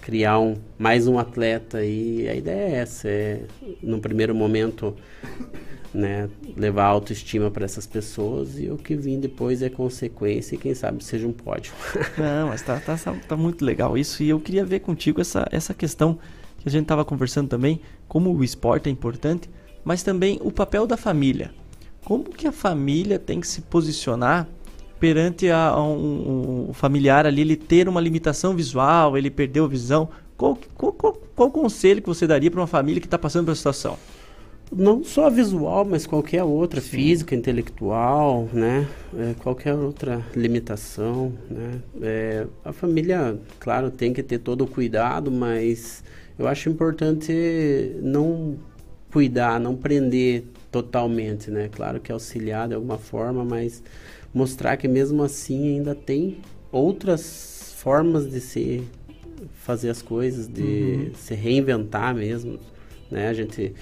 criar um, mais um atleta e a ideia é essa, é no primeiro momento né, levar autoestima para essas pessoas e o que vem depois é consequência e quem sabe seja um pódio. <laughs> Não, mas tá, tá, tá muito legal isso. E eu queria ver contigo essa, essa questão que a gente estava conversando também, como o esporte é importante, mas também o papel da família. Como que a família tem que se posicionar perante a, a um, um familiar ali, ele ter uma limitação visual, ele perdeu a visão? Qual, qual, qual, qual conselho que você daria para uma família que está passando por essa situação? Não só visual, mas qualquer outra, física, intelectual, né? É, qualquer outra limitação, né? É, a família, claro, tem que ter todo o cuidado, mas eu acho importante não cuidar, não prender totalmente, né? Claro que auxiliar de alguma forma, mas mostrar que mesmo assim ainda tem outras formas de se fazer as coisas, de Uhum. se reinventar mesmo, né? A gente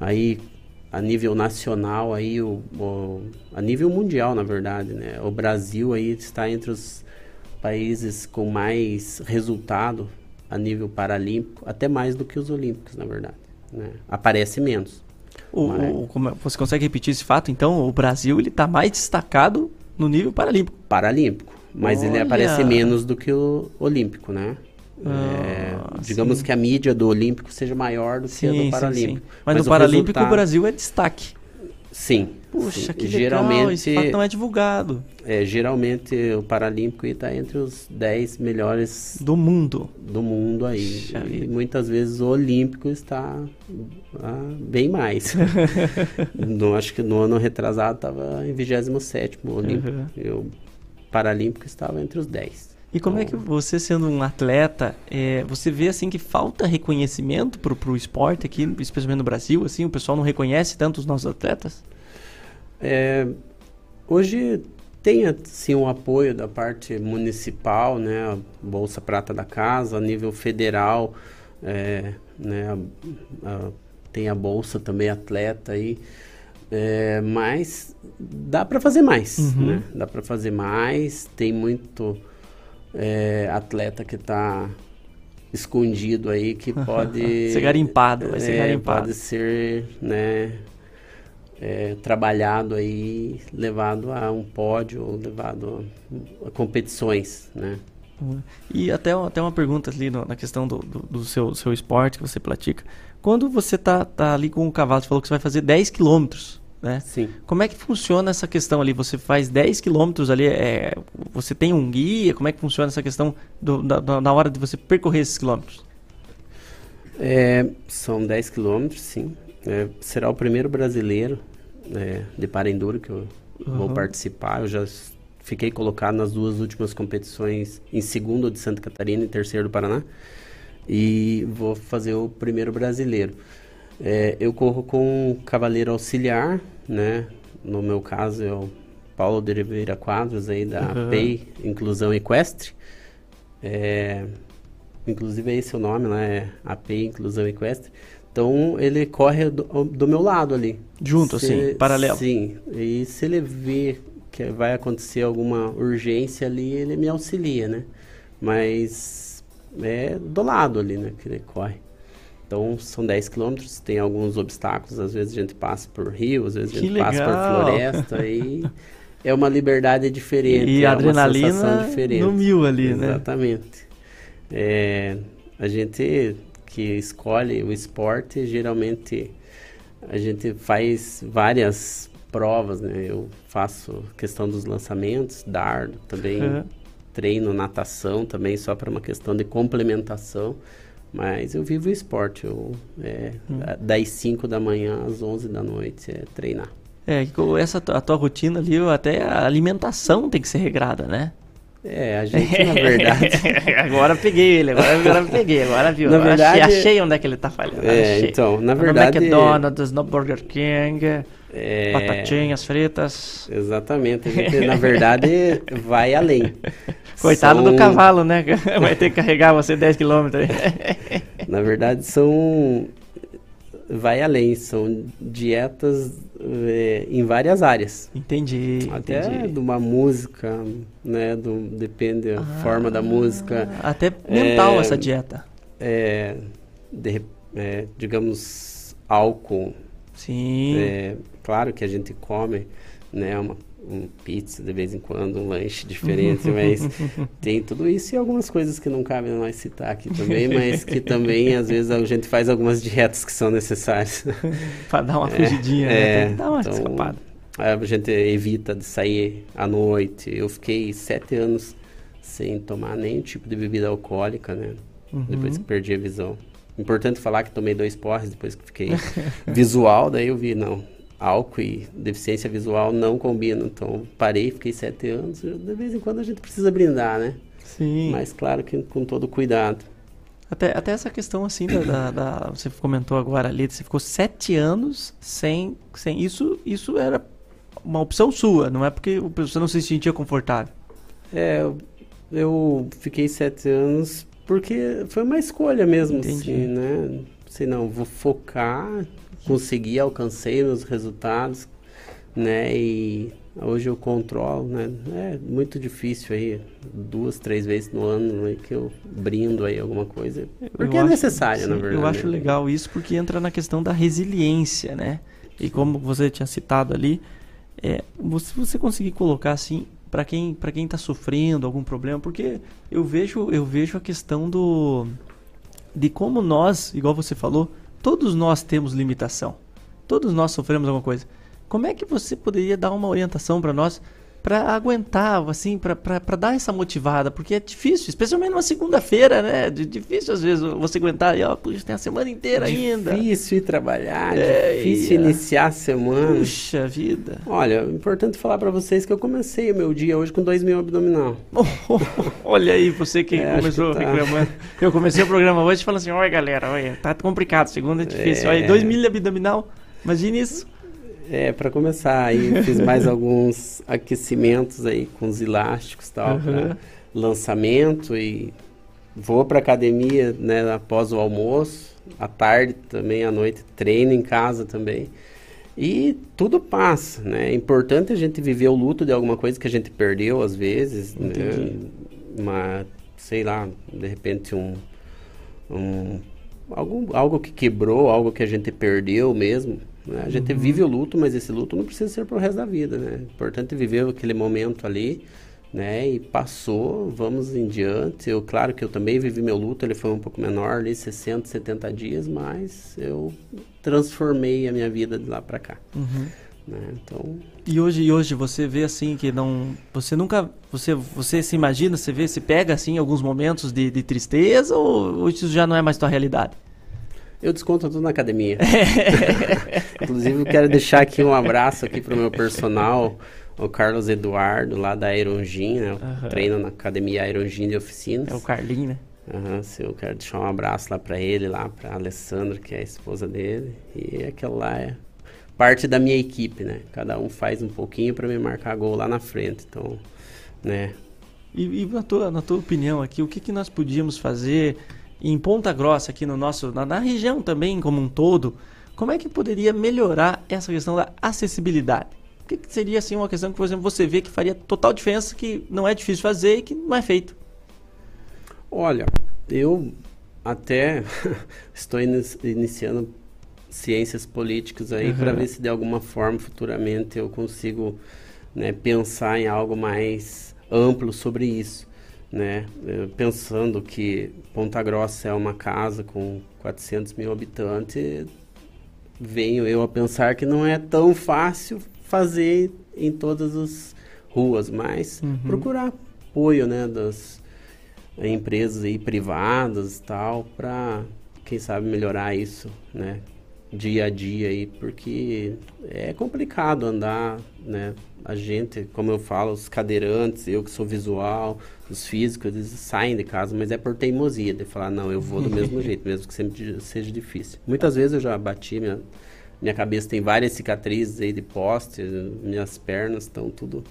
aí a nível nacional aí o, o- a nível mundial na verdade, né? O Brasil aí está entre os países com mais resultado a nível paralímpico, até mais do que os olímpicos, na verdade, né? Aparece menos. O, Mas- o- é- você consegue repetir esse fato? Então, o Brasil ele está mais destacado no nível paralímpico. Paralímpico, mas ele Olha! aparece menos do que o olímpico, né? É, Ah, digamos sim. que a mídia do olímpico seja maior do que a Sim, do sim, paralímpico. sim. Mas, no o Paralímpico resultado- o Brasil é destaque. Sim. Puxa, sim. que geralmente, legal, esse fato não é divulgado. É, geralmente o Paralímpico está entre os 10 melhores do mundo. Do mundo aí. E muitas vezes o Olímpico está ah, bem mais. <laughs> no, acho que no ano retrasado estava em 27 o Olímpico. Uhum. E o Paralímpico estava entre os 10. E como é que você, sendo um atleta, é, você vê assim que falta reconhecimento pro, pro esporte aqui, especialmente no Brasil, assim, o pessoal não reconhece tanto os nossos atletas? É, hoje tem assim um apoio da parte municipal, né, a Bolsa Prata da Casa, a nível federal, é, né, a- a- tem a bolsa também atleta aí, é, mas dá para fazer mais, Uhum. né? Dá para fazer mais, tem muito é, atleta que está escondido aí que <laughs> pode Ser garimpado, vai ser é, garimpado. pode ser, né, é, trabalhado aí, levado a um pódio, ou levado a, a competições, né? E até, até uma pergunta ali no- na questão do, do, do seu, seu esporte que você pratica. Quando você tá, tá ali com o cavalo, você falou que você vai fazer 10 quilômetros, né? Sim. Como é que funciona essa questão ali? Você faz 10 quilômetros ali, é, você tem um guia? Como é que funciona essa questão do, da, na hora de você percorrer esses quilômetros? É, são 10 quilômetros, sim. É, será o primeiro brasileiro é, de Parenduro que eu vou Uhum. participar. Eu já fiquei colocado nas duas últimas competições, em segundo de Santa Catarina e terceiro do Paraná. E vou fazer o primeiro brasileiro. É, eu corro com cavaleiro auxiliar, né? No meu caso é o Paulo de Oliveira Quadros aí da Uhum. PEI, Inclusão Equestre. É, inclusive é esse o nome, né? É API Inclusão Equestre. Então ele corre do, do meu lado ali. Junto, assim, paralelo. Sim. E se ele vê que vai acontecer alguma urgência ali, ele me auxilia, né? Mas é do lado ali, né? Que ele corre. Então são 10 quilômetros, tem alguns obstáculos, às vezes a gente passa por rio, às vezes a gente passa por floresta e <laughs> é uma liberdade diferente, E é uma adrenalina no mil ali, né? Exatamente. É, a gente que escolhe o esporte, geralmente a gente faz várias provas, né? Eu faço questão dos lançamentos, dardo, também treino natação também só para uma questão de complementação. Mas eu vivo o esporte. Eu, é, Hum. Das 5 da manhã às 11 da noite é treinar. É, essa a tua rotina ali, até a alimentação tem que ser regrada, né? É, a gente, na <laughs> verdade. agora peguei ele, agora, agora peguei, agora viu. Na Achei- verdade- achei, onde é que ele tá falhando. É, achei. então, na No verdade- McDonald's, no Burger King, É, batatinhas fritas. Exatamente. A gente, na verdade, vai além. <laughs> Coitado São- do cavalo, né? <laughs> <laughs> Vai ter que carregar você 10 quilômetros. <laughs> Na verdade, são. Vai além, são dietas é, em várias áreas. Entendi. Até entendi. de uma música, né? Do, depende da forma da música. Até mental É, essa dieta. É, de é, digamos, álcool. Sim. É, claro que a gente come, né? Uma, um pizza de vez em quando, um lanche diferente, mas <laughs> tem tudo isso e algumas coisas que não cabem nós citar aqui também, <laughs> mas que também às vezes a gente faz algumas dietas que são necessárias. <laughs> Pra dar uma fugidinha, né? Tem que dar uma escapada. A gente evita de sair à noite. Eu fiquei sete anos sem tomar nenhum tipo de bebida alcoólica, né? Uhum. Depois que perdi a visão. Importante falar que tomei dois porres depois que fiquei visual, daí eu vi, não, álcool e deficiência visual não combinam. Então parei, fiquei sete anos. De vez em quando a gente precisa brindar, né? Sim. Mas claro que com todo cuidado. Até, até essa questão assim da, da- da- Você comentou agora ali, você ficou sete anos sem. sem isso, isso era uma opção sua, não é porque você não se sentia confortável. É, eu- eu fiquei sete anos porque foi uma escolha mesmo, Entendi. assim, né? Sei não, vou focar, consegui, alcancei meus resultados, né? E hoje eu controlo, né? É muito difícil aí, duas, três vezes no ano aí que eu brindo aí alguma coisa, porque Eu é necessário, na verdade. Eu acho né? legal isso porque entra na questão da resiliência, né? E como você tinha citado ali, é, você, você conseguir colocar assim para quem para quem está sofrendo algum problema, porque eu vejo eu vejo a questão do de como nós, igual você falou, todos nós temos limitação. Todos nós sofremos alguma coisa. Como é que você poderia dar uma orientação para nós para aguentar, assim, para dar essa motivada? Porque é difícil, especialmente numa segunda-feira, né? De- Difícil às vezes você aguentar e, ó, puxa, tem a semana inteira ainda. Difícil ir trabalhar, É, difícil e, ah, iniciar a semana. Puxa vida. Olha, é importante falar pra vocês que eu comecei o meu dia hoje com 2 mil abdominal. <laughs> Olha aí, você que É, começou que tá. reclamando. Eu comecei o programa hoje falando assim, olha galera, olha, tá complicado, segunda é difícil. É. Olha, 2 mil abdominal, imagine isso. É, pra começar aí, fiz mais <laughs> alguns aquecimentos aí com os elásticos e tal, Uhum. lançamento e vou pra academia, né, após o almoço, à tarde também, à noite treino em casa também. E tudo passa, né? É importante a gente viver o luto de alguma coisa que a gente perdeu às vezes, né? Entendi. Uma, sei lá, de repente um, um algum, algo que quebrou, algo que a gente perdeu mesmo. Né? A gente Uhum. vive o luto, mas esse luto não precisa ser pro resto da vida, né? É importante viver aquele momento ali, né? E passou, vamos em diante. Eu, claro que eu também vivi meu luto, ele foi um pouco menor ali, 60, 70 dias, mas eu transformei a minha vida de lá para cá. Uhum. Né? Então, E hoje, e hoje você vê assim que não. Você nunca. Você, você se imagina, você vê, se pega assim alguns momentos de, de tristeza ou, ou isso já não é mais tua realidade? Eu desconto tudo na academia. <laughs> Inclusive, eu quero deixar aqui um abraço aqui pro meu personal, o Carlos Eduardo, lá da Aerongin, né? Eu Aham. treino na academia Aerongin de oficinas. É o Carlinho, né? Aham, sim, eu quero deixar um abraço lá pra ele, lá pra Alessandra, que é a esposa dele. E aquela lá é parte da minha equipe, né? Cada um faz um pouquinho pra me marcar gol lá na frente. Então, né? E, e na, tua, na tua opinião aqui, o que, que nós podíamos fazer em Ponta Grossa, aqui no nosso, na, na região também como um todo, como é que poderia melhorar essa questão da acessibilidade? O que, que seria assim uma questão que, por exemplo, você vê que faria total diferença, que não é difícil fazer e que não é feito? Olha, eu até <laughs> estou ini- iniciando ciências políticas aí para Uhum. ver se de alguma forma futuramente eu consigo né, pensar em algo mais amplo sobre isso, né? Eh, Pensando que Ponta Grossa é uma casa com 400 mil habitantes, venho eu a pensar que não é tão fácil fazer em todas as ruas, mas Uhum. procurar apoio, né, das empresas aí privadas e tal, para quem sabe melhorar isso, né, dia a dia aí, porque é complicado andar, né, a gente, como eu falo, os cadeirantes, eu que sou visual, os físicos, eles saem de casa, mas é por teimosia, de falar, não, eu vou do mesmo <laughs> jeito, mesmo que sempre seja difícil. Muitas vezes eu já bati, minha, minha cabeça tem várias cicatrizes aí de poste, minhas pernas estão tudo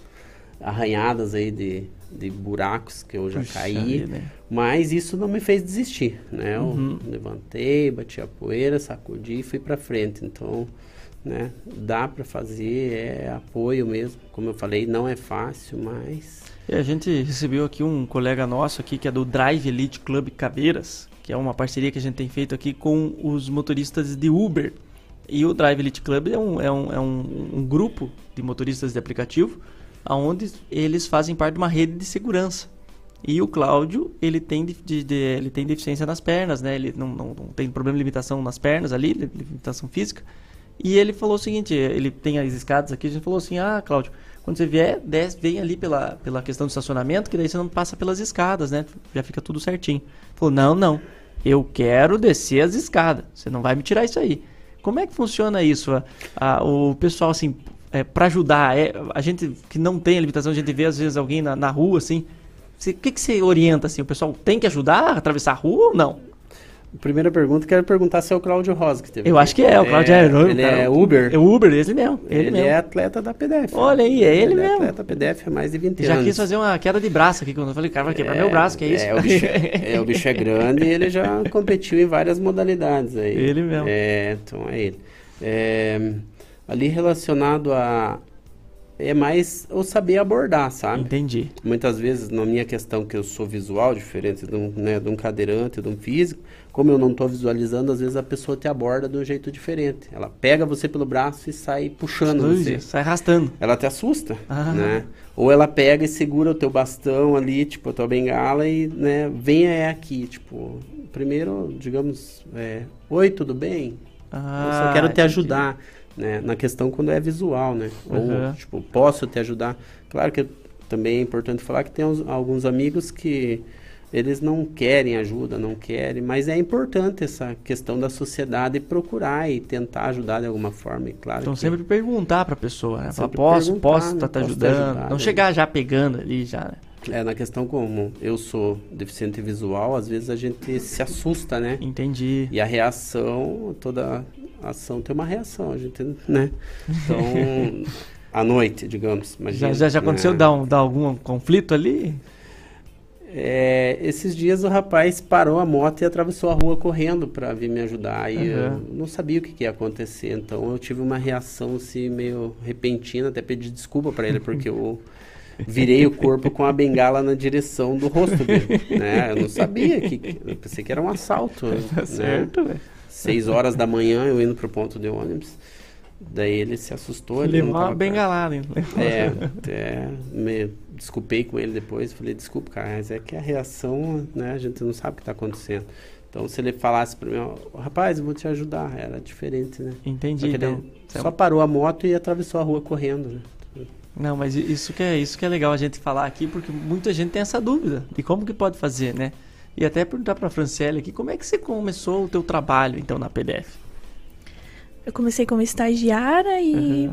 arranhadas aí de, de buracos que eu já Puxa caí, vida. mas isso não me fez desistir, né? Eu Uhum. levantei, bati a poeira, sacudi e fui para frente. Então, né, dá para fazer, é apoio mesmo. Como eu falei, não é fácil, mas E a gente recebeu aqui um colega nosso aqui que é do Drive Elite Club Caveiras, que é uma parceria que a gente tem feito aqui com os motoristas de Uber. E o Drive Elite Club é um, é um, é um, um grupo de motoristas de aplicativo, onde eles fazem parte de uma rede de segurança. E o Cláudio, ele tem, de, de- ele tem deficiência nas pernas, né? Ele não, não, não tem problema de limitação nas pernas ali, li- limitação física. E ele falou o seguinte, ele tem as escadas aqui, a gente falou assim, ah, Cláudio, quando você vier, desce, vem ali pela, pela questão do estacionamento, que daí você não passa pelas escadas, né? Já fica tudo certinho. Falou, não, não, eu quero descer as escadas, você não vai me tirar isso aí. Como é que funciona isso? A- a- o pessoal, assim, é, para ajudar, é, a gente que não tem a limitação, a gente vê às vezes alguém na, na rua, assim, o que, que você orienta, assim, o pessoal tem que ajudar a atravessar a rua ou não? Primeira pergunta quero perguntar se é o Cláudio Rosa que teve. Eu aqui. acho que é, o Cláudio é, Ele cara, é Uber. É Uber, ele mesmo, ele, Ele mesmo. é atleta da PDF. Olha aí, é ele é mesmo. atleta PDF há mais de 20 Já anos. quis fazer uma queda de braço aqui, quando eu falei, cara, vai quebrar meu braço, que é isso? É, o bicho é, o bicho é grande e ele já competiu em várias modalidades aí. Ele mesmo. É, então é ele. É, ali relacionado a. É mais eu saber abordar, sabe? Entendi. Muitas vezes, na minha questão, que eu sou visual, diferente de um, né, de um cadeirante, de um físico, como eu não estou visualizando, às vezes a pessoa te aborda de um jeito diferente. Ela pega você pelo braço e sai puxando Ui, você. Sai arrastando. Ela te assusta, Ah. né? Ou ela pega e segura o teu bastão ali, tipo, a tua bengala e, né, venha é aqui, tipo, primeiro, digamos, é, oi, tudo bem? Ah, eu só quero te entendi. ajudar, né? Na questão quando é visual, né? Uhum. Ou, tipo, posso te ajudar? Claro que também é importante falar que tem uns- alguns amigos que eles não querem ajuda, não querem, mas é importante essa questão da sociedade procurar e tentar ajudar de alguma forma, e claro Então sempre perguntar pra pessoa, né? Falar, posso, posso né? tá te ajudando. ajudar, não né? chegar já pegando ali, já, né? É, na questão como eu sou deficiente visual, às vezes a gente se assusta, né? Entendi. E a reação, toda ação tem uma reação, a gente, né? Então, <laughs> à noite, digamos. Imagina, Já, já, já aconteceu né? dar, um, dar algum conflito ali? É, esses dias o rapaz parou a moto e atravessou a rua correndo para vir me ajudar. E eu Uhum. não sabia o que, que ia acontecer. Então eu tive uma reação assim, meio repentina, até pedi desculpa para ele, porque eu <laughs> virei o corpo com a bengala na direção do rosto dele. Né? Eu não sabia que. Eu pensei que era um assalto. <laughs> Tá né? certo, velho. Seis horas da manhã eu indo pro ponto de ônibus. Daí ele se assustou. Ele Levou uma tava bengalada, hein? é, até <laughs> me desculpei com ele depois, falei, desculpa, cara, mas é que a reação, né, a gente não sabe o que está acontecendo. Então, se ele falasse para mim, ó, rapaz, eu vou te ajudar, era diferente, né? Entendi, ele então. só parou a moto e atravessou a rua correndo, né? Não, mas isso que, é, isso que é legal a gente falar aqui, porque muita gente tem essa dúvida de como que pode fazer, né? E até perguntar pra Franciele aqui, como é que você começou o teu trabalho, então, na PDF? Eu comecei como estagiária e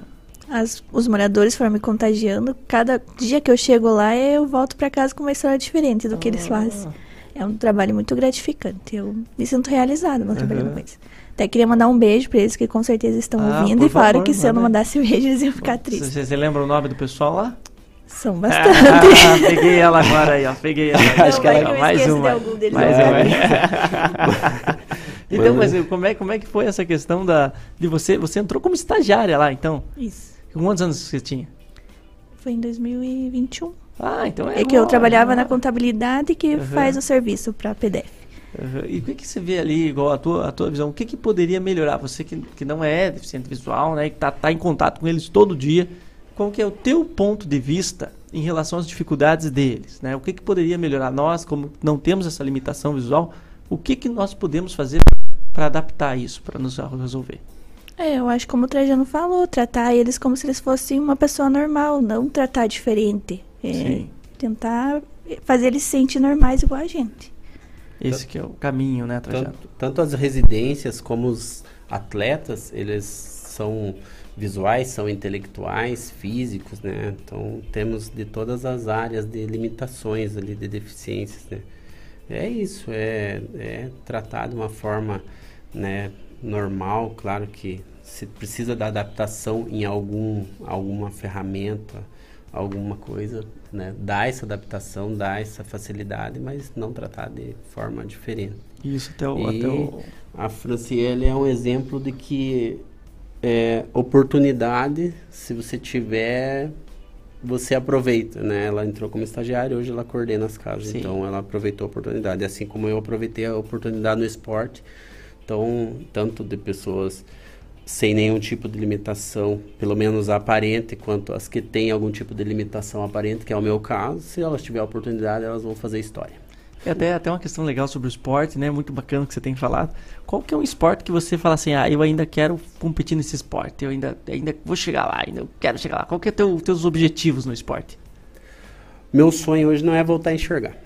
as- os moradores foram me contagiando. Cada dia que eu chego lá, eu volto pra casa com uma história diferente do que eles fazem. É um trabalho muito gratificante. Eu me sinto realizada no trabalhando Uhum. com eles. Até queria mandar um beijo pra eles que com certeza estão Ah, ouvindo e falaram que se eu não manda. mandasse <laughs> beijo eles iam ficar tristes. Você, você lembra o nome do pessoal lá? São bastante. Ah, peguei ela agora aí, ó. Peguei ela. Não, Acho que ela- eu mais uma. de algum deles mais uma. <laughs> então, mas como é, como é que foi essa questão da de você? Você entrou como estagiária lá, então? Isso. Quantos anos você tinha? Foi em 2021. Ah, então é. É que eu trabalhava agora. na contabilidade que Uhum. faz o serviço para PDF. Uhum. E o que, que você vê ali, igual a tua, a tua visão? O que, que poderia melhorar? Você que, que não é deficiente visual, né? Que tá, tá em contato com eles todo dia. Qual que é o teu ponto de vista em relação às dificuldades deles? Né? O que, que poderia melhorar? Nós, como não temos essa limitação visual, o que, que nós podemos fazer para adaptar isso, para nos resolver? É, eu acho como o Trajano falou, tratar eles como se eles fossem uma pessoa normal, não tratar diferente. É, Sim. tentar fazer eles se sentir normais igual a gente. Esse que é o caminho, né, Trajano? Tanto, tanto as residências como os atletas, eles são visuais, são intelectuais, físicos, né? Então temos de todas as áreas de limitações ali, de deficiências, né? É isso, é, é tratar de uma forma, né, normal, claro que se precisa da adaptação em algum, alguma ferramenta, alguma coisa, né? Dá essa adaptação, dá essa facilidade, mas não tratar de forma diferente. Isso, até o. E Até o... a Franciele é um exemplo de que é, oportunidade, se você tiver, você aproveita, né? Ela entrou como estagiária, hoje ela coordena as casas, Sim. então ela aproveitou a oportunidade, assim como eu aproveitei a oportunidade no esporte. Então, tanto de pessoas sem nenhum tipo de limitação, pelo menos aparente, quanto as que têm algum tipo de limitação aparente, que é o meu caso, se elas tiverem a oportunidade, elas vão fazer história. É até, até uma questão legal sobre o esporte, né? Muito bacana que você tem falado. Qual que é um esporte que você fala assim, ah, eu ainda quero competir nesse esporte, eu ainda, ainda vou chegar lá, ainda quero chegar lá. Qual que é teu, teus objetivos no esporte? Meu sonho hoje não é voltar a enxergar.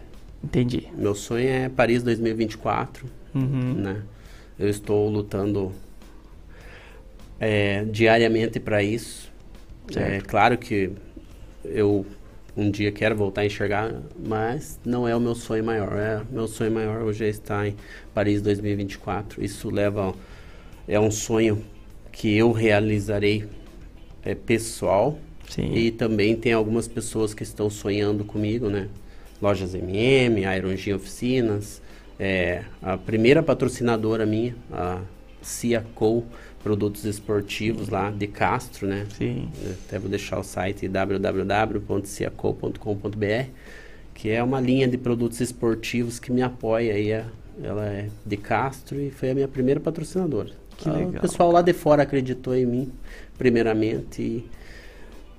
Entendi. Meu sonho é Paris 2024, Uhum. né? Eu estou lutando é, diariamente para isso. É claro que eu um dia quero voltar a enxergar, mas não é o meu sonho maior. É, meu sonho maior hoje é estar em Paris 2024. Isso leva é um sonho que eu realizarei é, pessoal Sim. e também tem algumas pessoas que estão sonhando comigo, né? Lojas MM, Iron Gin Oficinas, é, a primeira patrocinadora minha, a Cia Co Produtos Esportivos lá de Castro, né? Sim. Até vou deixar o site www.ciaco.com.br, que é uma linha de produtos esportivos que me apoia aí. é- Ela é de Castro e foi a minha primeira patrocinadora. Que Ah, legal, O pessoal lá de fora acreditou em mim, primeiramente, e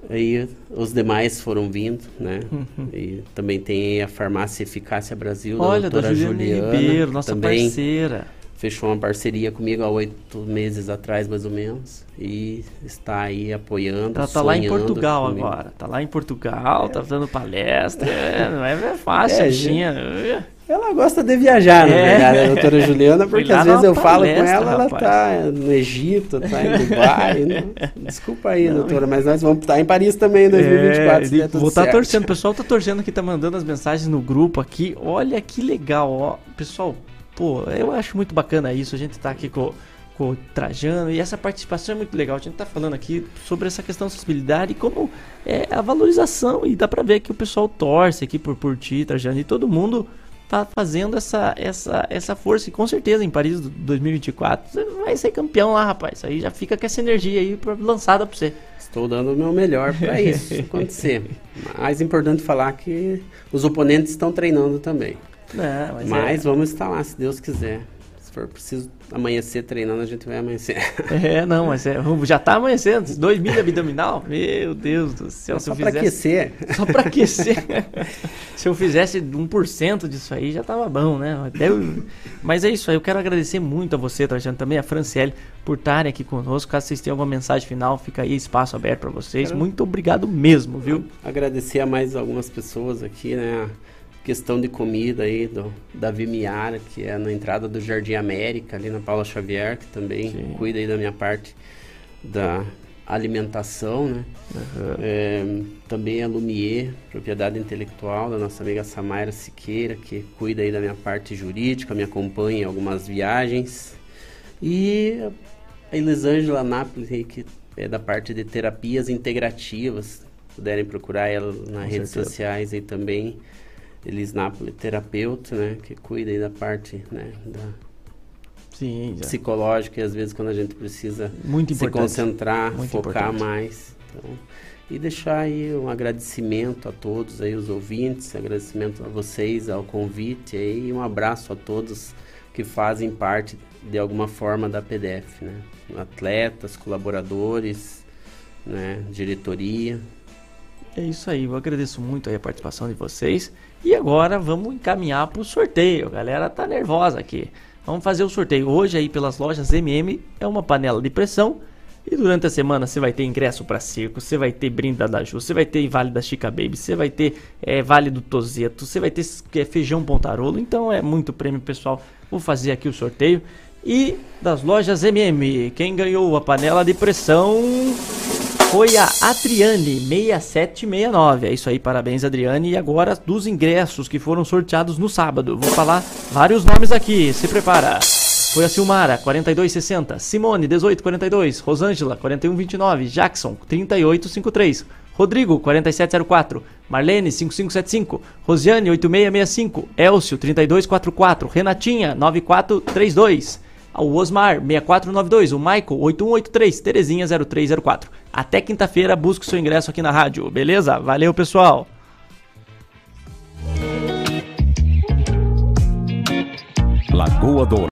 aí os demais foram vindo, né? Uhum. E também tem a Farmácia Eficácia Brasil, Olha, da doutora Juliana Juliana, Ribeiro, nossa também parceira. Fechou uma parceria comigo há oito meses atrás, mais ou menos, e está aí apoiando, Ela tá lá em Portugal comigo. agora. Tá lá em Portugal, tá dando palestra. é, <laughs> não é fácil, É, bichinha. Ela gosta de viajar, na É. verdade, a doutora <laughs> Juliana, porque às vezes eu falo com ela, ela rapaz. tá no Egito, tá em Dubai. né? <laughs> Desculpa aí, Não, doutora, mas nós vamos estar em Paris também em 2024, se É, der tudo vou estar certo. torcendo. O pessoal tá torcendo aqui, tá mandando as mensagens no grupo aqui. Olha que legal, ó. Pessoal, pô, eu acho muito bacana isso. A gente tá aqui com, com o Trajano e essa participação é muito legal. A gente tá falando aqui sobre essa questão de acessibilidade e como é a valorização. E dá pra ver que o pessoal torce aqui por, por ti, Trajano, e todo mundo tá fazendo essa, essa, essa força. E com certeza em Paris do- 2024 você vai ser campeão lá, rapaz. Aí já fica com essa energia aí pra- lançada pra você. Estou dando o meu melhor para isso <laughs> acontecer. Mais importante falar que os oponentes estão treinando também. Não, mas Mas é- vamos estar lá, se Deus quiser. Se for preciso amanhecer treinando, a gente vai amanhecer. <laughs> É, não, mas é, já tá amanhecendo. 2 mil abdominal? Meu Deus do céu. Se só fizesse, aquecer. Só pra aquecer. <laughs> se eu fizesse 1% disso aí, já tava bom, né? Até eu- Mas é isso aí. Eu quero agradecer muito a você, Trajano, também a Franciele, por estarem aqui conosco. Caso vocês tenham alguma mensagem final, fica aí espaço aberto pra vocês. Quero- Muito obrigado mesmo, viu? Agradecer a mais algumas pessoas aqui, né? Questão de comida aí do Davi Miara, que é na entrada do Jardim América, ali na Paula Xavier, que também cuida aí da minha parte da alimentação, né? Uhum. É, também a Lumier, propriedade intelectual da nossa amiga Samaira Siqueira, que cuida aí da minha parte jurídica, me acompanha em algumas viagens. E a Elisângela Napoli, aí, que é da parte de terapias integrativas. Puderem procurar ela nas redes certeza. sociais aí também. Elis Napoli, terapeuta, né? Que cuida aí da parte, né? Da Sim, já. psicológica e às vezes quando a gente precisa se concentrar, Muito focar importante. mais. Então, e deixar aí um agradecimento a todos aí os ouvintes, agradecimento a vocês ao convite aí e um abraço a todos que fazem parte de alguma forma da PDF, né? Atletas, colaboradores, né, diretoria. É isso aí, eu agradeço muito aí a participação de vocês. E agora vamos encaminhar para o sorteio. A galera tá nervosa aqui. Vamos fazer o sorteio hoje aí pelas lojas MM. É uma panela de pressão. E durante a semana você vai ter ingresso para circo, você vai ter brinda da Ju, você vai ter Vale da Chica Baby, você vai ter é, Vale do Tozeto, você vai ter é, feijão Pontarolo. Então é muito prêmio, pessoal. Vou fazer aqui o sorteio. E das lojas MM, quem ganhou a panela de pressão foi a Adriane 6769. É isso aí, parabéns Adriane. E agora dos ingressos que foram sorteados no sábado. Vou falar vários nomes aqui. Se prepara. Foi a Silmara 4260, Simone 1842, Rosângela 4129, Jackson 3853, Rodrigo 4704, Marlene 5575, Rosiane 8665, Elcio 3244, Renatinha 9432. O Osmar 6492, o Michael 8183, Terezinha 0304. Até quinta-feira, busque seu ingresso aqui na rádio, beleza? Valeu, pessoal! Lagoa Dourada.